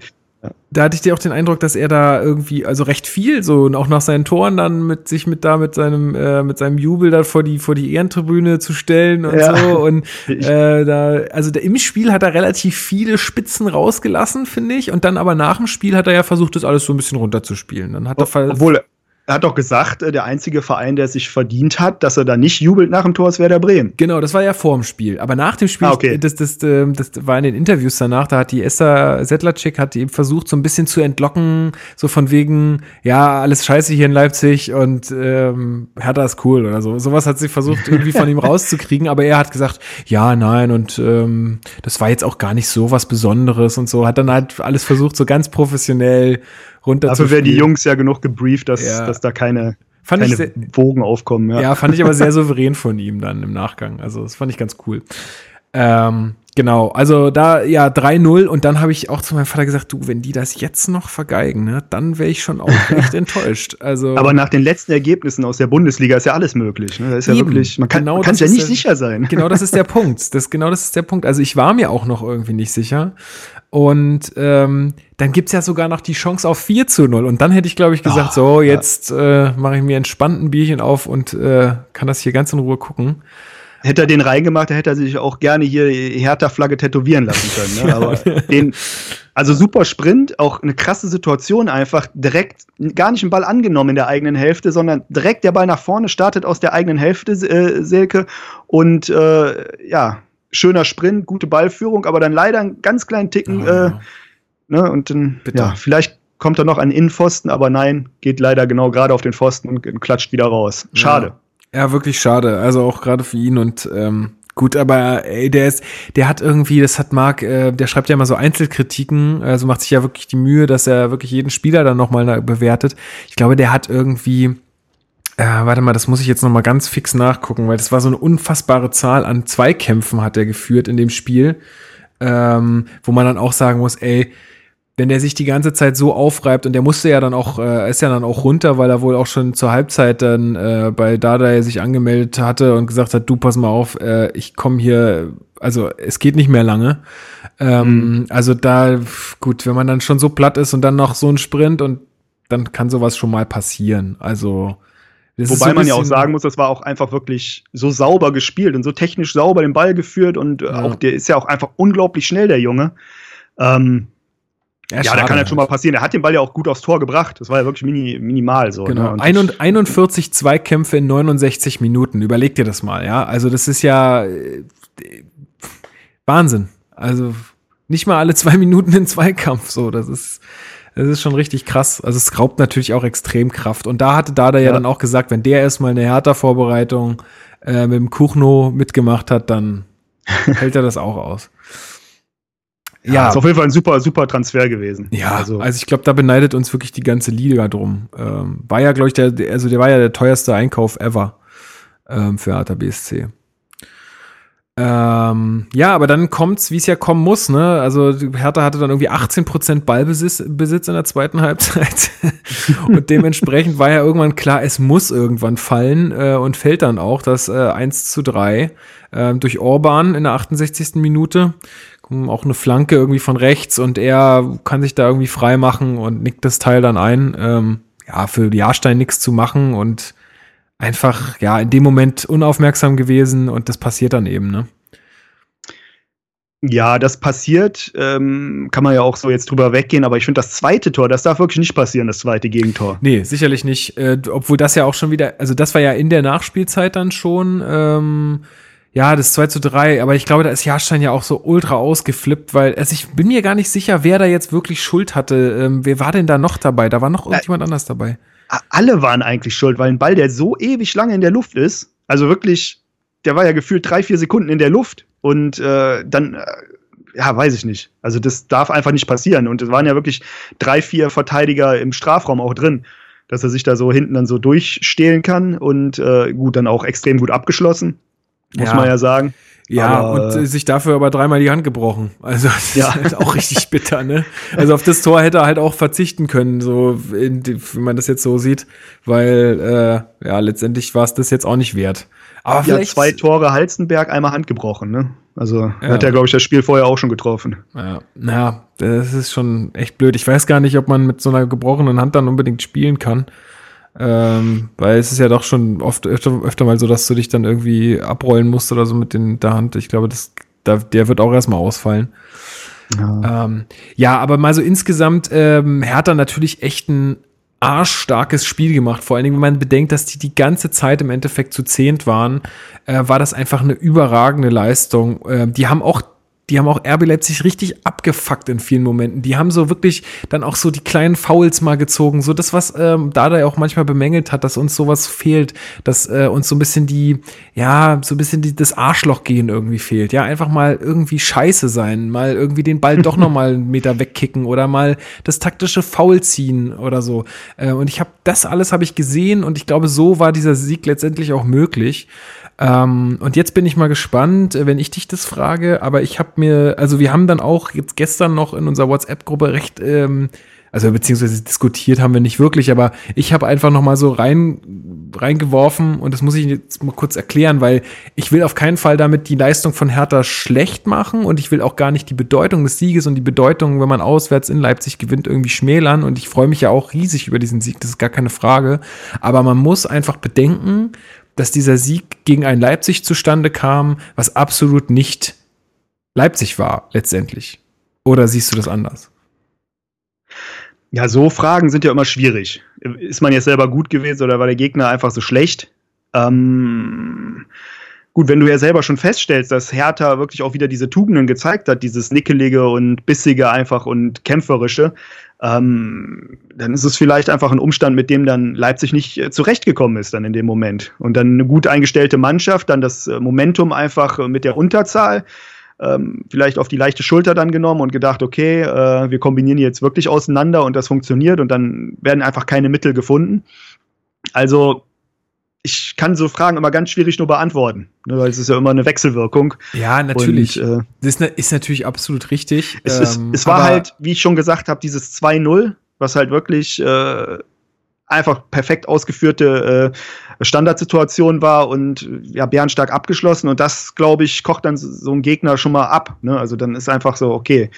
da hatte ich dir auch den Eindruck, dass er da irgendwie, also recht viel, so und auch nach seinen Toren dann mit sich mit da mit seinem äh, mit seinem Jubel da vor die vor die Ehrentribüne zu stellen und ja. so und [laughs] äh, da also da, im Spiel hat er relativ viele Spitzen rausgelassen, finde ich, und dann aber nach dem Spiel hat er ja versucht, das alles so ein bisschen runterzuspielen. Dann hat er obwohl er hat doch gesagt, äh, der einzige Verein, der sich verdient hat, dass er da nicht jubelt nach dem Tor, ist Werder Bremen. Genau, das war ja vor dem Spiel. Aber nach dem Spiel, ah, okay. das, das, das, ähm, das war in den Interviews danach, da hat die Esther Sedlacek hat eben versucht, so ein bisschen zu entlocken, so von wegen, ja, alles scheiße hier in Leipzig und ähm, Hertha ist cool oder so. Sowas hat sie versucht, irgendwie von ihm [laughs] rauszukriegen, aber er hat gesagt, ja, nein, und ähm, das war jetzt auch gar nicht so was Besonderes und so. Hat dann halt alles versucht, so ganz professionell runter Dafür werden die Jungs ja genug gebrieft, dass, ja. dass da keine, fand keine sehr, Wogen aufkommen. Ja. ja, fand ich aber [laughs] sehr souverän von ihm dann im Nachgang. Also das fand ich ganz cool. Ähm, genau, also da ja 3-0 und dann habe ich auch zu meinem Vater gesagt, du, wenn die das jetzt noch vergeigen, ne, dann wäre ich schon auch echt [laughs] enttäuscht. Also Aber nach den letzten Ergebnissen aus der Bundesliga ist ja alles möglich. Ne? Ist ja wirklich, man kann, genau kann ja nicht der, sicher sein. Genau, das ist der [laughs] Punkt. Das, genau das ist der Punkt. Also ich war mir auch noch irgendwie nicht sicher. Und ähm, dann gibt's ja sogar noch die Chance auf 4 zu 0. Und dann hätte ich, glaube ich, gesagt, oh, so, jetzt äh, mache ich mir entspannt ein Bierchen auf und äh, kann das hier ganz in Ruhe gucken. Hätte er den reingemacht, hätte er sich auch gerne hier Hertha-Flagge tätowieren lassen können. Ne? [laughs] Aber den, also super Sprint, auch eine krasse Situation einfach, direkt gar nicht einen Ball angenommen in der eigenen Hälfte, sondern direkt der Ball nach vorne startet aus der eigenen Hälfte, äh, Selke. Und äh, ja, schöner Sprint, gute Ballführung, aber dann leider einen ganz kleinen Ticken. Oh, ja. äh, ne, und dann, Bitte. ja, vielleicht kommt er noch an Innenpfosten, aber nein, geht leider genau gerade auf den Pfosten und klatscht wieder raus. Schade. Ja, ja wirklich schade. Also auch gerade für ihn und ähm, gut, aber ey, der ist, der hat irgendwie, das hat Marc, äh, der schreibt ja immer so Einzelkritiken, also macht sich ja wirklich die Mühe, dass er wirklich jeden Spieler dann nochmal bewertet. Ich glaube, der hat irgendwie äh, warte mal, das muss ich jetzt noch mal ganz fix nachgucken, weil das war so eine unfassbare Zahl an Zweikämpfen hat er geführt in dem Spiel, ähm, wo man dann auch sagen muss, ey, wenn der sich die ganze Zeit so aufreibt und der musste ja dann auch, äh, ist ja dann auch runter, weil er wohl auch schon zur Halbzeit dann äh, bei Dada sich angemeldet hatte und gesagt hat, du pass mal auf, äh, ich komme hier, also es geht nicht mehr lange. Ähm, mhm. Also da, gut, wenn man dann schon so platt ist und dann noch so ein Sprint und dann kann sowas schon mal passieren. Also das Wobei so man ja auch sagen muss, das war auch einfach wirklich so sauber gespielt und so technisch sauber den Ball geführt und äh, ja. auch der ist ja auch einfach unglaublich schnell, der Junge. Ähm, ja, ja da kann halt schon mal passieren. Er hat den Ball ja auch gut aufs Tor gebracht. Das war ja wirklich mini, minimal so. Genau. Ne? 41 Zweikämpfe in 69 Minuten. Überleg dir das mal, ja. Also, das ist ja äh, Wahnsinn. Also, nicht mal alle zwei Minuten in Zweikampf. So, das ist, das ist schon richtig krass. Also es raubt natürlich auch extrem Kraft. Und da hatte Dada ja, ja dann auch gesagt, wenn der erstmal eine härter Vorbereitung äh, mit dem Kuchno mitgemacht hat, dann [laughs] hält er das auch aus. Ja, ja, ist auf jeden Fall ein super, super Transfer gewesen. Ja, also, also ich glaube, da beneidet uns wirklich die ganze Liga drum. Ähm, war ja, glaube ich, der, also der war ja der teuerste Einkauf ever ähm, für Hertha BSC. Ähm, ja, aber dann kommt's, wie es ja kommen muss, ne? Also Hertha hatte dann irgendwie 18% Ballbesitz Besitz in der zweiten [laughs] Halbzeit. und dementsprechend war ja irgendwann klar, es muss irgendwann fallen äh, und fällt dann auch das äh, 1 zu 3 äh, durch Orban in der 68. Minute. Auch eine Flanke irgendwie von rechts und er kann sich da irgendwie frei machen und nickt das Teil dann ein. Ähm, ja, für Jahrstein nichts zu machen und einfach, ja, in dem Moment unaufmerksam gewesen und das passiert dann eben, ne? Ja, das passiert, ähm, kann man ja auch so jetzt drüber weggehen, aber ich finde das zweite Tor, das darf wirklich nicht passieren, das zweite Gegentor. Nee, sicherlich nicht. Äh, obwohl das ja auch schon wieder, also das war ja in der Nachspielzeit dann schon, ähm, ja, das 2 zu 3, aber ich glaube, da ist Jahrstein ja auch so ultra ausgeflippt, weil, also ich bin mir gar nicht sicher, wer da jetzt wirklich Schuld hatte. Ähm, wer war denn da noch dabei? Da war noch irgendjemand äh, anders dabei alle waren eigentlich schuld, weil ein Ball, der so ewig lange in der Luft ist, also wirklich, der war ja gefühlt drei, vier Sekunden in der Luft und äh, dann, äh, ja, weiß ich nicht. Also das darf einfach nicht passieren. Und es waren ja wirklich drei, vier Verteidiger im Strafraum auch drin, dass er sich da so hinten dann so durchstehlen kann und äh, gut, dann auch extrem gut abgeschlossen, muss ja. man ja sagen. Ja, aber, und äh, sich dafür aber dreimal die Hand gebrochen. Also [laughs] das ja. ist halt auch richtig bitter, ne? Also auf das Tor hätte er halt auch verzichten können, so in, wenn man das jetzt so sieht, weil äh, ja letztendlich war es das jetzt auch nicht wert. Aber ja, zwei Tore Halzenberg, einmal Hand gebrochen, ne? Also ja. hat er, glaube ich, das Spiel vorher auch schon getroffen. Ja, naja, das ist schon echt blöd. Ich weiß gar nicht, ob man mit so einer gebrochenen Hand dann unbedingt spielen kann. Ähm, weil es ist ja doch schon oft öfter, öfter mal so, dass du dich dann irgendwie abrollen musst oder so mit den, der Hand. Ich glaube, das, da, der wird auch erstmal ausfallen. Ja. Ähm, ja, aber mal so insgesamt, ähm, Hertha natürlich echt ein arschstarkes Spiel gemacht. Vor allen Dingen, wenn man bedenkt, dass die die ganze Zeit im Endeffekt zu zehnt waren, äh, war das einfach eine überragende Leistung. Äh, die haben auch die haben auch RB Leipzig richtig abgefuckt in vielen Momenten. Die haben so wirklich dann auch so die kleinen Fouls mal gezogen. So das, was ähm, Dada ja auch manchmal bemängelt hat, dass uns sowas fehlt, dass äh, uns so ein bisschen die, ja, so ein bisschen die, das Arschlochgehen irgendwie fehlt. Ja, einfach mal irgendwie scheiße sein, mal irgendwie den Ball doch [laughs] noch mal einen Meter wegkicken oder mal das taktische Foul ziehen oder so. Äh, und ich habe das alles habe ich gesehen und ich glaube, so war dieser Sieg letztendlich auch möglich. Ähm, und jetzt bin ich mal gespannt, äh, wenn ich dich das frage, aber ich habe mir, also wir haben dann auch jetzt gestern noch in unserer WhatsApp-Gruppe recht, ähm, also beziehungsweise diskutiert haben wir nicht wirklich, aber ich habe einfach noch mal so rein reingeworfen und das muss ich jetzt mal kurz erklären, weil ich will auf keinen Fall damit die Leistung von Hertha schlecht machen und ich will auch gar nicht die Bedeutung des Sieges und die Bedeutung, wenn man auswärts in Leipzig gewinnt, irgendwie schmälern und ich freue mich ja auch riesig über diesen Sieg, das ist gar keine Frage, aber man muss einfach bedenken, dass dieser Sieg gegen ein Leipzig zustande kam, was absolut nicht Leipzig war, letztendlich. Oder siehst du das anders? Ja, so Fragen sind ja immer schwierig. Ist man jetzt selber gut gewesen oder war der Gegner einfach so schlecht? Ähm, gut, wenn du ja selber schon feststellst, dass Hertha wirklich auch wieder diese Tugenden gezeigt hat, dieses Nickelige und Bissige einfach und Kämpferische, ähm, dann ist es vielleicht einfach ein Umstand, mit dem dann Leipzig nicht äh, zurechtgekommen ist dann in dem Moment. Und dann eine gut eingestellte Mannschaft, dann das äh, Momentum einfach äh, mit der Unterzahl ähm, vielleicht auf die leichte Schulter dann genommen und gedacht, okay, äh, wir kombinieren jetzt wirklich auseinander und das funktioniert und dann werden einfach keine Mittel gefunden. Also ich kann so Fragen immer ganz schwierig nur beantworten, ne, weil es ist ja immer eine Wechselwirkung. Ja, natürlich. Und, äh, das ist, natürlich absolut richtig. Es, ist, ähm, es war halt, wie ich schon gesagt habe, dieses 2-0, was halt wirklich äh, einfach perfekt ausgeführte äh, Standardsituation war und ja, bärenstark abgeschlossen. Und das, glaube ich, kocht dann so ein Gegner schon mal ab. Ne? Also dann ist einfach so, okay,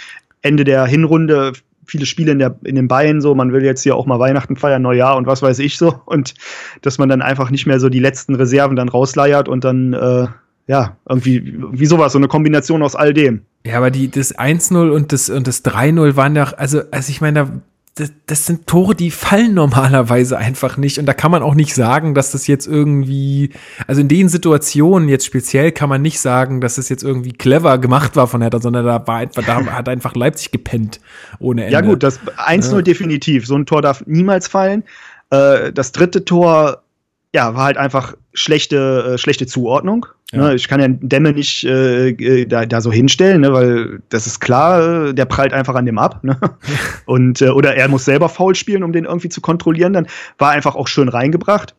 Ende der Hinrunde viele Spiele in, der, in den Beinen so, man will jetzt hier auch mal Weihnachten feiern, Neujahr und was weiß ich so. Und dass man dann einfach nicht mehr so die letzten Reserven dann rausleiert und dann, äh, ja, irgendwie, wie sowas, so eine Kombination aus all dem. Ja, aber die, das 1-0 und das, und das 3-0 waren ja, also, also ich meine, da das, das sind Tore, die fallen normalerweise einfach nicht. Und da kann man auch nicht sagen, dass das jetzt irgendwie, also in den Situationen jetzt speziell kann man nicht sagen, dass das jetzt irgendwie clever gemacht war von Hertha, sondern da war einfach, da hat einfach Leipzig gepennt ohne Ende. Ja gut, das 1-0 ja. definitiv. So ein Tor darf niemals fallen. Äh, das dritte Tor, ja, war halt einfach schlechte, äh, schlechte Zuordnung. Ja. Ne, ich kann ja Dämme nicht äh, äh, da, da so hinstellen, ne, weil das ist klar, äh, der prallt einfach an dem ab. Ne? [laughs] Und, äh, oder er muss selber faul spielen, um den irgendwie zu kontrollieren. Dann war einfach auch schön reingebracht.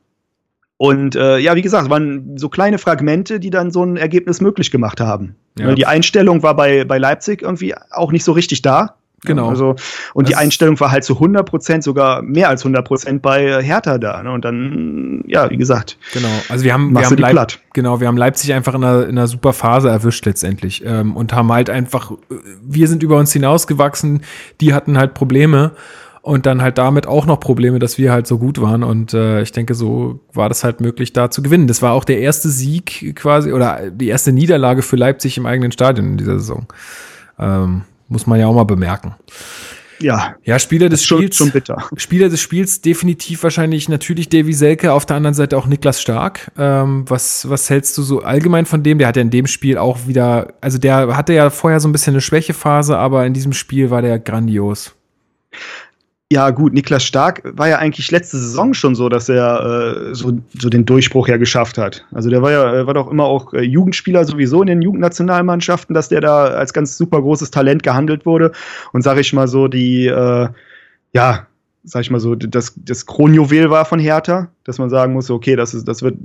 Und äh, ja, wie gesagt, es waren so kleine Fragmente, die dann so ein Ergebnis möglich gemacht haben. Ja. Die Einstellung war bei, bei Leipzig irgendwie auch nicht so richtig da. Genau. Also, und das die Einstellung war halt zu 100 Prozent, sogar mehr als 100 Prozent bei Hertha da. Ne? Und dann, ja, wie gesagt. Genau. Also wir haben, wir haben, Leip genau, wir haben Leipzig einfach in einer, in einer super Phase erwischt letztendlich ähm, und haben halt einfach, wir sind über uns hinausgewachsen, die hatten halt Probleme und dann halt damit auch noch Probleme, dass wir halt so gut waren. Und äh, ich denke, so war das halt möglich, da zu gewinnen. Das war auch der erste Sieg quasi oder die erste Niederlage für Leipzig im eigenen Stadion in dieser Saison. Ähm, muss man ja auch mal bemerken. Ja. Ja, Spieler des Spiels. Schon bitter. [laughs] Spieler des Spiels definitiv wahrscheinlich natürlich Davy Selke, auf der anderen Seite auch Niklas Stark. Ähm, was, was hältst du so allgemein von dem? Der hat ja in dem Spiel auch wieder, also der hatte ja vorher so ein bisschen eine Schwächephase, aber in diesem Spiel war der grandios. Ja, gut, Niklas Stark war ja eigentlich letzte Saison schon so, dass er äh, so, so den Durchbruch ja geschafft hat. Also der war ja, war doch immer auch äh, Jugendspieler sowieso in den Jugendnationalmannschaften, dass der da als ganz super großes Talent gehandelt wurde. Und sag ich mal so, die, äh, ja, sag ich mal so, das, das Kronjuwel war von Hertha, dass man sagen muss, okay, das, ist, das wird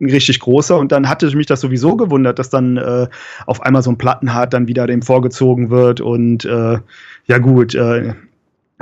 ein richtig großer. Und dann hatte mich das sowieso gewundert, dass dann äh, auf einmal so ein Plattenhart dann wieder dem vorgezogen wird. Und äh, ja gut, äh,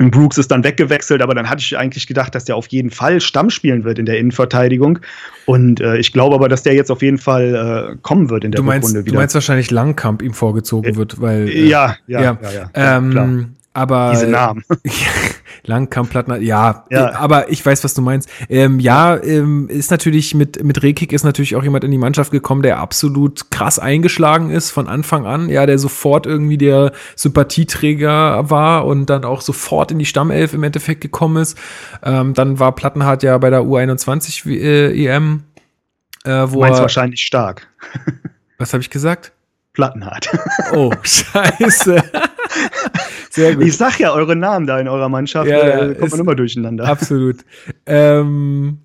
Brooks ist dann weggewechselt, aber dann hatte ich eigentlich gedacht, dass der auf jeden Fall Stamm spielen wird in der Innenverteidigung. Und äh, ich glaube aber, dass der jetzt auf jeden Fall äh, kommen wird in der du meinst, Runde wieder. Du meinst wahrscheinlich Langkamp ihm vorgezogen wird, weil. Äh, ja, ja, ja. ja, ja, ähm, aber diese Namen. [laughs] Langkamp, Plattner, ja, ja, aber ich weiß, was du meinst. Ähm, ja, ähm, ist natürlich mit, mit Rekik ist natürlich auch jemand in die Mannschaft gekommen, der absolut krass eingeschlagen ist von Anfang an. Ja, der sofort irgendwie der Sympathieträger war und dann auch sofort in die Stammelf im Endeffekt gekommen ist. Ähm, dann war Plattenhardt ja bei der U21 äh, EM. Äh, wo du meinst er, wahrscheinlich stark. was habe ich gesagt? Plattenhardt. Oh, [laughs] scheiße. Sehr gut. Ich sag ja eure Namen da in eurer Mannschaft, ja, äh, kommt man immer durcheinander. Absolut. Ähm,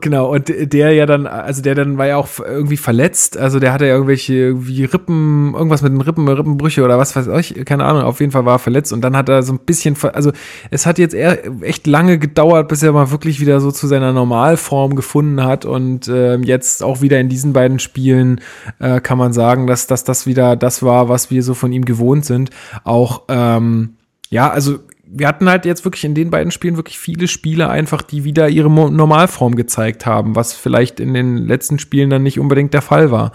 genau, und der ja dann, also der dann war ja auch irgendwie verletzt, also der hatte ja irgendwelche irgendwie Rippen, irgendwas mit den Rippen, Rippenbrüche oder was weiß ich, keine Ahnung, auf jeden Fall war er verletzt und dann hat er so ein bisschen, also es hat jetzt eher echt lange gedauert, bis er mal wirklich wieder so zu seiner Normalform gefunden hat und äh, jetzt auch wieder in diesen beiden Spielen äh, kann man sagen, dass, dass das wieder das war, was wir so von ihm gewohnt sind. Auch, ähm, ja, also wir hatten halt jetzt wirklich in den beiden Spielen wirklich viele Spiele einfach, die wieder ihre Normalform gezeigt haben, was vielleicht in den letzten Spielen dann nicht unbedingt der Fall war.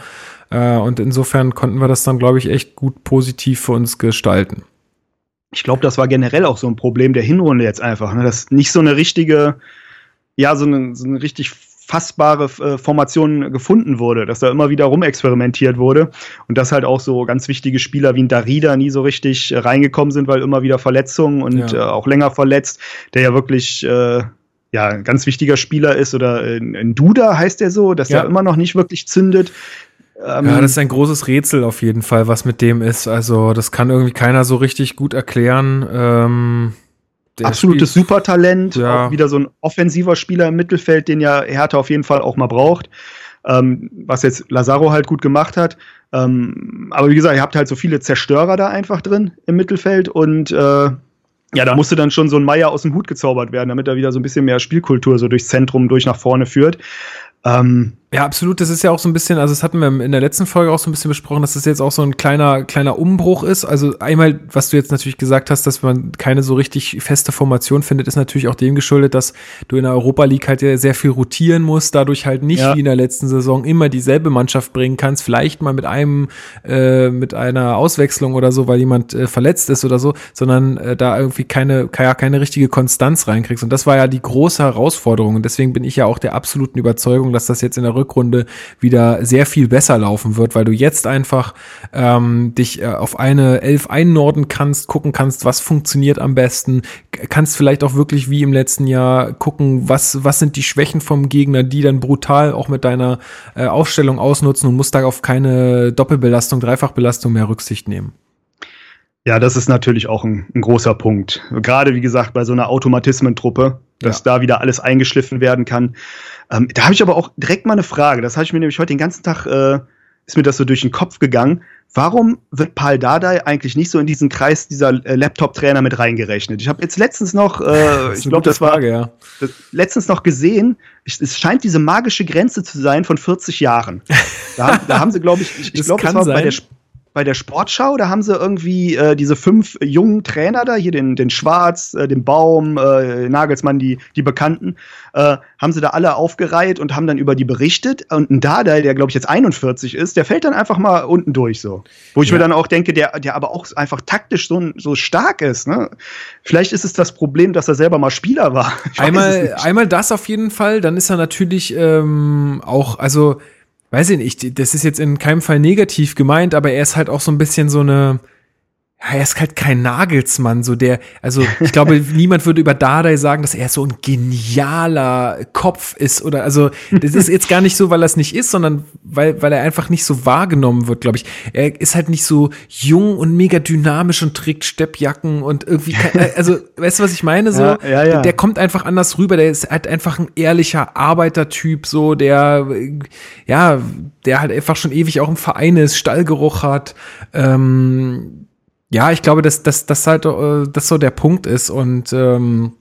Äh, und insofern konnten wir das dann, glaube ich, echt gut positiv für uns gestalten. Ich glaube, das war generell auch so ein Problem der Hinrunde jetzt einfach, ne? dass nicht so eine richtige, ja, so eine, so eine richtig fassbare äh, Formation gefunden wurde, dass da immer wieder rumexperimentiert wurde und dass halt auch so ganz wichtige Spieler wie ein Darida nie so richtig äh, reingekommen sind, weil immer wieder Verletzungen und ja. äh, auch länger verletzt, der ja wirklich äh, ja, ein ganz wichtiger Spieler ist oder ein Duda heißt der so, dass ja. er immer noch nicht wirklich zündet. Ähm, ja, das ist ein großes Rätsel auf jeden Fall, was mit dem ist. Also, das kann irgendwie keiner so richtig gut erklären. Ähm absolutes spielt, Supertalent, ja. auch wieder so ein offensiver Spieler im Mittelfeld, den ja Hertha auf jeden Fall auch mal braucht. Ähm, was jetzt Lazaro halt gut gemacht hat. Ähm, aber wie gesagt, ihr habt halt so viele Zerstörer da einfach drin im Mittelfeld und äh, ja, da musste dann schon so ein Meier aus dem Hut gezaubert werden, damit er wieder so ein bisschen mehr Spielkultur so durchs Zentrum, durch nach vorne führt. Ähm, ja, absolut. Das ist ja auch so ein bisschen, also das hatten wir in der letzten Folge auch so ein bisschen besprochen, dass das jetzt auch so ein kleiner, kleiner Umbruch ist. Also einmal, was du jetzt natürlich gesagt hast, dass man keine so richtig feste Formation findet, ist natürlich auch dem geschuldet, dass du in der Europa League halt ja sehr viel rotieren musst, dadurch halt nicht ja. wie in der letzten Saison immer dieselbe Mannschaft bringen kannst, vielleicht mal mit einem, äh, mit einer Auswechslung oder so, weil jemand äh, verletzt ist oder so, sondern äh, da irgendwie keine, keine, keine richtige Konstanz reinkriegst. Und das war ja die große Herausforderung. Und deswegen bin ich ja auch der absoluten Überzeugung, dass das jetzt in der Rückrunde wieder sehr viel besser laufen wird, weil du jetzt einfach ähm, dich äh, auf eine Elf einnorden kannst, gucken kannst, was funktioniert am besten, kannst vielleicht auch wirklich wie im letzten Jahr gucken, was, was sind die Schwächen vom Gegner, die dann brutal auch mit deiner äh, Aufstellung ausnutzen und musst da auf keine Doppelbelastung, Dreifachbelastung mehr Rücksicht nehmen. Ja, das ist natürlich auch ein, ein großer Punkt. Gerade wie gesagt bei so einer Automatismentruppe, dass ja. da wieder alles eingeschliffen werden kann. Ähm, da habe ich aber auch direkt mal eine Frage. Das habe ich mir nämlich heute den ganzen Tag äh, ist mir das so durch den Kopf gegangen. Warum wird Paul Dardai eigentlich nicht so in diesen Kreis dieser äh, Laptop-Trainer mit reingerechnet? Ich habe jetzt letztens noch, äh, [laughs] ich glaube, das war Frage, ja. das, letztens noch gesehen. Ich, es scheint diese magische Grenze zu sein von 40 Jahren. Da, da haben sie, glaube ich, ich, ich glaube, das war sein. bei der bei der Sportschau, da haben sie irgendwie äh, diese fünf jungen Trainer da, hier den, den Schwarz, äh, den Baum, äh, Nagelsmann, die, die Bekannten, äh, haben sie da alle aufgereiht und haben dann über die berichtet. Und ein Dada, der glaube ich jetzt 41 ist, der fällt dann einfach mal unten durch so. Wo ich ja. mir dann auch denke, der, der aber auch einfach taktisch so, so stark ist. Ne? Vielleicht ist es das Problem, dass er selber mal Spieler war. [laughs] einmal, einmal das auf jeden Fall, dann ist er natürlich ähm, auch, also weiß ich nicht, das ist jetzt in keinem Fall negativ gemeint, aber er ist halt auch so ein bisschen so eine, ja, er ist halt kein Nagelsmann, so der, also ich glaube, [laughs] niemand würde über Dardai sagen, dass er so ein genialer Kopf ist oder, also das ist jetzt gar nicht so, weil er es nicht ist, sondern weil, weil er einfach nicht so wahrgenommen wird, glaube ich. Er ist halt nicht so jung und mega dynamisch und trägt Steppjacken und irgendwie, also weißt du, was ich meine? So, ja, ja, ja. der kommt einfach anders rüber, der ist halt einfach ein ehrlicher Arbeitertyp, so, der, ja, der halt einfach schon ewig auch im Verein ist, Stallgeruch hat, ähm, ja, ich glaube, dass, dass, dass halt äh, das so der Punkt ist und ähm,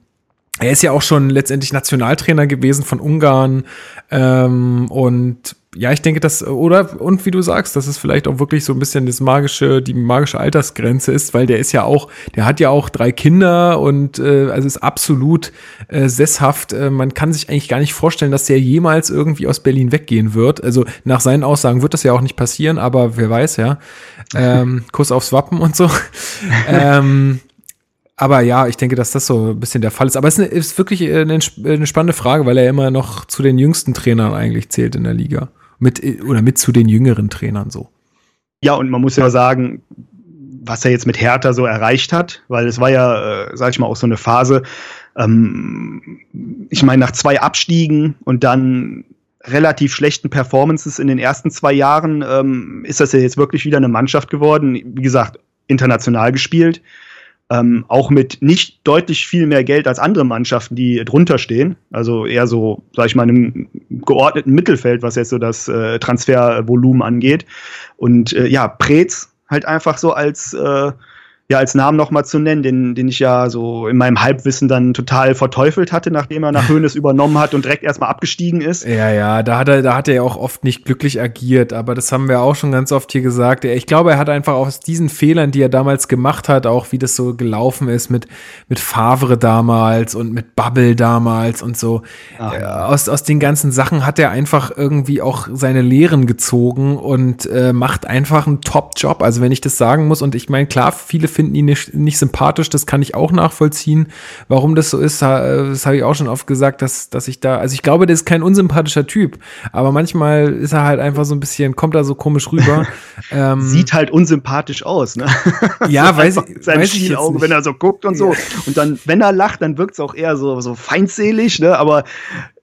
er ist ja auch schon letztendlich Nationaltrainer gewesen von Ungarn ähm, und ja, ich denke, dass, oder, und wie du sagst, dass es vielleicht auch wirklich so ein bisschen das magische, die magische Altersgrenze ist, weil der ist ja auch, der hat ja auch drei Kinder und äh, also ist absolut äh, sesshaft. Äh, man kann sich eigentlich gar nicht vorstellen, dass der jemals irgendwie aus Berlin weggehen wird. Also nach seinen Aussagen wird das ja auch nicht passieren, aber wer weiß, ja. Ähm, [laughs] Kuss aufs Wappen und so. [laughs] ähm, aber ja, ich denke, dass das so ein bisschen der Fall ist. Aber es ist wirklich eine, eine spannende Frage, weil er immer noch zu den jüngsten Trainern eigentlich zählt in der Liga mit oder mit zu den jüngeren Trainern so. Ja, und man muss ja sagen, was er jetzt mit Hertha so erreicht hat, weil es war ja, äh, sag ich mal, auch so eine Phase, ähm, ich meine, nach zwei Abstiegen und dann relativ schlechten Performances in den ersten zwei Jahren ähm, ist das ja jetzt wirklich wieder eine Mannschaft geworden. Wie gesagt, international gespielt ähm, auch mit nicht deutlich viel mehr Geld als andere Mannschaften, die drunter stehen. Also eher so, sag ich mal, im geordneten Mittelfeld, was jetzt so das äh, Transfervolumen angeht. Und äh, ja, Preetz halt einfach so als äh, ja als Namen nochmal zu nennen, den, den ich ja so in meinem Halbwissen dann total verteufelt hatte, nachdem er nach [laughs] Höhnes übernommen hat und direkt erstmal abgestiegen ist. Ja, ja, da hat er, da hat er ja auch oft nicht glücklich agiert, aber das haben wir auch schon ganz oft hier gesagt. Ich glaube, er hat einfach aus diesen Fehlern, die er damals gemacht hat, auch wie das so gelaufen ist mit, mit Favre damals und mit Bubble damals und so, Ach. Äh, aus, aus den ganzen Sachen hat er einfach irgendwie auch seine Lehren gezogen und äh, macht einfach einen Top-Job. Also wenn ich das sagen muss, und ich meine, klar, viele finden ihn nicht, nicht sympathisch, das kann ich auch nachvollziehen. Warum das so ist, das habe ich auch schon oft gesagt, dass, dass ich da, also ich glaube, der ist kein unsympathischer Typ, aber manchmal ist er halt einfach so ein bisschen, kommt er so komisch rüber. [laughs] ähm, Sieht halt unsympathisch aus, ne? [laughs] Ja, weiß ich. Sein weiß Schielauge, wenn er so guckt und so. Ja. Und dann, wenn er lacht, dann wirkt es auch eher so, so feindselig, ne? Aber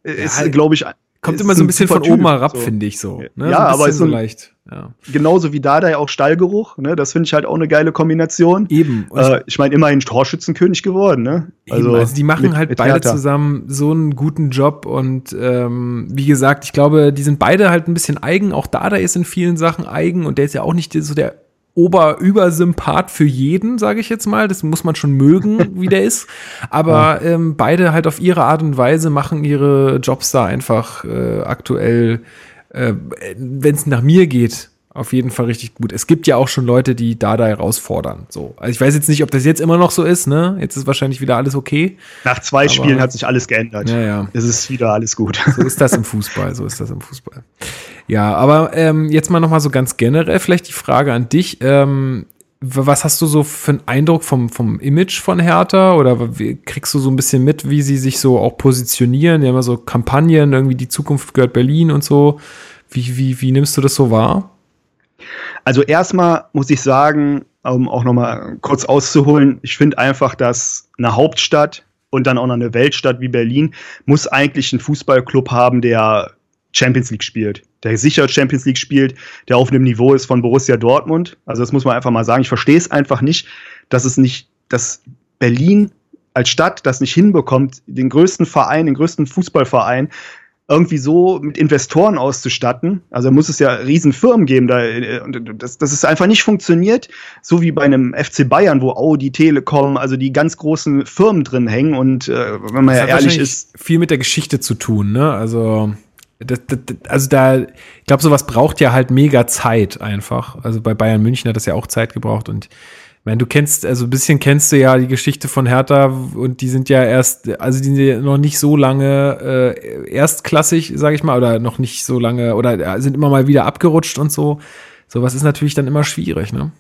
ja, ist, glaube ich, Kommt immer so ein bisschen von typ, oben herab, so. finde ich so. Ne? Ja, so aber ist so leicht. Ja. Genauso wie da ja auch Stallgeruch, ne? Das finde ich halt auch eine geile Kombination. Eben. Äh, ich meine, immerhin Torschützenkönig geworden, ne? Also, Eben, also die machen mit, halt mit beide Hertha. zusammen so einen guten Job und ähm, wie gesagt, ich glaube, die sind beide halt ein bisschen eigen. Auch Dada ist in vielen Sachen eigen und der ist ja auch nicht so der Ober-Übersympath für jeden, sage ich jetzt mal. Das muss man schon mögen, [laughs] wie der ist. Aber ähm, beide halt auf ihre Art und Weise machen ihre Jobs da einfach äh, aktuell, äh, wenn es nach mir geht, auf jeden Fall richtig gut. Es gibt ja auch schon Leute, die da da herausfordern. So. Also ich weiß jetzt nicht, ob das jetzt immer noch so ist, ne? Jetzt ist wahrscheinlich wieder alles okay. Nach zwei aber, Spielen hat sich alles geändert. Ja, ja. Es ist wieder alles gut. So ist das im Fußball, so ist das im Fußball. Ja, aber ähm, jetzt mal nochmal so ganz generell vielleicht die Frage an dich. Ähm, was hast du so für einen Eindruck vom, vom Image von Hertha? Oder wie, kriegst du so ein bisschen mit, wie sie sich so auch positionieren? Die haben ja so Kampagnen, irgendwie die Zukunft gehört Berlin und so. Wie, wie, wie nimmst du das so wahr? Also erstmal muss ich sagen, um auch nochmal kurz auszuholen, ich finde einfach, dass eine Hauptstadt und dann auch noch eine Weltstadt wie Berlin muss eigentlich einen Fußballclub haben, der Champions League spielt, der sicher Champions League spielt, der auf einem Niveau ist von Borussia Dortmund. Also das muss man einfach mal sagen. Ich verstehe es einfach nicht, dass es nicht, dass Berlin als Stadt das nicht hinbekommt, den größten Verein, den größten Fußballverein irgendwie so mit Investoren auszustatten. Also muss es ja riesen Firmen geben, da, äh, dass, dass es einfach nicht funktioniert, so wie bei einem FC Bayern, wo Audi, Telekom, also die ganz großen Firmen drin hängen. Und äh, wenn man das ja ehrlich ist. Viel mit der Geschichte zu tun, ne? Also. Das, das, also da, ich glaube, sowas braucht ja halt mega Zeit einfach. Also bei Bayern München hat das ja auch Zeit gebraucht und meine, du kennst, also ein bisschen kennst du ja die Geschichte von Hertha und die sind ja erst, also die sind ja noch nicht so lange äh, erstklassig, sage ich mal, oder noch nicht so lange, oder sind immer mal wieder abgerutscht und so. Sowas ist natürlich dann immer schwierig, ne?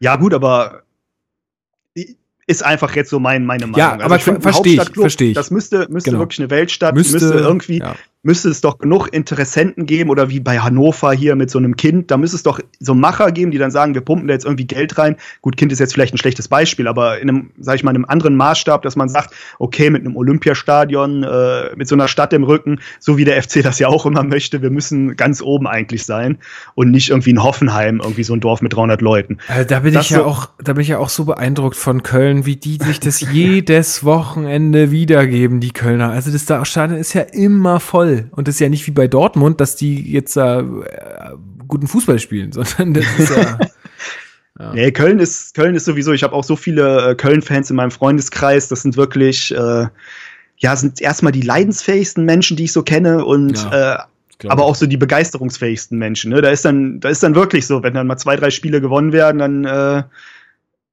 Ja, gut, aber ist einfach jetzt so mein, meine Meinung. Ja, aber also verstehe ich, verstehe ich. Das müsste, müsste genau. wirklich eine Weltstadt, müsste, müsste irgendwie, ja müsste es doch genug Interessenten geben oder wie bei Hannover hier mit so einem Kind, da müsste es doch so Macher geben, die dann sagen, wir pumpen da jetzt irgendwie Geld rein. Gut, Kind ist jetzt vielleicht ein schlechtes Beispiel, aber in einem, sag ich mal, einem anderen Maßstab, dass man sagt, okay, mit einem Olympiastadion, äh, mit so einer Stadt im Rücken, so wie der FC das ja auch immer möchte, wir müssen ganz oben eigentlich sein und nicht irgendwie in Hoffenheim, irgendwie so ein Dorf mit 300 Leuten. Also da bin das ich ja so auch, da bin ich ja auch so beeindruckt von Köln, wie die sich das [laughs] jedes Wochenende wiedergeben, die Kölner. Also das Stadion ist ja immer voll voll. Und das ist ja nicht wie bei Dortmund, dass die jetzt äh, guten Fußball spielen, [laughs] sondern das ist ja. [laughs] Ja. Nee, Köln ist, Köln ist sowieso, ich habe auch so viele äh, Köln-Fans in meinem Freundeskreis, das sind wirklich, äh, ja, sind erstmal die leidensfähigsten Menschen, die ich so kenne und ja, äh, aber auch so die begeisterungsfähigsten Menschen. Ne? Da ist dann, da ist dann wirklich so, wenn dann mal zwei, drei Spiele gewonnen werden, dann äh,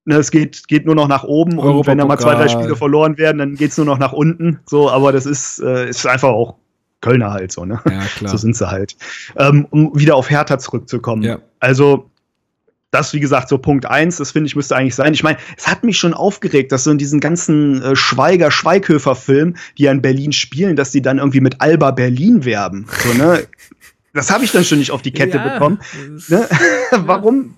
ne, es geht, geht nur noch nach oben und wenn dann mal zwei, drei Spiele verloren werden, dann geht's nur noch nach unten. So, aber das ist, äh, ist einfach auch Kölner halt so, ne? Ja, [laughs] klar. So sind sie halt. Ähm, um wieder auf Hertha zurückzukommen. Ja. Also, das, wie gesagt, so Punkt eins, das finde ich, müsste eigentlich sein. Ich meine, es hat mich schon aufgeregt, dass so in diesen ganzen äh, Schweiger-Schweighöfer-Filmen, die ja in Berlin spielen, dass die dann irgendwie mit Alba Berlin werben. So, ne? [laughs] Das habe ich dann schon nicht auf die Kette ja, bekommen. Ne? [laughs] Warum?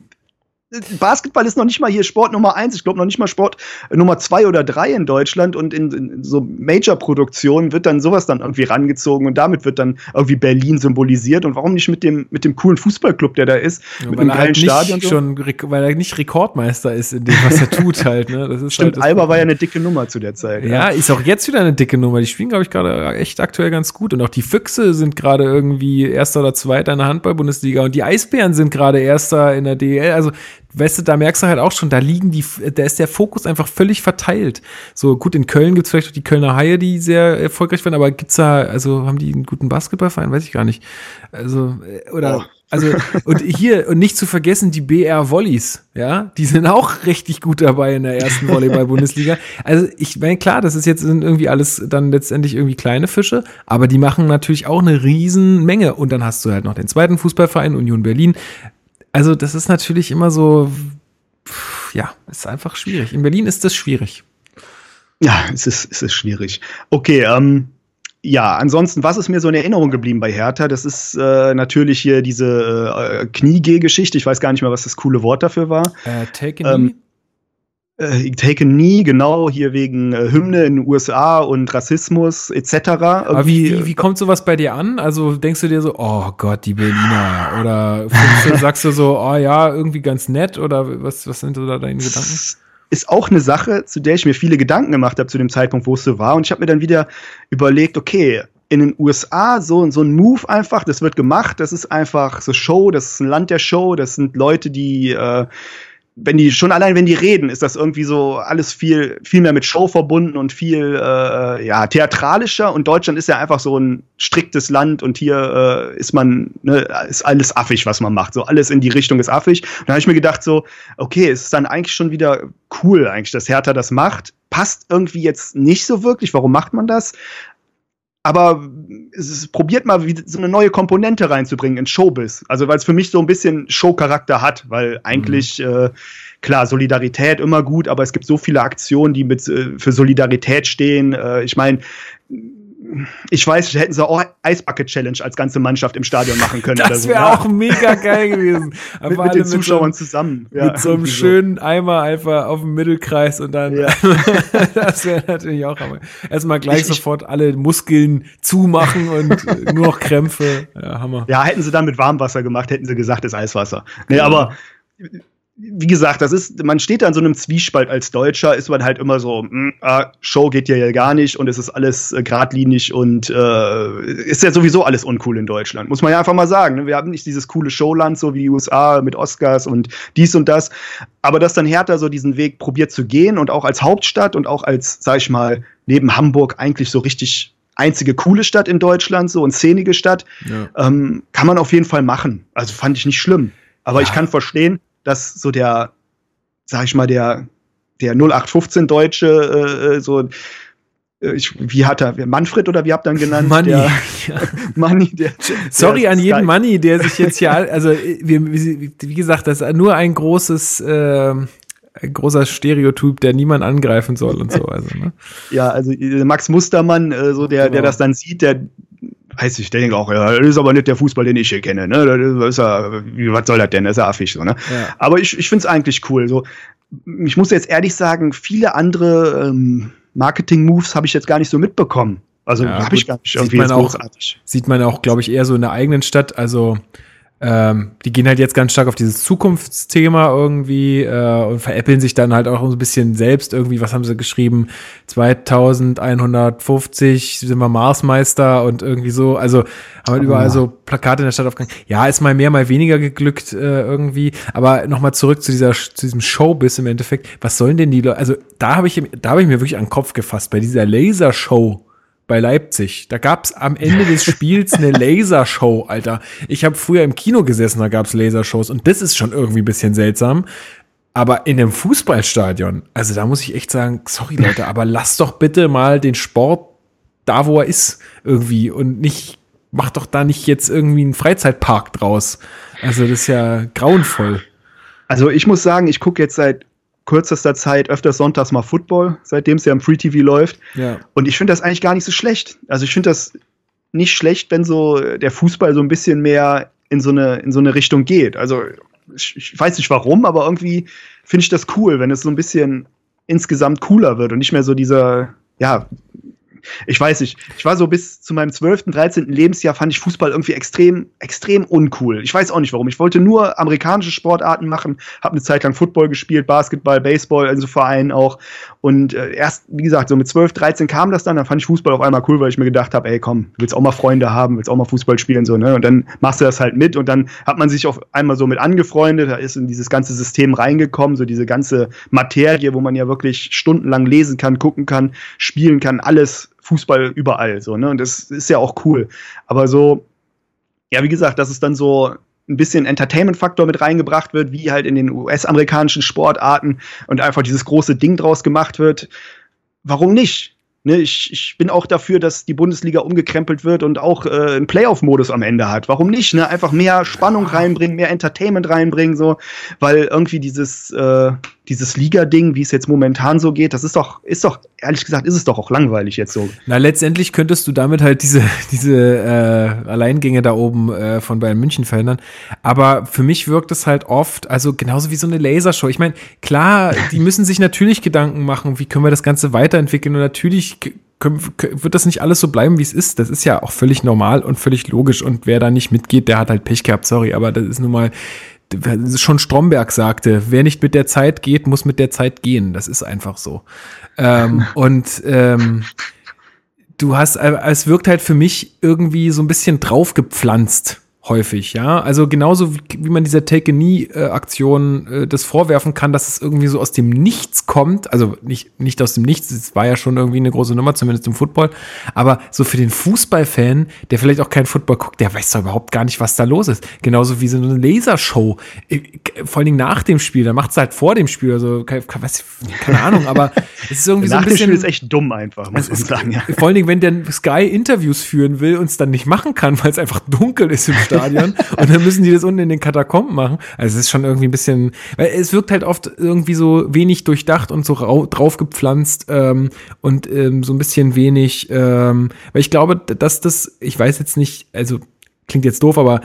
Basketball ist noch nicht mal hier Sport Nummer eins, ich glaube noch nicht mal Sport Nummer zwei oder drei in Deutschland und in, in so Major-Produktionen wird dann sowas dann irgendwie rangezogen und damit wird dann irgendwie Berlin symbolisiert und warum nicht mit dem, mit dem coolen Fußballclub, der da ist, ja, mit einem geilen halt Stadion. So. Schon, weil er nicht Rekordmeister ist in dem, was er tut [laughs] halt. Ne? Das ist Stimmt, halt Alba war ja eine dicke Nummer zu der Zeit. Ja, ja. ist auch jetzt wieder eine dicke Nummer. Die spielen, glaube ich, gerade echt aktuell ganz gut und auch die Füchse sind gerade irgendwie Erster oder Zweiter in der Handball-Bundesliga und die Eisbären sind gerade Erster in der DL. Also weißt du, da merkst du halt auch schon, da liegen die, da ist der Fokus einfach völlig verteilt. So gut, in Köln gibt's vielleicht auch die Kölner Haie, die sehr erfolgreich werden, aber gibt's da, also haben die einen guten Basketballverein? Weiß ich gar nicht. Also, äh, oder. Oh. Also, und hier, und nicht zu vergessen, die BR Volleys, ja, die sind auch richtig gut dabei in der ersten Volleyball-Bundesliga. Also, ich meine, klar, das ist jetzt irgendwie alles dann letztendlich irgendwie kleine Fische, aber die machen natürlich auch eine riesen Menge. Und dann hast du halt noch den zweiten Fußballverein, Union Berlin, also das ist natürlich immer so, ja, ist einfach schwierig. In Berlin ist das schwierig. Ja, es ist, es ist schwierig. Okay, ähm, ja, ansonsten, was ist mir so in Erinnerung geblieben bei Hertha? Das ist äh, natürlich hier diese äh, Kniegeh-Geschichte. Ich weiß gar nicht mehr, was das coole Wort dafür war. Äh, take a ähm, äh, Take a Knee, genau, hier wegen äh, Hymne in den USA und Rassismus etc. Aber wie, wie, wie kommt sowas bei dir an? Also denkst du dir so, oh Gott, die Berliner? Oder du, sagst du so, oh ja, irgendwie ganz nett? Oder was, was sind so da deine Gedanken? Ist auch eine Sache, zu der ich mir viele Gedanken gemacht habe zu dem Zeitpunkt, wo es so war. Und ich habe mir dann wieder überlegt, okay, in den USA so, so ein Move einfach, das wird gemacht, das ist einfach so Show, das ist ein Land der Show, das sind Leute, die äh, wenn die schon allein wenn die reden, ist das irgendwie so alles viel viel mehr mit Show verbunden und viel äh, ja theatralischer und Deutschland ist ja einfach so ein striktes Land und hier äh, ist man ne, ist alles affig, was man macht, so alles in die Richtung ist affig. Da habe ich mir gedacht so, okay, es ist dann eigentlich schon wieder cool eigentlich, dass Hertha das macht. Passt irgendwie jetzt nicht so wirklich. Warum macht man das? Aber es ist, probiert mal so eine neue Komponente reinzubringen in Showbiz. Also weil es für mich so ein bisschen Showcharakter hat, weil eigentlich mhm. äh, klar Solidarität immer gut, aber es gibt so viele Aktionen, die mit äh, für Solidarität stehen. Äh, ich meine, ich weiß, hätten sie auch Eisbucket Challenge als ganze Mannschaft im Stadion machen können. Das wäre so. auch mega geil gewesen. [laughs] mit, mit den Zuschauern so, zusammen. Ja, mit so einem [laughs] schönen so. Eimer einfach auf dem Mittelkreis und dann. Ja. [laughs] das wäre natürlich auch. Aber erstmal gleich ich, sofort alle Muskeln zumachen und nur noch Krämpfe. Ja, Hammer. Ja, hätten sie dann mit Warmwasser gemacht, hätten sie gesagt, ist Eiswasser. Nee, aber wie gesagt, das ist, man steht da in so einem Zwiespalt als Deutscher, ist man halt immer so, mh, hm, ah, Show geht ja gar nicht und es ist alles äh, geradlinig und äh, ist ja sowieso alles uncool in Deutschland. Muss man ja einfach mal sagen. Ne? Wir haben nicht dieses coole Showland, so wie die USA mit Oscars und dies und das. Aber dass dann Hertha so diesen Weg probiert zu gehen und auch als Hauptstadt und auch als, sag ich mal, neben Hamburg eigentlich so richtig einzige coole Stadt in Deutschland, so und szenige Stadt, ja. ähm, kann man auf jeden Fall machen. Also fand ich nicht schlimm. Aber ja. ich kann verstehen, dass so der, sag ich mal, der, der 0815 Deutsche, äh, äh, so, äh, ich, wie hat er, Manfred oder wie habt ihr ihn genannt? Money. Der, [laughs] ja. [laughs] Money [laughs] der, Sorry der an jeden Money, der sich jetzt hier, also wir, wie gesagt, das ist nur ein großes, äh, ein großer Stereotyp, der niemand angreifen soll und so. Also, ne? Ja, also äh, Max Mustermann, äh, so der, genau. der das dann sieht, der weiß ich, der denkt auch, ja, das ist aber nicht der Fußball, den ich hier kenne. Ne? Das ist ja, was soll das denn? Das ist ja affig. So, ne? Ja. Aber ich, ich finde es eigentlich cool. So, ich muss jetzt ehrlich sagen, viele andere ähm, Marketing-Moves habe ich jetzt gar nicht so mitbekommen. Also ja, habe ich gar nicht irgendwie sieht man auch, Sieht man auch, glaube ich, eher so in der eigenen Stadt. Also ähm, die gehen halt jetzt ganz stark auf dieses Zukunftsthema irgendwie äh, und veräppeln sich dann halt auch ein bisschen selbst irgendwie. Was haben sie geschrieben? 2150 sind wir Marsmeister und irgendwie so. Also haben halt überall so Plakate in der Stadt aufgegangen. Ja, ist mal mehr, mal weniger geglückt äh, irgendwie. Aber nochmal zurück zu dieser zu diesem Showbiz im Endeffekt. Was sollen denn die Leute? Also da habe ich da habe ich mir wirklich an den Kopf gefasst bei dieser Lasershow bei Leipzig. Da gab's am Ende des Spiels eine [laughs] Lasershow, Alter. Ich habe früher im Kino gesessen, da gab's Lasershows und das ist schon irgendwie ein bisschen seltsam. Aber in einem Fußballstadion, also da muss ich echt sagen, sorry Leute, aber lass doch bitte mal den Sport da, wo er ist, irgendwie und nicht, mach doch da nicht jetzt irgendwie einen Freizeitpark draus. Also das ist ja grauenvoll. Also ich muss sagen, ich gucke jetzt seit kürzester Zeit öfters sonntags mal Football, seitdem es ja im Free TV läuft. Ja. Und ich finde das eigentlich gar nicht so schlecht. Also ich finde das nicht schlecht, wenn so der Fußball so ein bisschen mehr in so eine, in so eine Richtung geht. Also ich, ich weiß nicht warum, aber irgendwie finde ich das cool, wenn es so ein bisschen insgesamt cooler wird und nicht mehr so dieser, ja, ich weiß nicht, ich war so bis zu meinem 12., 13. Lebensjahr fand ich Fußball irgendwie extrem, extrem uncool. Ich weiß auch nicht warum. Ich wollte nur amerikanische Sportarten machen, habe eine Zeit lang Football gespielt, Basketball, Baseball, also Vereinen auch. Und äh, erst, wie gesagt, so mit 12, 13 kam das dann, dann fand ich Fußball auf einmal cool, weil ich mir gedacht habe, ey komm, willst auch mal Freunde haben, willst auch mal Fußball spielen, so, ne? Und dann machst du das halt mit und dann hat man sich auf einmal so mit angefreundet, da ist in dieses ganze System reingekommen, so diese ganze Materie, wo man ja wirklich stundenlang lesen kann, gucken kann, spielen kann, alles Fußball überall, so, ne? Und das ist ja auch cool. Aber so, ja, wie gesagt, dass es dann so ein bisschen Entertainment-Faktor mit reingebracht wird, wie halt in den US-amerikanischen Sportarten und einfach dieses große Ding draus gemacht wird. Warum nicht? Ne, ich, ich bin auch dafür, dass die Bundesliga umgekrempelt wird und auch äh, einen Playoff-Modus am Ende hat. Warum nicht? Ne? Einfach mehr Spannung reinbringen, mehr Entertainment reinbringen, so, weil irgendwie dieses, äh, dieses Liga-Ding, wie es jetzt momentan so geht, das ist doch, ist doch, ehrlich gesagt, ist es doch auch langweilig jetzt so. Na, letztendlich könntest du damit halt diese, [laughs] diese äh, Alleingänge da oben äh, von Bayern München verhindern. Aber für mich wirkt es halt oft, also genauso wie so eine Lasershow. Ich meine, klar, die müssen sich natürlich Gedanken machen, wie können wir das Ganze weiterentwickeln und natürlich können, wird das nicht alles so bleiben, wie es ist. Das ist ja auch völlig normal und völlig logisch. Und wer da nicht mitgeht, der hat halt Pech gehabt, sorry, aber das ist nun mal, schon Stromberg sagte, wer nicht mit der Zeit geht, muss mit der Zeit gehen. Das ist einfach so. Ähm, [laughs] und ähm, du hast, äh, es wirkt halt für mich irgendwie so ein bisschen draufgepflanzt häufig, ja. Also genauso wie, wie man dieser Take Nie Aktion äh, das vorwerfen kann, dass es irgendwie so aus dem Nichts kommt, also nicht nicht aus dem Nichts, es war ja schon irgendwie eine große Nummer zumindest im Football, aber so für den Fußballfan, der vielleicht auch keinen Football guckt, der weiß doch überhaupt gar nicht, was da los ist. Genauso wie so eine Lasershow, äh, vor allen Dingen nach dem Spiel, da macht es halt vor dem Spiel, also keine, keine Ahnung, aber es ist irgendwie nach so ein bisschen dem Spiel ist echt dumm einfach, muss man sagen. Ja. Vor allen Dingen, wenn der Sky Interviews führen will und es dann nicht machen kann, weil es einfach dunkel ist im Stadion. Und dann müssen die das unten in den Katakomben machen. Also es ist schon irgendwie ein bisschen, weil es wirkt halt oft irgendwie so wenig durchdacht und so draufgepflanzt ähm, und ähm, so ein bisschen wenig, ähm, weil ich glaube, dass das, ich weiß jetzt nicht, also klingt jetzt doof, aber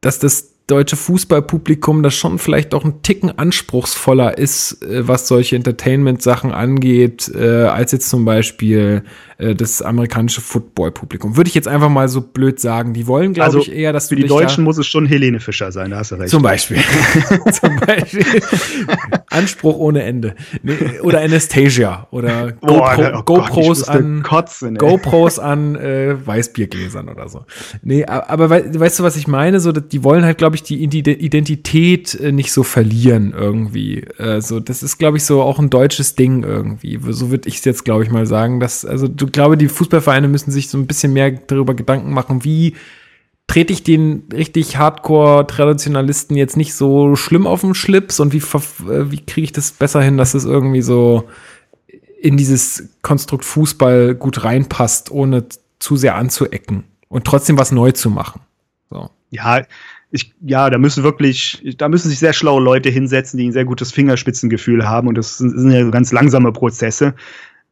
dass das deutsche Fußballpublikum, das schon vielleicht auch ein Ticken anspruchsvoller ist, äh, was solche Entertainment-Sachen angeht, äh, als jetzt zum Beispiel äh, das amerikanische Football-Publikum. Würde ich jetzt einfach mal so blöd sagen. Die wollen, glaube also, ich, eher, dass für die Deutschen muss es schon Helene Fischer sein, da hast du recht. Zum Beispiel. [laughs] zum Beispiel. [laughs] Anspruch ohne Ende. Nee, oder Anastasia oder [laughs] Boah, GoPro, oh GoPros Gott, an kotzen, GoPros [laughs] an äh, Weißbiergläsern oder so. Nee, aber weißt du, was ich meine? So, die wollen halt, glaube ich, die Identität äh, nicht so verlieren irgendwie. Also, das ist, glaube ich, so auch ein deutsches Ding irgendwie. So würde ich es jetzt, glaube ich, mal sagen. Dass, also, du glaube, die Fußballvereine müssen sich so ein bisschen mehr darüber Gedanken machen, wie trete ich den richtig Hardcore-Traditionalisten jetzt nicht so schlimm auf den Schlips und wie, äh, wie kriege ich das besser hin, dass es irgendwie so in dieses Konstrukt Fußball gut reinpasst, ohne zu sehr anzuecken und trotzdem was neu zu machen. So. Ja, ich, ja, da müssen wirklich, da müssen sich sehr schlaue Leute hinsetzen, die ein sehr gutes Fingerspitzengefühl haben und das sind, sind ja ganz langsame Prozesse.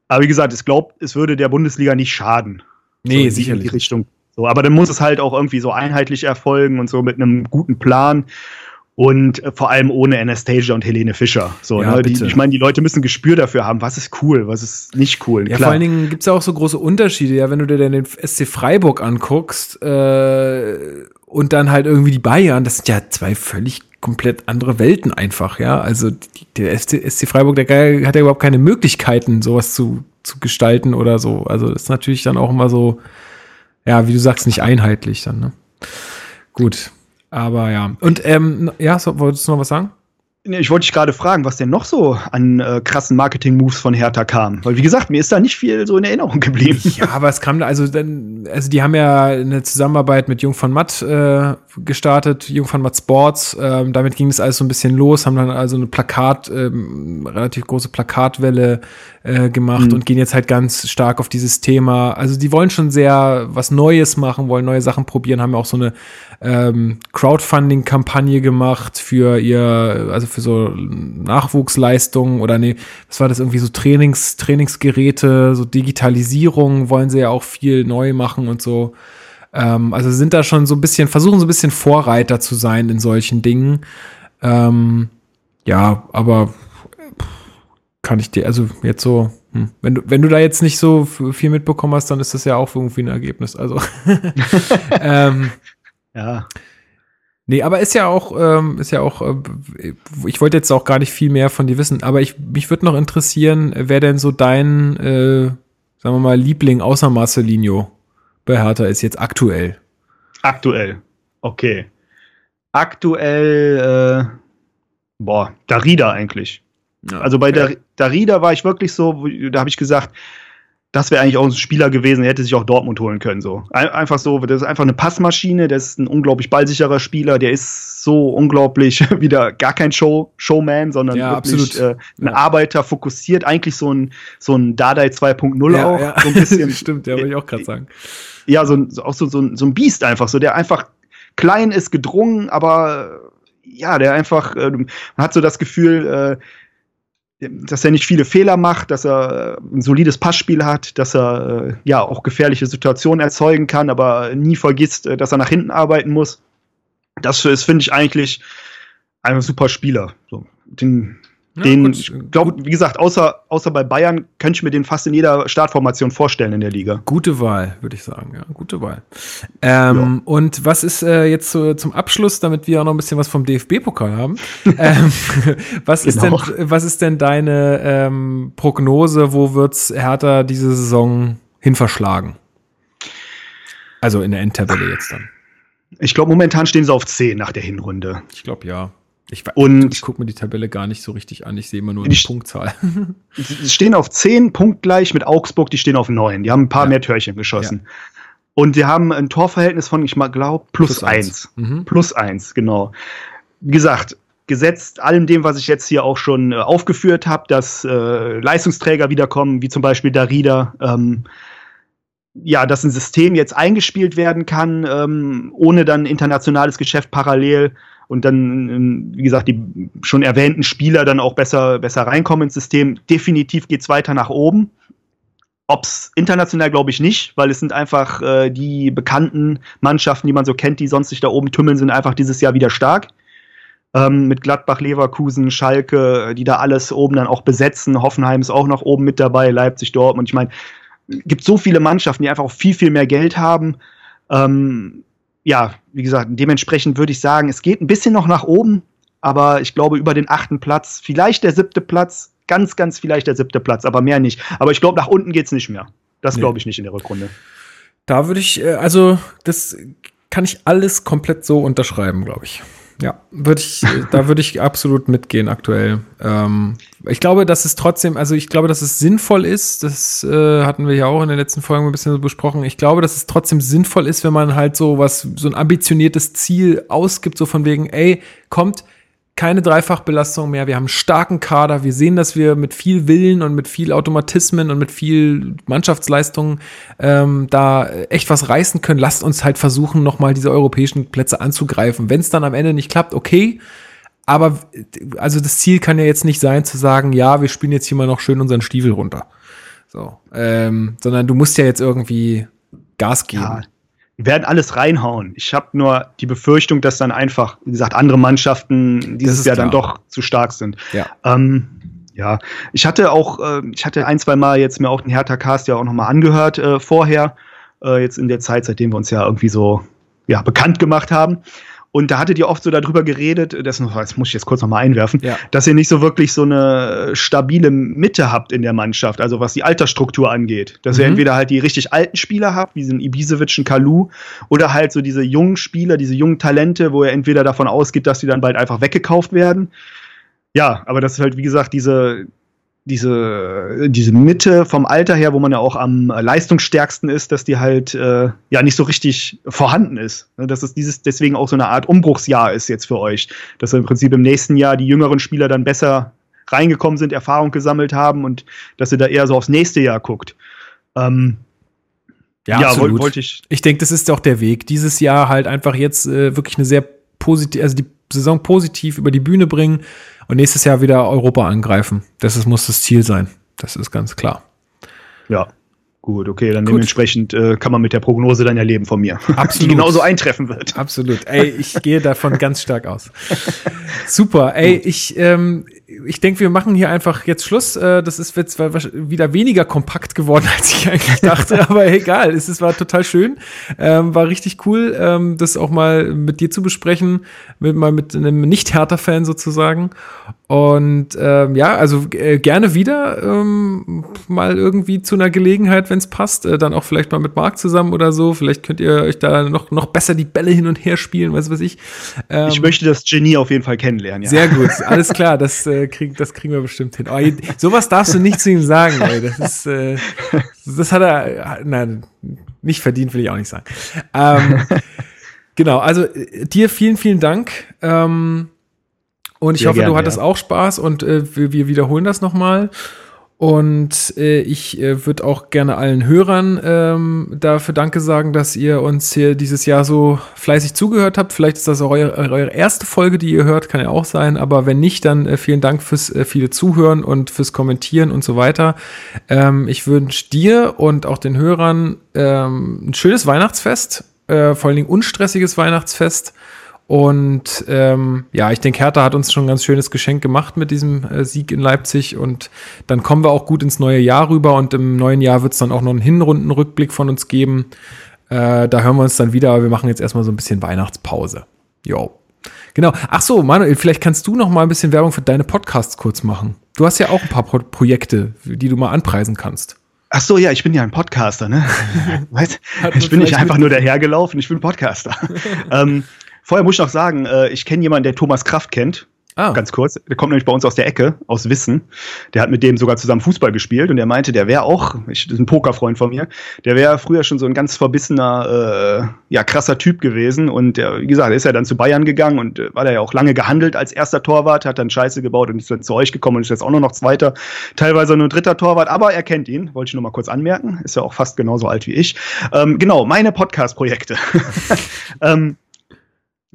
Aber wie gesagt, ich glaube, es würde der Bundesliga nicht schaden. Nee, so sicherlich. In die Richtung. So, aber dann muss es halt auch irgendwie so einheitlich erfolgen und so mit einem guten Plan und äh, vor allem ohne Anastasia und Helene Fischer. So, ja, ne? die, ich meine, die Leute müssen Gespür dafür haben, was ist cool, was ist nicht cool. Ja, Klar. vor allen Dingen gibt's ja auch so große Unterschiede. Ja, wenn du dir den SC Freiburg anguckst äh, und dann halt irgendwie die Bayern, das sind ja zwei völlig komplett andere Welten einfach, ja. Also die, der SC, SC Freiburg, der hat ja überhaupt keine Möglichkeiten, sowas zu, zu gestalten oder so. Also das ist natürlich dann auch immer so, ja, wie du sagst, nicht einheitlich dann, ne? Gut. Aber ja. Und ähm, ja, so, wolltest du noch was sagen? Ich wollte dich gerade fragen, was denn noch so an äh, krassen Marketing-Moves von Hertha kam. Weil, wie gesagt, mir ist da nicht viel so in Erinnerung geblieben. Ja, aber es kam, also, dann, also die haben ja eine Zusammenarbeit mit Jung von Matt äh, gestartet, Jung von Matt Sports. Ähm, damit ging es alles so ein bisschen los, haben dann also eine Plakat, ähm, relativ große Plakatwelle äh, gemacht mhm. und gehen jetzt halt ganz stark auf dieses Thema. Also die wollen schon sehr was Neues machen, wollen neue Sachen probieren, haben ja auch so eine ähm, Crowdfunding-Kampagne gemacht für ihr, also für so Nachwuchsleistungen oder nee, was war das irgendwie so Trainings, Trainingsgeräte, so Digitalisierung wollen sie ja auch viel neu machen und so. Ähm, also sind da schon so ein bisschen, versuchen so ein bisschen Vorreiter zu sein in solchen Dingen. Ähm, ja, aber kann ich dir, also jetzt so, hm, wenn du, wenn du da jetzt nicht so viel mitbekommen hast, dann ist das ja auch irgendwie ein Ergebnis. Also [laughs] ähm, ja. Nee, aber ist ja auch, ähm, ist ja auch, äh, ich wollte jetzt auch gar nicht viel mehr von dir wissen, aber ich, mich würde noch interessieren, wer denn so dein, äh, sagen wir mal, Liebling außer Marcelinho bei Hertha ist jetzt aktuell. Aktuell, okay. Aktuell, äh, boah, Darida eigentlich. Ja, also bei okay. Darida war ich wirklich so, da habe ich gesagt, das wäre eigentlich auch ein Spieler gewesen, der hätte sich auch Dortmund holen können. So. Einfach so, das ist einfach eine Passmaschine, der ist ein unglaublich ballsicherer Spieler, der ist so unglaublich [laughs] wieder gar kein Show, Showman, sondern ja, wirklich äh, ein ja. Arbeiter, fokussiert, eigentlich so ein, so ein Dardai 2.0 ja, auch. Ja. So ein bisschen. [laughs] Stimmt, ja, wollte ich auch gerade sagen. Ja, so, so, auch so, so, so ein Biest einfach, so der einfach klein ist, gedrungen, aber ja, der einfach, äh, man hat so das Gefühl, äh, dass er nicht viele Fehler macht, dass er äh, ein solides Passspiel hat, dass er äh, ja auch gefährliche Situationen erzeugen kann, aber nie vergisst, äh, dass er nach hinten arbeiten muss. Das ist, finde ich, eigentlich ein super Spieler. So, den ja, den, ich glaube, wie gesagt, außer, außer bei Bayern könnte ich mir den fast in jeder Startformation vorstellen in der Liga. Gute Wahl, würde ich sagen, ja, gute Wahl. Ähm, ja. Und was ist äh, jetzt so zum Abschluss, damit wir auch noch ein bisschen was vom DFB-Pokal haben? [laughs] ähm, was, genau. ist denn, was ist denn deine ähm, Prognose? Wo wird's Hertha diese Saison hin verschlagen? Also in der Endtabelle jetzt dann. Ich glaube, momentan stehen sie auf 10 nach der Hinrunde. Ich glaube, ja. Ich, und ich gucke mir die Tabelle gar nicht so richtig an. Ich sehe immer nur die, die Punktzahl. [laughs] Die stehen auf 10, punktgleich mit Augsburg, die stehen auf 9. Die haben ein paar ja. mehr Törchen geschossen. Ja. Und die haben ein Torverhältnis von, ich mal glaube, plus, plus 1. Mhm. Plus 1, genau. Wie gesagt, gesetzt allem dem, was ich jetzt hier auch schon äh, aufgeführt habe, dass äh, Leistungsträger wiederkommen, wie zum Beispiel Darida, ähm, ja, dass ein System jetzt eingespielt werden kann, ähm, ohne dann internationales Geschäft parallel und dann, ähm, wie gesagt, die schon erwähnten Spieler dann auch besser, besser reinkommen ins System. Definitiv geht's weiter nach oben. Ob's international glaube ich nicht, weil es sind einfach äh, die bekannten Mannschaften, die man so kennt, die sonst sich da oben tümmeln, sind einfach dieses Jahr wieder stark. Ähm, mit Gladbach, Leverkusen, Schalke, die da alles oben dann auch besetzen. Hoffenheim ist auch noch oben mit dabei, Leipzig, Dortmund. Ich meine, gibt so viele Mannschaften, die einfach auch viel, viel mehr Geld haben. Ähm, ja, wie gesagt, dementsprechend würde ich sagen, es geht ein bisschen noch nach oben, aber ich glaube über den achten Platz, vielleicht der siebte Platz, ganz, ganz vielleicht der siebte Platz, aber mehr nicht. Aber ich glaube, nach unten geht's nicht mehr. Das glaube ich nicht in der Rückrunde. Da würde ich, äh, also das kann ich alles komplett so unterschreiben, glaube ich. Ja, würde ich, da würde ich absolut mitgehen aktuell. Ähm, ich glaube, dass es trotzdem, also ich glaube, dass es sinnvoll ist, das äh, hatten wir ja auch in den letzten Folgen ein bisschen so besprochen. Ich glaube, dass es trotzdem sinnvoll ist, wenn man halt so was, so ein ambitioniertes Ziel ausgibt, so von wegen, ey, kommt, keine Dreifachbelastung mehr. Wir haben einen starken Kader. Wir sehen, dass wir mit viel Willen und mit viel Automatismen und mit viel Mannschaftsleistung ähm, da echt was reißen können. Lasst uns halt versuchen, nochmal diese europäischen Plätze anzugreifen. Wenn es dann am Ende nicht klappt, okay. Aber also das Ziel kann ja jetzt nicht sein zu sagen, ja, wir spielen jetzt hier mal noch schön unseren Stiefel runter. So, ähm, sondern du musst ja jetzt irgendwie Gas geben. Ja wir werden alles reinhauen. Ich habe nur die Befürchtung, dass dann einfach, wie gesagt, andere Mannschaften dieses Jahr klar. dann doch zu stark sind. Ja. Ähm, ja, ich hatte auch, äh, ich hatte ein, zwei Mal jetzt mir auch den Hertha Cast ja auch nochmal angehört äh, vorher, äh, jetzt in der Zeit, seitdem wir uns ja irgendwie so ja, bekannt gemacht haben. Und da hattet ihr oft so darüber geredet, das, das muss ich jetzt kurz nochmal einwerfen, ja. dass ihr nicht so wirklich so eine stabile Mitte habt in der Mannschaft, also was die Altersstruktur angeht. Dass mhm. ihr entweder halt die richtig alten Spieler habt, wie diesen Ibisevic und Kalu, oder halt so diese jungen Spieler, diese jungen Talente, wo ihr entweder davon ausgeht, dass die dann bald einfach weggekauft werden. Ja, aber das ist halt, wie gesagt, diese, diese, diese Mitte vom Alter her, wo man ja auch am leistungsstärksten ist, dass die halt äh, ja nicht so richtig vorhanden ist. Ne, dass es dieses deswegen auch so eine Art Umbruchsjahr ist jetzt für euch. Dass im Prinzip im nächsten Jahr die jüngeren Spieler dann besser reingekommen sind, Erfahrung gesammelt haben und dass ihr da eher so aufs nächste Jahr guckt. Ähm, ja, ja absolut. wollte ich. Ich denke, das ist auch der Weg. Dieses Jahr halt einfach jetzt äh, wirklich eine sehr positive, also die Saison positiv über die Bühne bringen und nächstes Jahr wieder Europa angreifen. Das ist, muss das Ziel sein. Das ist ganz klar. Ja. Gut, okay, dann Gut. dementsprechend äh, kann man mit der Prognose dann erleben von mir. [laughs] Absolut. Die genauso eintreffen wird. Absolut. Ey, ich gehe davon ganz stark aus. Super. Ey, ich, ähm, ich denke, wir machen hier einfach jetzt Schluss. Äh, das ist jetzt wieder weniger kompakt geworden, [laughs] als ich eigentlich dachte, aber egal. Es ist, war total schön. Ähm, war richtig cool, ähm, das auch mal mit dir zu besprechen, mit, mal mit einem Nicht-Hertha-Fan sozusagen. Und ähm, ja, also äh, gerne wieder ähm, mal irgendwie zu einer Gelegenheit, wenn es passt. Äh, dann auch vielleicht mal mit Marc zusammen oder so. Vielleicht könnt ihr euch da noch, noch besser die Bälle hin und her spielen, was weiß ich. Ähm, ich möchte das Genie auf jeden Fall kennenlernen, ja. Sehr gut, [laughs] alles klar, das, äh, krieg, das kriegen wir bestimmt hin. Oh, sowas darfst du nicht zu ihm sagen, ey. Das ist, äh, das hat er, nein, nicht verdient, will ich auch nicht sagen. Ähm, genau, also äh, dir vielen, vielen Dank. Ähm, und ich Sehr hoffe, gern, du hattest ja. auch Spaß und äh, wir, wir wiederholen das nochmal. Und äh, ich äh, würde auch gerne allen Hörern ähm, dafür Danke sagen, dass ihr uns hier dieses Jahr so fleißig zugehört habt. Vielleicht ist das auch eure, eure erste Folge, die ihr hört, kann ja auch sein. Aber wenn nicht, dann äh, vielen Dank fürs äh, viele Zuhören und fürs Kommentieren und so weiter. Ähm, ich wünsche dir und auch den Hörern ähm, ein schönes Weihnachtsfest, äh, vor allen Dingen unstressiges Weihnachtsfest. Und ähm, ja, ich denke, Hertha hat uns schon ein ganz schönes Geschenk gemacht mit diesem äh, Sieg in Leipzig. Und dann kommen wir auch gut ins neue Jahr rüber. Und im neuen Jahr wird es dann auch noch einen Hinrundenrückblick von uns geben. Äh, da hören wir uns dann wieder, aber wir machen jetzt erstmal so ein bisschen Weihnachtspause. Jo. Genau. Ach so, Manuel, vielleicht kannst du noch mal ein bisschen Werbung für deine Podcasts kurz machen. Du hast ja auch ein paar Pro Projekte, die du mal anpreisen kannst. Ach so, ja, ich bin ja ein Podcaster, ne? [laughs] ich bin nicht einfach nur dahergelaufen, ich bin Podcaster. [laughs] ähm, Vorher muss ich noch sagen, äh, ich kenne jemanden, der Thomas Kraft kennt. Ah. Ganz kurz. Der kommt nämlich bei uns aus der Ecke, aus Wissen. Der hat mit dem sogar zusammen Fußball gespielt und der meinte, der wäre auch, ich, das ist ein Pokerfreund von mir, der wäre früher schon so ein ganz verbissener, äh, ja, krasser Typ gewesen. Und der, wie gesagt, ist ja dann zu Bayern gegangen und äh, war da ja auch lange gehandelt als erster Torwart, hat dann Scheiße gebaut und ist dann zu euch gekommen und ist jetzt auch nur noch zweiter, teilweise nur dritter Torwart, aber er kennt ihn, wollte ich nur mal kurz anmerken. Ist ja auch fast genauso alt wie ich. Ähm, genau, meine Podcast-Projekte. [laughs] ähm,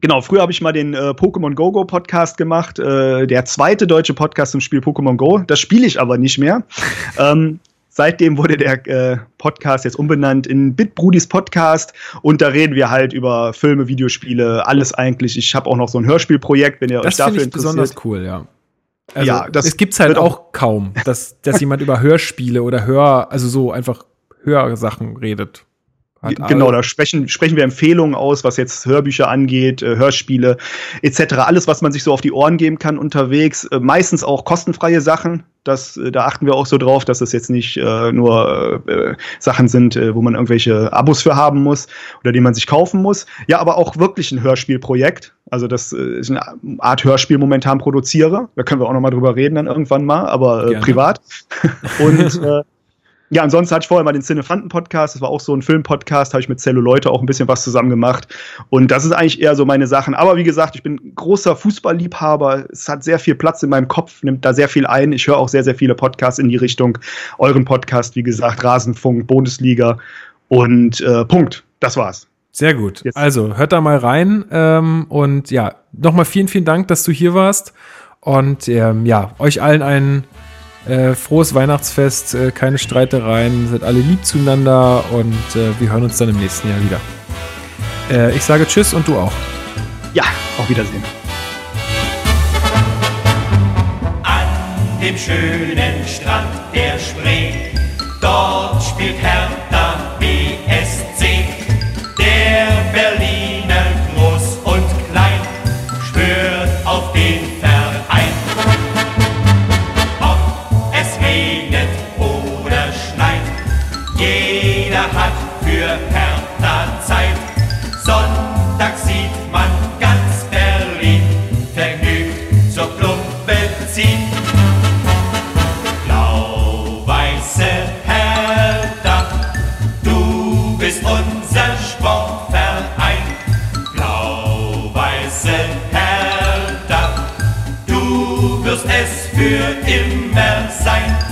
Genau, früher habe ich mal den äh, Pokémon Go Go Podcast gemacht, äh, der zweite deutsche Podcast zum Spiel Pokémon Go. Das spiele ich aber nicht mehr. [laughs] ähm, seitdem wurde der äh, Podcast jetzt umbenannt in Bitbrudis Podcast und da reden wir halt über Filme, Videospiele, alles eigentlich. Ich habe auch noch so ein Hörspielprojekt, wenn ihr das euch dafür ich interessiert. besonders cool, ja. Also, Ja, das es gibt's halt wird auch kaum, dass, dass jemand über Hörspiele oder Hör, also so einfach Hörsachen redet. Genau, da sprechen, sprechen wir Empfehlungen aus, was jetzt Hörbücher angeht, äh, Hörspiele etc. Alles, was man sich so auf die Ohren geben kann unterwegs. Äh, meistens auch kostenfreie Sachen. Das, äh, da achten wir auch so drauf, dass es jetzt nicht äh, nur äh, Sachen sind, äh, wo man irgendwelche Abos für haben muss oder die man sich kaufen muss. Ja, aber auch wirklich ein Hörspielprojekt. Also das äh, ist eine Art Hörspiel momentan produziere. Da können wir auch noch mal drüber reden dann irgendwann mal, aber äh, Gerne. privat. [laughs] Und äh, ja, ansonsten hatte ich vorher mal den Cinefanten-Podcast, das war auch so ein Film-Podcast, habe ich mit Celluleute auch ein bisschen was zusammen gemacht. Und das ist eigentlich eher so meine Sachen. Aber wie gesagt, ich bin großer Fußballliebhaber. Es hat sehr viel Platz in meinem Kopf, nimmt da sehr viel ein. Ich höre auch sehr, sehr viele Podcasts in die Richtung. Euren Podcast, wie gesagt, Rasenfunk, Bundesliga und äh, Punkt. Das war's. Sehr gut. Jetzt- Also hört da mal rein. Ähm, und ja, nochmal vielen, vielen Dank, dass du hier warst. Und ähm, ja, euch allen ein äh, frohes Weihnachtsfest, äh, keine Streitereien, seid alle lieb zueinander und äh, wir hören uns dann im nächsten Jahr wieder. Äh, ich sage Tschüss und du auch. Ja, auf Wiedersehen. An dem schönen Strand der Spree, dort spielt Hertha BSC. Sein.